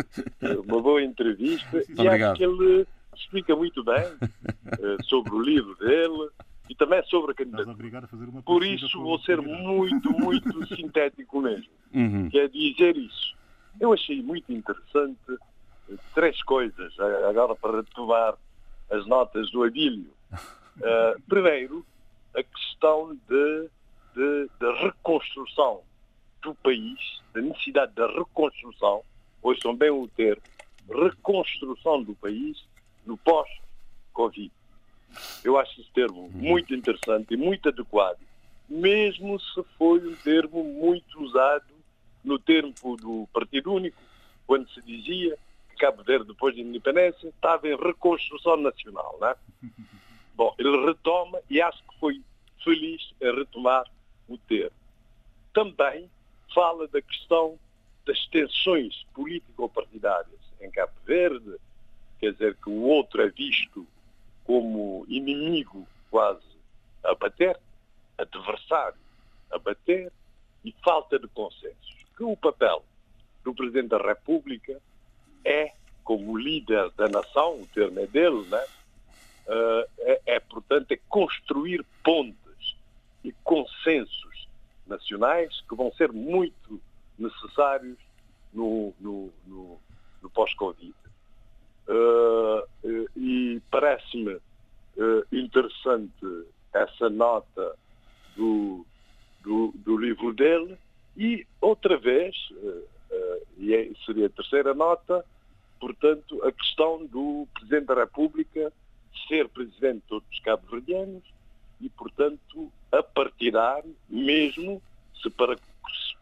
uma boa entrevista Muito e obrigado. acho que ele explica muito bem eh, sobre o livro dele e também sobre a candidatura. a fazer uma Por isso vou ser muito, muito [laughs] sintético mesmo. Uhum. que é dizer isso. Eu achei muito interessante eh, três coisas, eh, agora para retomar as notas do Abílio. [laughs] Eh, primeiro, a questão de, de, de reconstrução do país, da necessidade da reconstrução, ouçam bem o termo, reconstrução do país no pós-Covid. Eu acho esse termo muito interessante e muito adequado, mesmo se foi um termo muito usado no tempo do Partido Único, quando se dizia Cabo Verde, depois da independência, estava em reconstrução nacional. Não é? [laughs] Bom, ele retoma e acho que foi feliz em retomar o termo. Também fala da questão das tensões político-partidárias em Cabo Verde, quer dizer que o outro é visto como inimigo quase a bater, adversário a bater e falta de consensos. Que o papel do Presidente da República é, como líder da nação, o termo é dele, né? Eh, é, é, portanto, é construir pontes e consensos nacionais que vão ser muito necessários no, no, no, no pós-Covid. Uh, uh, e parece-me uh, interessante essa nota do, do, do, livro dele e outra vez, e é, seria a terceira nota, portanto, a questão do Presidente da República ser Presidente de todos os cabo-verdianos e, portanto, a partirar, mesmo se para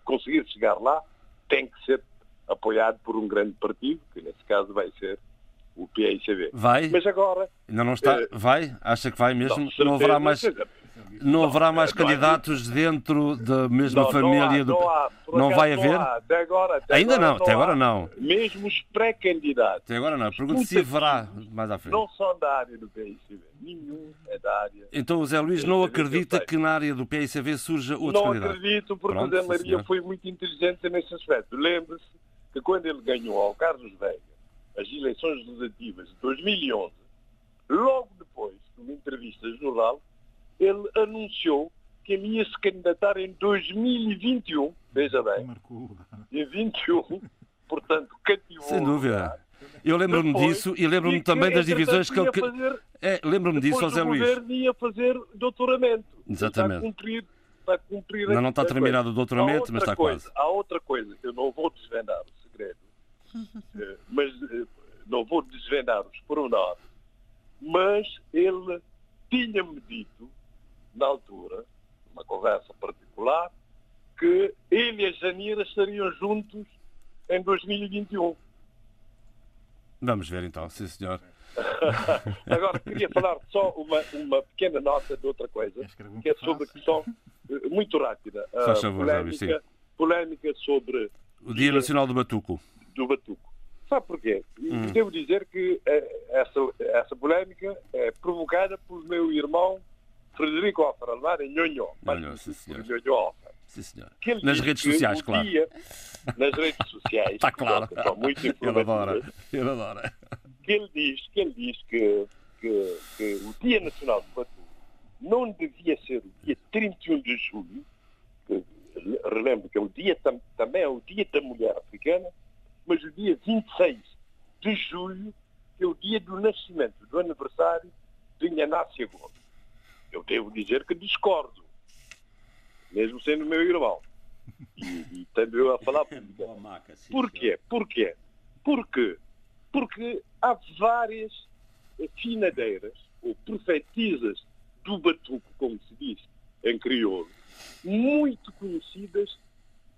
conseguir chegar lá tem que ser apoiado por um grande partido, que nesse caso vai ser o PICB. Vai? Mas agora. Ainda não está. eh, vai? Acha que vai mesmo? Não, Não, certeza, haverá mais, certeza. Não haverá mais não candidatos dentro da mesma Não, família não há, do. não, Não vai haver? Até agora, até Ainda agora não, até agora não. Mesmo os pré-candidatos Até agora não. Pergunto se haverá mais à frente. não são da área do PICB. Nenhum é da área. Então o Zé Luís não acredita que na área do PICV surja outro não candidato? acredito, porque Pronto, o Zé Maria senhor. foi muito inteligente nesse aspecto. Lembre-se que quando ele ganhou ao Carlos Veiga as eleições legislativas de 2011, logo depois, numa entrevista jornal, ele anunciou que ele ia se candidatar em 2021, veja bem, o em 21, portanto, cativou. Sem o dúvida. Eu lembro-me disso e lembro-me também das divisões que ele. entretanto, ia fazer- É, lembro-me disso, o Luís. governo ia fazer doutoramento. Exatamente. Está a cumprir, está a cumprir Ainda não está a terminado o doutoramento, Há outra mas está coisa, quase. Há outra coisa, eu não vou desvendar o segredo, [laughs] eh, mas eh, não vou desvendar os pormenores, mas ele tinha-me dito, na altura, numa conversa particular, que ele e a Janira estariam juntos em 2021. Vamos ver então, sim senhor. [laughs] Agora, queria falar só uma, uma pequena nota de outra coisa, que é que sobre a faço. questão eh, muito rápida. A Faz favor, polémica, polémica sobre O Dia Nacional do Batuco. do Batuco. Sabe porquê? Hum. Devo dizer que eh, essa, essa polémica é provocada pelo meu irmão Frederico Alfaralmar em Nhonhó. Nhonhó, sim, senhor. Nhonhó. Sim senhor. Nas redes sociais, o [laughs] claro. dia- nas redes sociais. Está claro. São muito [laughs] Ele adora. Ele adora. que ele diz que, ele diz que, que, que o Dia Nacional do Batuque não devia ser o dia 31 de julho, que relembro que é o dia, tam- também é o dia da mulher africana, mas o dia 26 de julho, que é o dia do nascimento, do aniversário de Inácia Gomes. Eu devo dizer que discordo, mesmo sendo meu irmão. E, e tendo eu a falar [laughs] publicamente. Porquê? Porquê? Porque, porque há várias finadeiras ou profetisas do batuco, como se diz em crioulo, muito conhecidas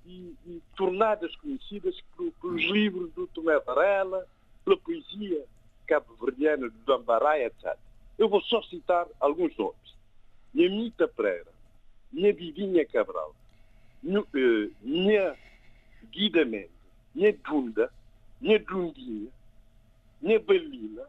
e, e tornadas conhecidas por- pelos livros do Tomé Varela, pela poesia cabo-verdiana do Dambará, etc. Eu vou só citar alguns nomes. Minha Mita Pereira, minha Vivinha Cabral, eh, minha Guida Mendes, minha Dunda, minha Dundinha, minha Balina,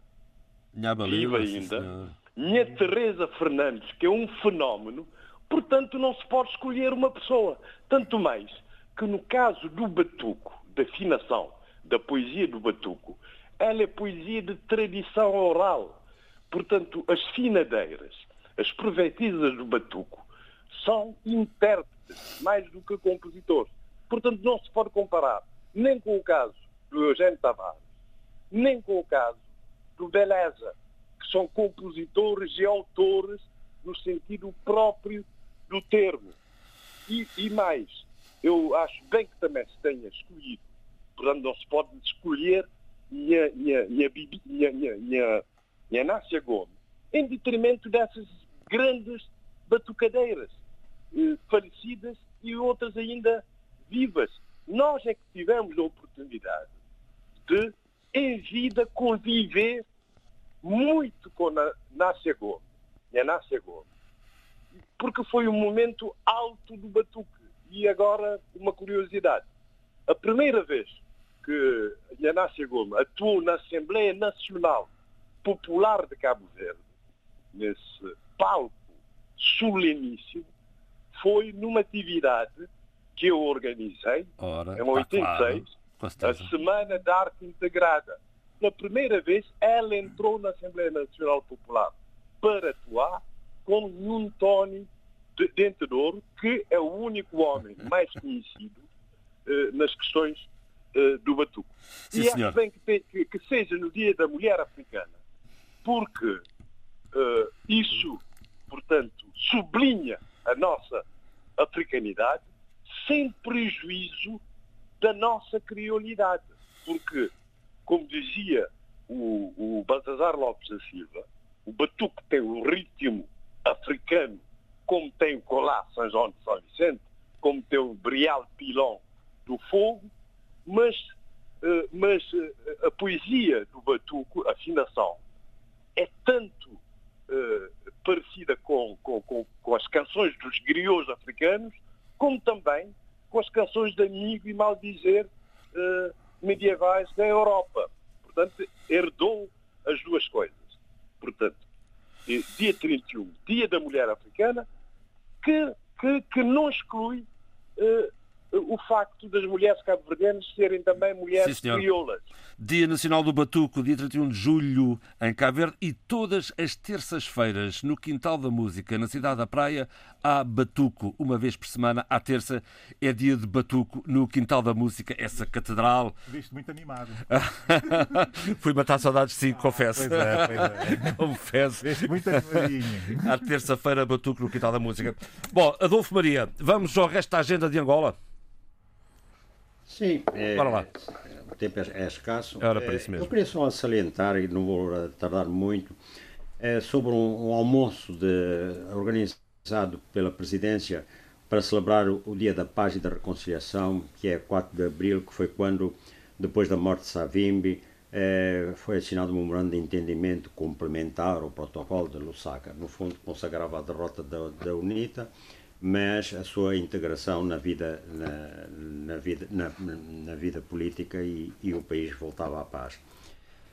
Viva sim, ainda. minha Teresa Fernandes, que é um fenómeno, portanto não se pode escolher uma pessoa. Tanto mais que no caso do batuco, da afinação, da poesia do batuco, ela é poesia de tradição oral. Portanto, as finadeiras, as profetizas do batuco, são intérpretes mais do que compositores. Portanto, não se pode comparar nem com o caso do Eugênio Tavares, nem com o caso do Beleza, que são compositores e autores no sentido próprio do termo. E, e mais, eu acho bem que também se tenha escolhido, portanto não se pode escolher minha, minha, minha Nácia Gomes em detrimento dessas grandes batucadeiras eh, falecidas e outras ainda vivas. Nós é que tivemos a oportunidade de, em vida, conviver muito com a Nácia Gomes, a Nácia Gomes, porque foi um momento alto do batuque. E agora, uma curiosidade. A primeira vez que Yanácia Gomes atuou na Assembleia Nacional Popular de Cabo Verde, nesse palco soleníssimo, foi numa atividade que eu organizei, Ora, em 86, claro, a Semana da Arte Integrada. Pela primeira vez, ela entrou na Assembleia Nacional Popular para atuar com Nuno Tony de Dente de Ouro, que é o único homem [laughs] mais conhecido eh, nas questões eh, do Batuco. Sim, e senhor. acho bem que, te- que- que seja no Dia da Mulher Africana, porque eh, isso, portanto, sublinha a nossa africanidade sem prejuízo da nossa criolidade. Porque, como dizia o, o Baltazar Lopes da Silva, o batuque tem o ritmo africano, como tem o colá São João de São Vicente, como tem o brial pilão do fogo, mas, eh, mas eh, a poesia do batuco, a afinação, é tanto eh, parecida com, com, com, com as canções dos griots africanos, como também com as canções de amigo e mal dizer eh, medievais da Europa. Portanto, herdou as duas coisas. Portanto, dia 31, Dia da Mulher Africana, que, que, que não exclui eh, o facto das mulheres cabo-verdianas serem também Sim, mulheres senhor. crioulas. Dia Nacional do Batuco, dia 31 de julho, em Cabo Verde, e todas as terças-feiras, no Quintal da Música, na cidade da Praia, há Batuco. Uma vez por semana, à terça, é dia de Batuco no Quintal da Música, essa catedral. Viste muito animado. [laughs] Fui matar saudades, sim, confesso. Pois é, pois é. [laughs] confesso. Viste muito animadinho. [laughs] À terça-feira, Batuco no Quintal da Música. Bom, Adolfo Maria, vamos ao resto da agenda de Angola? Sim, é, Bora lá. o tempo é, é escasso. Era para É, isso mesmo. Eu queria só salientar, e não vou tardar muito, é, sobre um, um almoço de- organizado pela Presidência para celebrar o, o Dia da Paz e da Reconciliação, que é 4 de Abril, que foi quando, depois da morte de Savimbi, eh, foi assinado um memorando de entendimento complementar ao protocolo de Lusaka. No fundo, consagrava a derrota da, da UNITA, mas a sua integração na vida, na, na vida, na, na vida política e, e o país voltava à paz.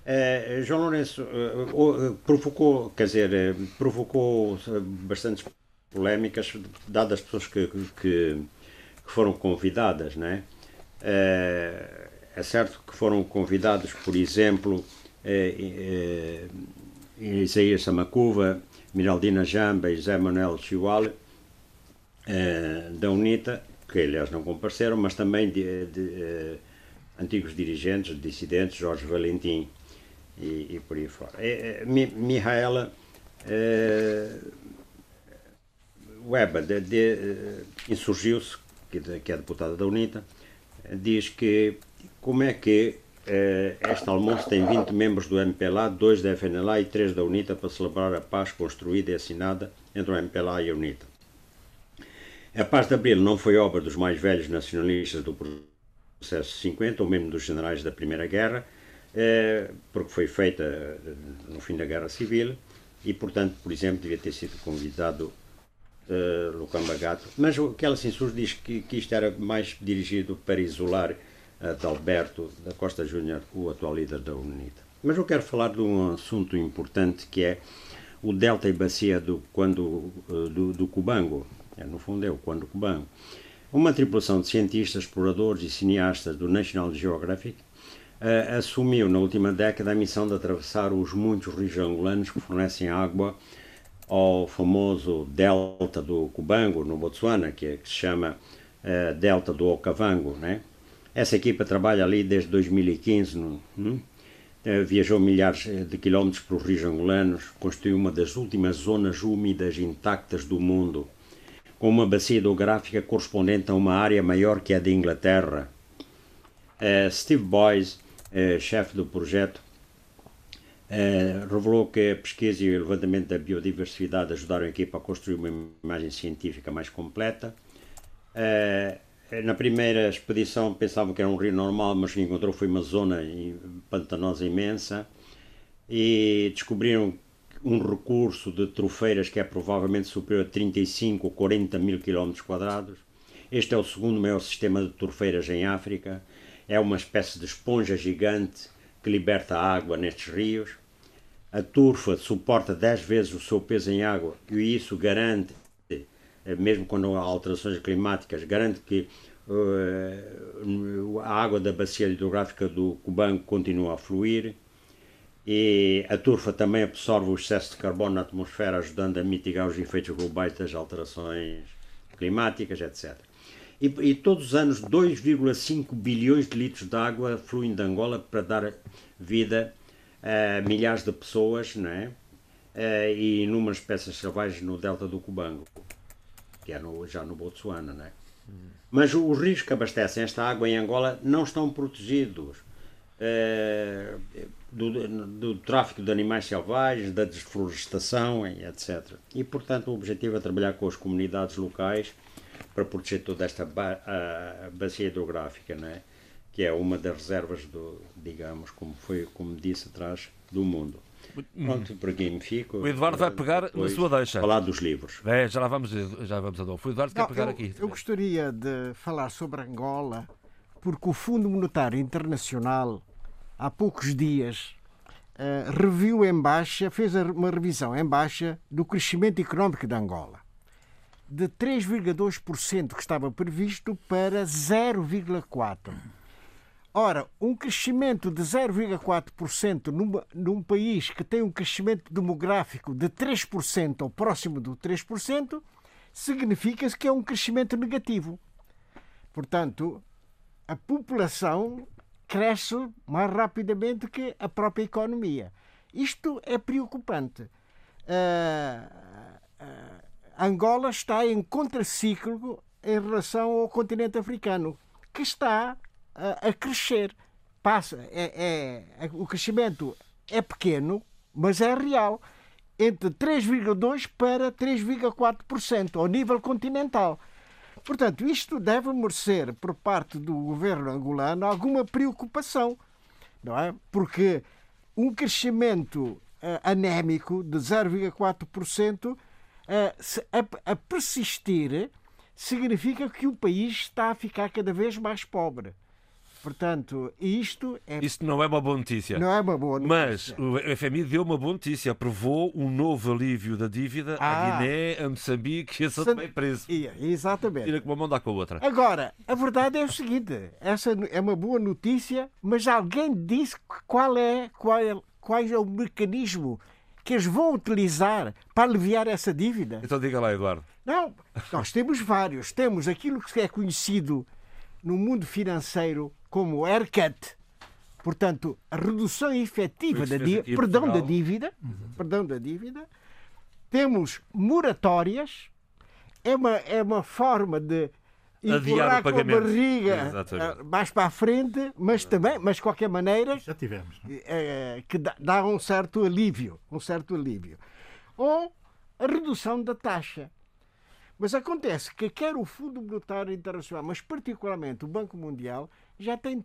Eh, João Lourenço eh, provocou, quer dizer, provocou bastantes polémicas, dadas as pessoas que, que, que foram convidadas, não é? Eh, é certo que foram convidados, por exemplo, Isaías Samacuva, Miraldina Jamba e José Manuel Chihuale, eh, da UNITA, que aliás não compareceram, mas também de, de, eh, antigos dirigentes, dissidentes, Jorge Valentim e, e por aí fora. Eh, eh, Mi- Mihaela eh, Weber de, de, eh, insurgiu-se, que, é deputada da UNITA, eh, diz que como é que eh, este almoço tem 20 membros do MPLA, 2 da FNLA e 3 da UNITA para celebrar a paz construída e assinada entre o MPLA e a UNITA. A paz de Abril não foi obra dos mais velhos nacionalistas do processo 50, ou mesmo dos generais da Primeira Guerra, eh, porque foi feita eh, no fim da Guerra Civil e, portanto, por exemplo, devia ter sido convidado eh, Lucamba Gato. Mas o que ela se insurge diz que, que isto era mais dirigido para isolar Adalberto da Costa Júnior, o atual líder da UNITA. Mas eu quero falar de um assunto importante que é o delta e bacia do, quando, do, do Cubango. É, no fundo é o quando Cubango. uma tripulação de cientistas, exploradores e cineastas do National Geographic uh, assumiu na última década a missão de atravessar os muitos rios angolanos que fornecem água ao famoso delta do Cubango, no Botsuana, que, é, que se chama uh, Delta do Okavango. Né? Essa equipa trabalha ali desde 2015. No, uh, viajou milhares de quilómetros para os rios angolanos, construiu uma das últimas zonas úmidas intactas do mundo, com uma bacia hidrográfica correspondente a uma área maior que a da Inglaterra. Uh, Steve Boyce é, chefe do projeto, é, revelou que a pesquisa e o levantamento da biodiversidade ajudaram a equipa a construir uma imagem científica mais completa. Na primeira expedição pensavam que era um rio normal, mas o que encontrou foi uma zona pantanosa imensa e descobriram um recurso de trofeiras que é provavelmente superior a 35 ou 40 mil quilómetros quadrados. Este é o segundo maior sistema de trofeiras em África é uma espécie de esponja gigante que liberta água nestes rios. A turfa suporta 10 vezes o seu peso em água e isso garante, eh, mesmo quando há alterações climáticas, garante que uh, a água da bacia hidrográfica do Cubango continua a fluir. E a turfa também absorve o excesso de carbono na atmosfera, ajudando a mitigar os efeitos globais das alterações climáticas, etc. E, e todos os anos 2,5 bilhões de litros de água fluem de Angola para dar vida a milhares de pessoas é? Uh, e inúmeras espécies selvagens no delta do Cubango, que é no, já no Botsuana. Não é? Mas os rios que abastecem esta água em Angola não estão protegidos do, do, tráfico de animais selvagens, da desflorestação, etc. E, portanto, o objetivo é trabalhar com as comunidades locais para proteger toda esta ba bacia hidrográfica, não é? que é uma das reservas do, digamos, como foi, como disse atrás, do mundo. Pronto, por aqui me fico. O Eduardo vai pegar na sua deixa. Falar dos livros. É, já lá vamos, já vamos Adolfo. O Eduardo Não, quer pegar eu, aqui. Eu gostaria de falar sobre Angola, porque o Fundo Monetário Internacional, há poucos dias, reviu em baixa, fez uma revisão em baixa do crescimento económico de Angola de 3,2% que estava previsto para 0,4%. Ora, um crescimento de 0,4% num, num país que tem um crescimento demográfico de 3% ou próximo do 3%, significa que é um crescimento negativo. Portanto, a população cresce mais rapidamente que a própria economia. Isto é preocupante. Uh, uh, Angola está em contraciclo em relação ao continente africano, que está a, a crescer. Passa, é, é, o crescimento é pequeno, mas é real. Entre 3,2% para 3,4% ao nível continental. Portanto, isto deve merecer, por parte do governo angolano, alguma preocupação, não é? Porque um crescimento uh, anémico de 0,4% a, a persistir significa que o país está a ficar cada vez mais pobre. Portanto, isto é. Isso não é uma boa notícia. Não é uma boa notícia. Mas o FMI deu uma boa notícia. Aprovou um novo alívio da dívida ah, à Guiné, a Moçambique e a São Tomé Preso. Exatamente. Tira com uma mão dá com a outra. Agora, a verdade é o seguinte: essa é uma boa notícia, mas alguém disse qual é, qual é, qual é o mecanismo que eles vão utilizar para aliviar essa dívida? Então diga lá, Eduardo. Não, nós temos vários. Temos aquilo que é conhecido no mundo financeiro como haircut, portanto, a redução efetiva da dívida, perdão da dívida, uhum. perdão da dívida. Temos moratórias, é uma, é uma forma de adiar o pagamento. com a barriga Exatamente. Eh, mais para a frente, mas também, mas de qualquer maneira, já tivemos, é, que dá, dá um certo alívio, um certo alívio. Ou a redução da taxa. Mas acontece que quer o Fundo Monetário Internacional, mas particularmente o Banco Mundial, já tem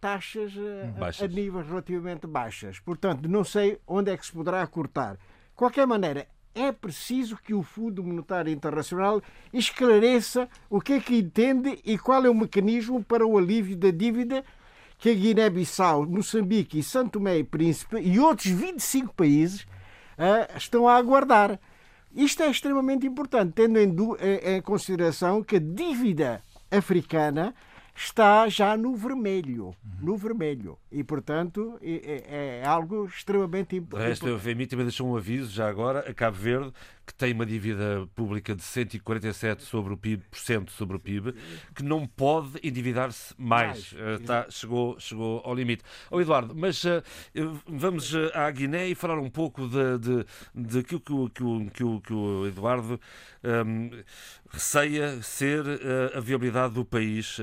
taxas a, a níveis relativamente baixas. Portanto, não sei onde é que se poderá cortar. De qualquer maneira, é preciso que o Fundo Monetário Internacional esclareça o que é que entende e qual é o mecanismo para o alívio da dívida que a Guiné-Bissau, Moçambique e Santo Tomé e Príncipe e outros 25 países uh, estão a aguardar. Isto é extremamente importante, tendo em, em consideração que a dívida africana está já no vermelho, no vermelho. E, portanto, é, é algo extremamente importante. O resto, a FMI também deixou um aviso, já agora, a Cabo Verde, que tem uma dívida pública de 147 sobre o PIB, por cento sobre o PIB, que não pode endividar-se mais. mais. Uh, chegou, chegou ao limite. Oh, Eduardo, mas uh, vamos uh, à Guiné e falar um pouco de, de, de que o, que o, que o, que o Eduardo um, ehm, receia ser a viabilidade do país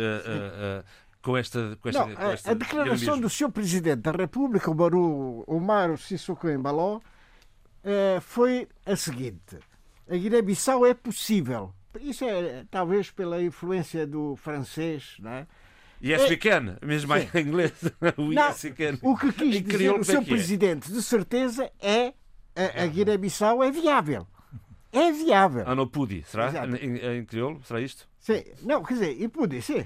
com esta, com esta, Não, com esta a, declaração dinamismo. do Sr. Presidente da República, o Baru Omar Sissoko Embaló, foi a seguinte: a Guiné-Bissau é possível. Isso é talvez pela influência do francês, não é? Yes, é, we can, mesmo em inglês. [laughs] o não, yes, we can. O que quis dizer o seu é, é presidente, de certeza, é a, a Guiné-Bissau é viável. É viável. Ah, não pude, será? Em, em, crioulo, será isto? Sim. Não, quer dizer, e pude, sim. [laughs]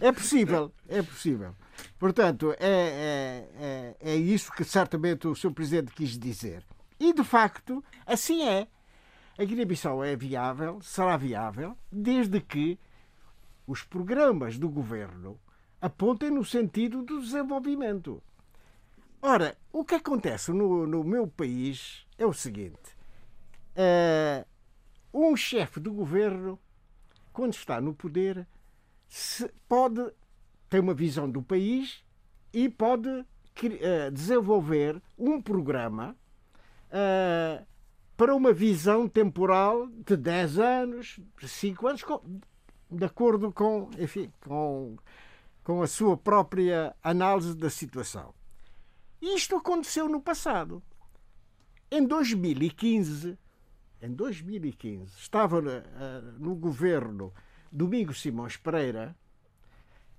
é possível, é possível. Portanto, é, é, é, é isso que certamente o Sr. Presidente quis dizer. E, de facto, assim é. A Guiné-Bissau é viável, será viável, desde que os programas do governo apontem no sentido do desenvolvimento. Ora, o que acontece no, no meu país é o seguinte: uh, um chefe do governo, quando está no poder, pode tem uma visão do país e pode uh, desenvolver um programa uh, para uma visão temporal de 10 anos, 5 anos, com, de acordo com, enfim, com, com a sua própria análise da situação. Isto aconteceu no passado. Em 2015, em 2015 estava uh, no governo Domingos Simões Pereira,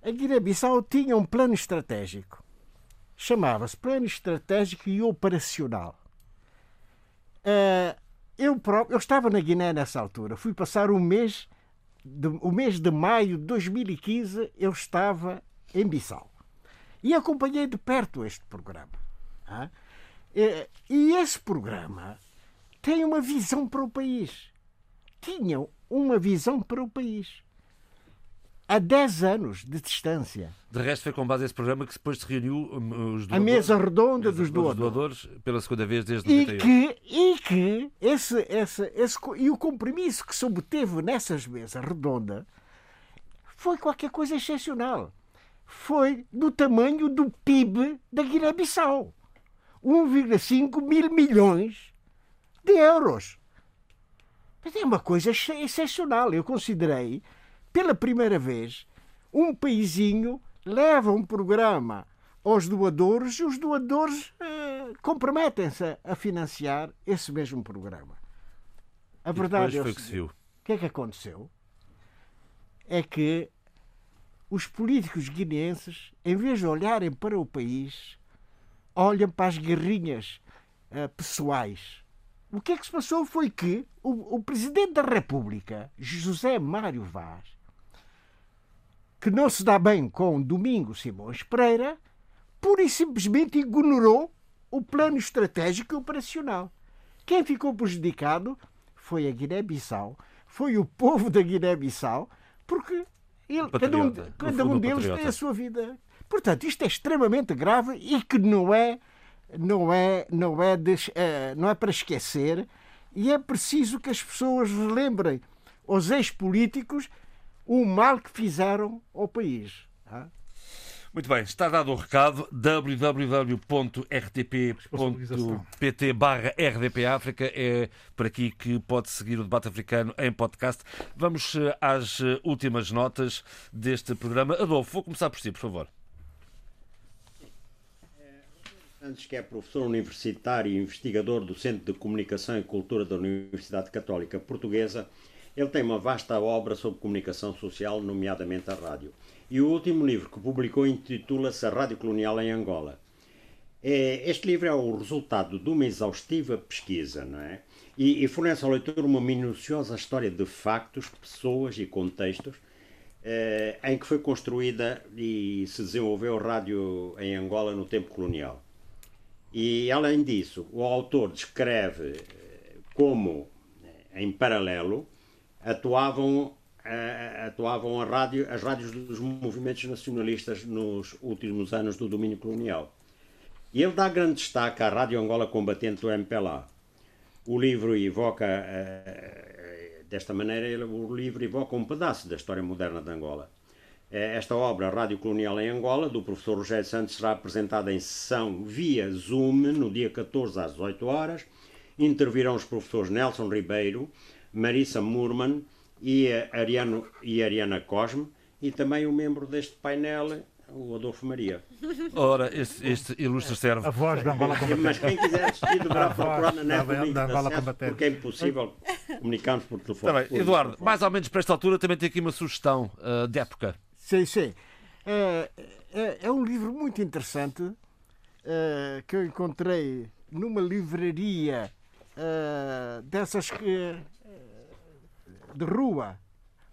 a Guiné-Bissau tinha um plano estratégico. Chamava-se Plano Estratégico e Operacional. Uh, eu, próprio, eu estava na Guiné nessa altura. Fui passar um mês, de, o mês de maio de 2015, eu estava em Bissau. E acompanhei de perto este programa. Ah? E esse programa tem uma visão para o país. Tinham uma visão para o país há 10 anos de distância. De resto, foi com base nesse programa que depois se reuniu um, os doadores, a mesa redonda dos doadores. doadores. pela segunda vez desde e 91. Que, e que esse, esse, esse, e o compromisso que se obteve nessas mesas redondas foi qualquer coisa excepcional. Foi do tamanho do PIB da Guiné-Bissau. 1,5 mil milhões de euros. Mas é uma coisa excepcional. Eu considerei pela primeira vez, um paísinho leva um programa aos doadores e os doadores eh, comprometem-se a financiar esse mesmo programa. A verdade é que. O que é que aconteceu? É que os políticos guineenses, em vez de olharem para o país, olham para as guerrinhas uh, pessoais. O que é que se passou foi que o, o Presidente da República, José Mário Vaz, que não se dá bem com Domingos Simões Pereira, pura e simplesmente ignorou o plano estratégico e operacional. Quem ficou prejudicado foi a Guiné-Bissau, foi o povo da Guiné-Bissau, porque ele, cada um, cada um deles patriota. tem a sua vida. Portanto, isto é extremamente grave e que não é, não é, não é, de, uh, não é para esquecer. E é preciso que as pessoas lembrem aos ex-políticos o mal que fizeram ao país. Muito bem, está dado o recado www.rtp.pt barra rdpafrica é por aqui que pode seguir o debate africano em podcast. Vamos eh, às eh, últimas notas deste programa. Adolfo, vou começar por si, por favor. Antes que é professor universitário e investigador do Centro de Comunicação e Cultura da Universidade Católica Portuguesa, ele tem uma vasta obra sobre comunicação social, nomeadamente a rádio. E o último livro que publicou intitula-se A Rádio Colonial em Angola. É, este livro é o resultado de uma exaustiva pesquisa, não é? E, e fornece ao leitor uma minuciosa história de factos, pessoas e contextos eh, em que foi construída e se desenvolveu a rádio em Angola no tempo colonial. E, além disso, o autor descreve eh, como, em paralelo, atuavam atuavam a rádio, as rádios dos movimentos nacionalistas nos últimos anos do domínio colonial. E ele dá grande destaque à Rádio Angola Combatente do MPLA. O livro evoca, desta maneira, o livro evoca um pedaço da história moderna de Angola. Esta obra, Rádio Colonial em Angola, do professor Rogério Santos, será apresentada em sessão via Zoom no dia 14 às 18 horas. Intervirão os professores Nelson Ribeiro, Marissa Murman e, Ariano, e Ariana Cosme e também o um membro deste painel, o Adolfo Maria. [laughs] Ora, este, este ilustre serve. A voz da Angola Combatente. Mas quem quiser assistir deverá procurar na net da, porque é impossível comunicarmos por telefone. Tá bem. Eduardo, mais ou menos para esta altura também tem aqui uma sugestão uh, de época. Sim, sim. É, é, é um livro muito interessante é, que eu encontrei numa livraria é, dessas que de rua,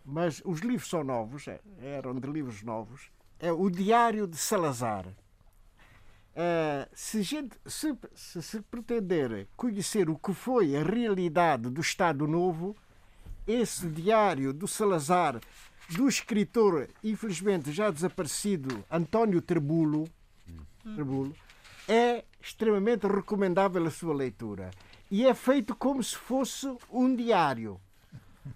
mas os livros são novos, é, eram de livros novos. É o Diário de Salazar. É, se, gente, se, se, se pretender conhecer o que foi a realidade do Estado Novo, esse diário do Salazar do escritor, infelizmente já desaparecido, António Trebulo, Trebulo é extremamente recomendável a sua leitura. E é feito como se fosse um diário.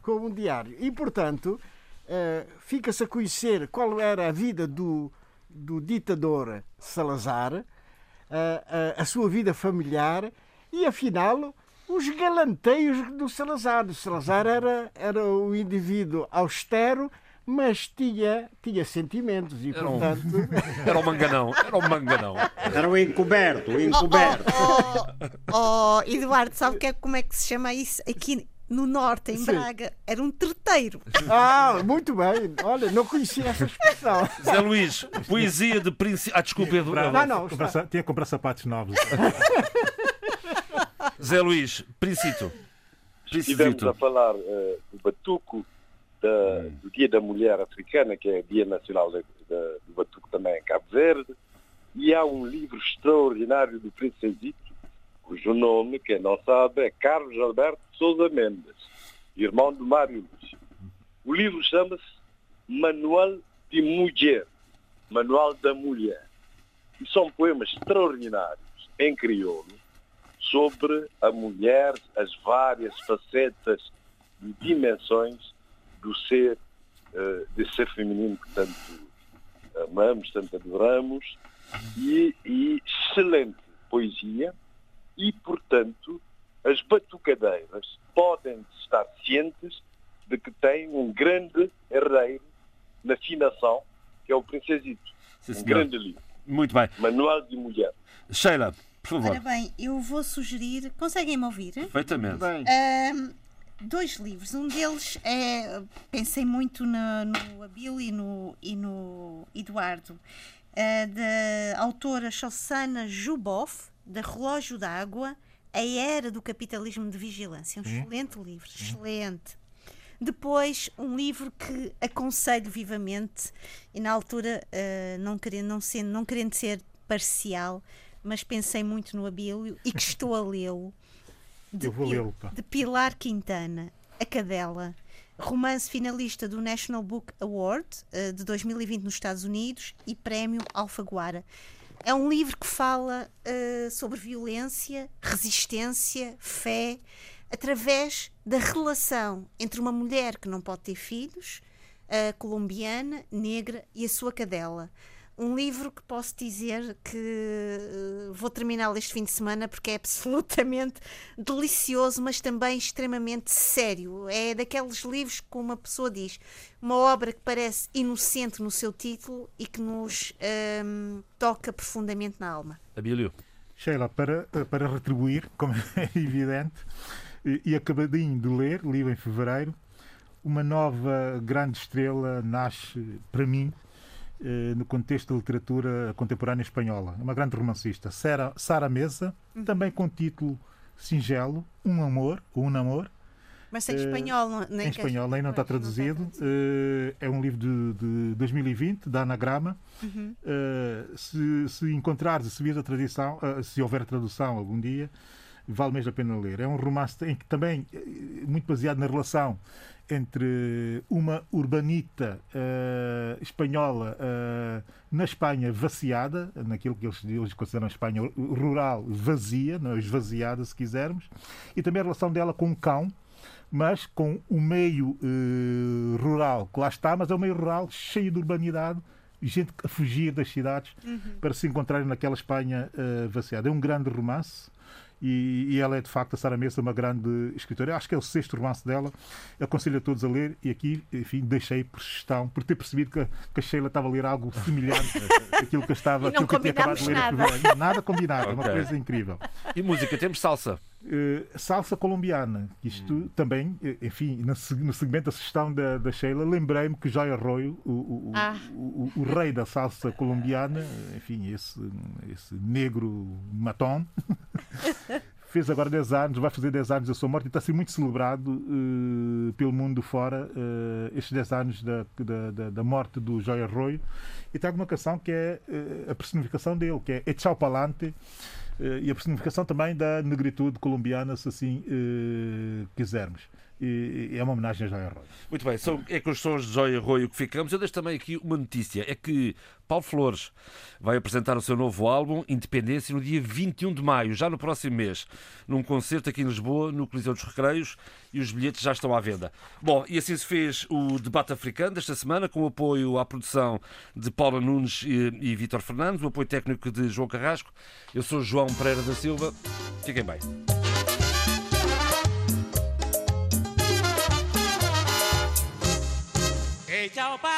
Como um diário. E, portanto, uh, fica-se a conhecer qual era a vida do, do ditador Salazar, uh, uh, a sua vida familiar e, afinal, os galanteios do Salazar. O Salazar era, era um indivíduo austero, mas tinha, tinha sentimentos e, era portanto. Um, [laughs] era um manganão, era um manganão. Era o um encoberto, o encoberto. Oh, oh, oh, Eduardo, sabe que é, como é que se chama isso aqui no norte, em Sim. Braga? Era um treteiro. Ah, muito bem. Olha, não conhecia essa expressão. Zé Luís, poesia de príncipe. Ah, desculpa, Eduardo. Não, não. Comprar, tinha que comprar sapatos novos. [laughs] Zé Luís, Princito. Estivemos a falar uh, do Batuco, da, do Dia da Mulher Africana, que é Dia Nacional de, de, do Batuco também em Cabo Verde, e há um livro extraordinário do Princesito, cujo nome, quem não sabe, é Carlos Alberto Souza Mendes, irmão de Mário Luís. O livro chama-se Manual de Mulher, Manual da Mulher. E são poemas extraordinários em crioulo, sobre a mulher, as várias facetas e dimensões do ser, uh, desse ser feminino que tanto amamos, tanto adoramos, e, e excelente poesia, e, portanto, as batucadeiras podem estar cientes de que têm um grande herdeiro na finação, que é o Princesito. Sim, um grande livro. Muito bem. Manual de Mulher. Sheila, por favor. Ora bem, eu vou sugerir. Conseguem-me ouvir? Perfeitamente. Um, dois livros. Um deles é. Pensei muito no, no Abílio e no, e no Eduardo, uh, da autora Shossana Juboff, da Relógio d'Água, A Era do Capitalismo de Vigilância. Um hum. excelente livro, hum. excelente. Depois, um livro que aconselho vivamente, e na altura, uh, não, querendo, não, sendo, não querendo ser parcial, mas pensei muito no Abílio e que estou a lê-lo. De, de Pilar Quintana, A Cadela, romance finalista do National Book Award uh, de 2020 nos Estados Unidos e prémio Alfaguara. É um livro que fala uh, sobre violência, resistência, fé, através da relação entre uma mulher que não pode ter filhos, uh, colombiana, negra, e a sua cadela um livro que posso dizer que uh, vou terminá-lo este fim de semana porque é absolutamente [laughs] delicioso, mas também extremamente sério. É daqueles livros que uma pessoa diz, uma obra que parece inocente no seu título e que nos um, ehm, toca profundamente na alma. Abílio. Sheila, para, para retribuir, como é [laughs] evidente, e acabadinho de ler, li em fevereiro, uma nova grande estrela nasce para mim eh, no contexto da literatura contemporânea espanhola. Uma grande romancista, Sara, Sara Mesa, uhum. também com título singelo, Um Amor, Um Namor. Mas em espanhol, não, nem Em espanhol, nem não está traduzido. Não está traduzido. é um livro de, de 2020, da Anagrama. Uhum. se, se encontrares, se vires a tradução, se houver tradução algum dia, vale mesmo a pena ler. É um romance em que também muito baseado na relação entre uma urbanita uh, espanhola uh, na Espanha vaciada, naquilo que eles, eles consideram a Espanha rural vazia, não, esvaziada, se quisermos, e também a relação dela com o cão, mas com o meio uh, rural que lá está, mas é um meio rural cheio de urbanidade, gente a fugir das cidades uhum. para se encontrarem naquela Espanha vaciada. É um grande romance e, e, ela é de facto, a Sara Mesa, uma grande escritora. Acho que é o sexto romance dela. Aconselho a todos a ler e aqui, enfim, deixei por sugestão, por ter percebido que, que a Sheila estava a ler algo semelhante [laughs] àquilo que eu estava, aquilo que eu tinha acabado de ler. Nada, nada combinado, okay. uma coisa incrível. E música, temos salsa? Uh, salsa colombiana. Isto hum. também, eh, enfim, no, segmento da sugestão da, da Sheila, lembrei-me que Joy Arroio, o, o, ah. o, o, rei da salsa colombiana, enfim, esse, esse negro matom, [laughs] fez agora 10 anos, vai fazer 10 anos da sua morte e está a ser muito celebrado uh, pelo mundo fora uh, estes 10 anos da, da, da, morte do Joy Arroio. E tem uma canção que é uh, a personificação dele, que é Echao Palante. Eh, e a personificação também da negritude colombiana, se assim uh, quisermos. E, é uma homenagem a Joia Arroio. Muito bem, são, é com os sons de Joia Arroio que ficamos. Eu deixo também aqui uma notícia: é que Paulo Flores vai apresentar o seu novo álbum, Independência, no dia 21 de maio, já no próximo mês, num concerto aqui em Lisboa, no Coliseu dos Recreios, e os bilhetes já estão à venda. Bom, e assim se fez o debate africano desta semana, com o apoio à produção de Paula Nunes e, e Vítor Fernandes, o apoio técnico de João Carrasco. Eu sou João Pereira da Silva. Fiquem bem. 叫爸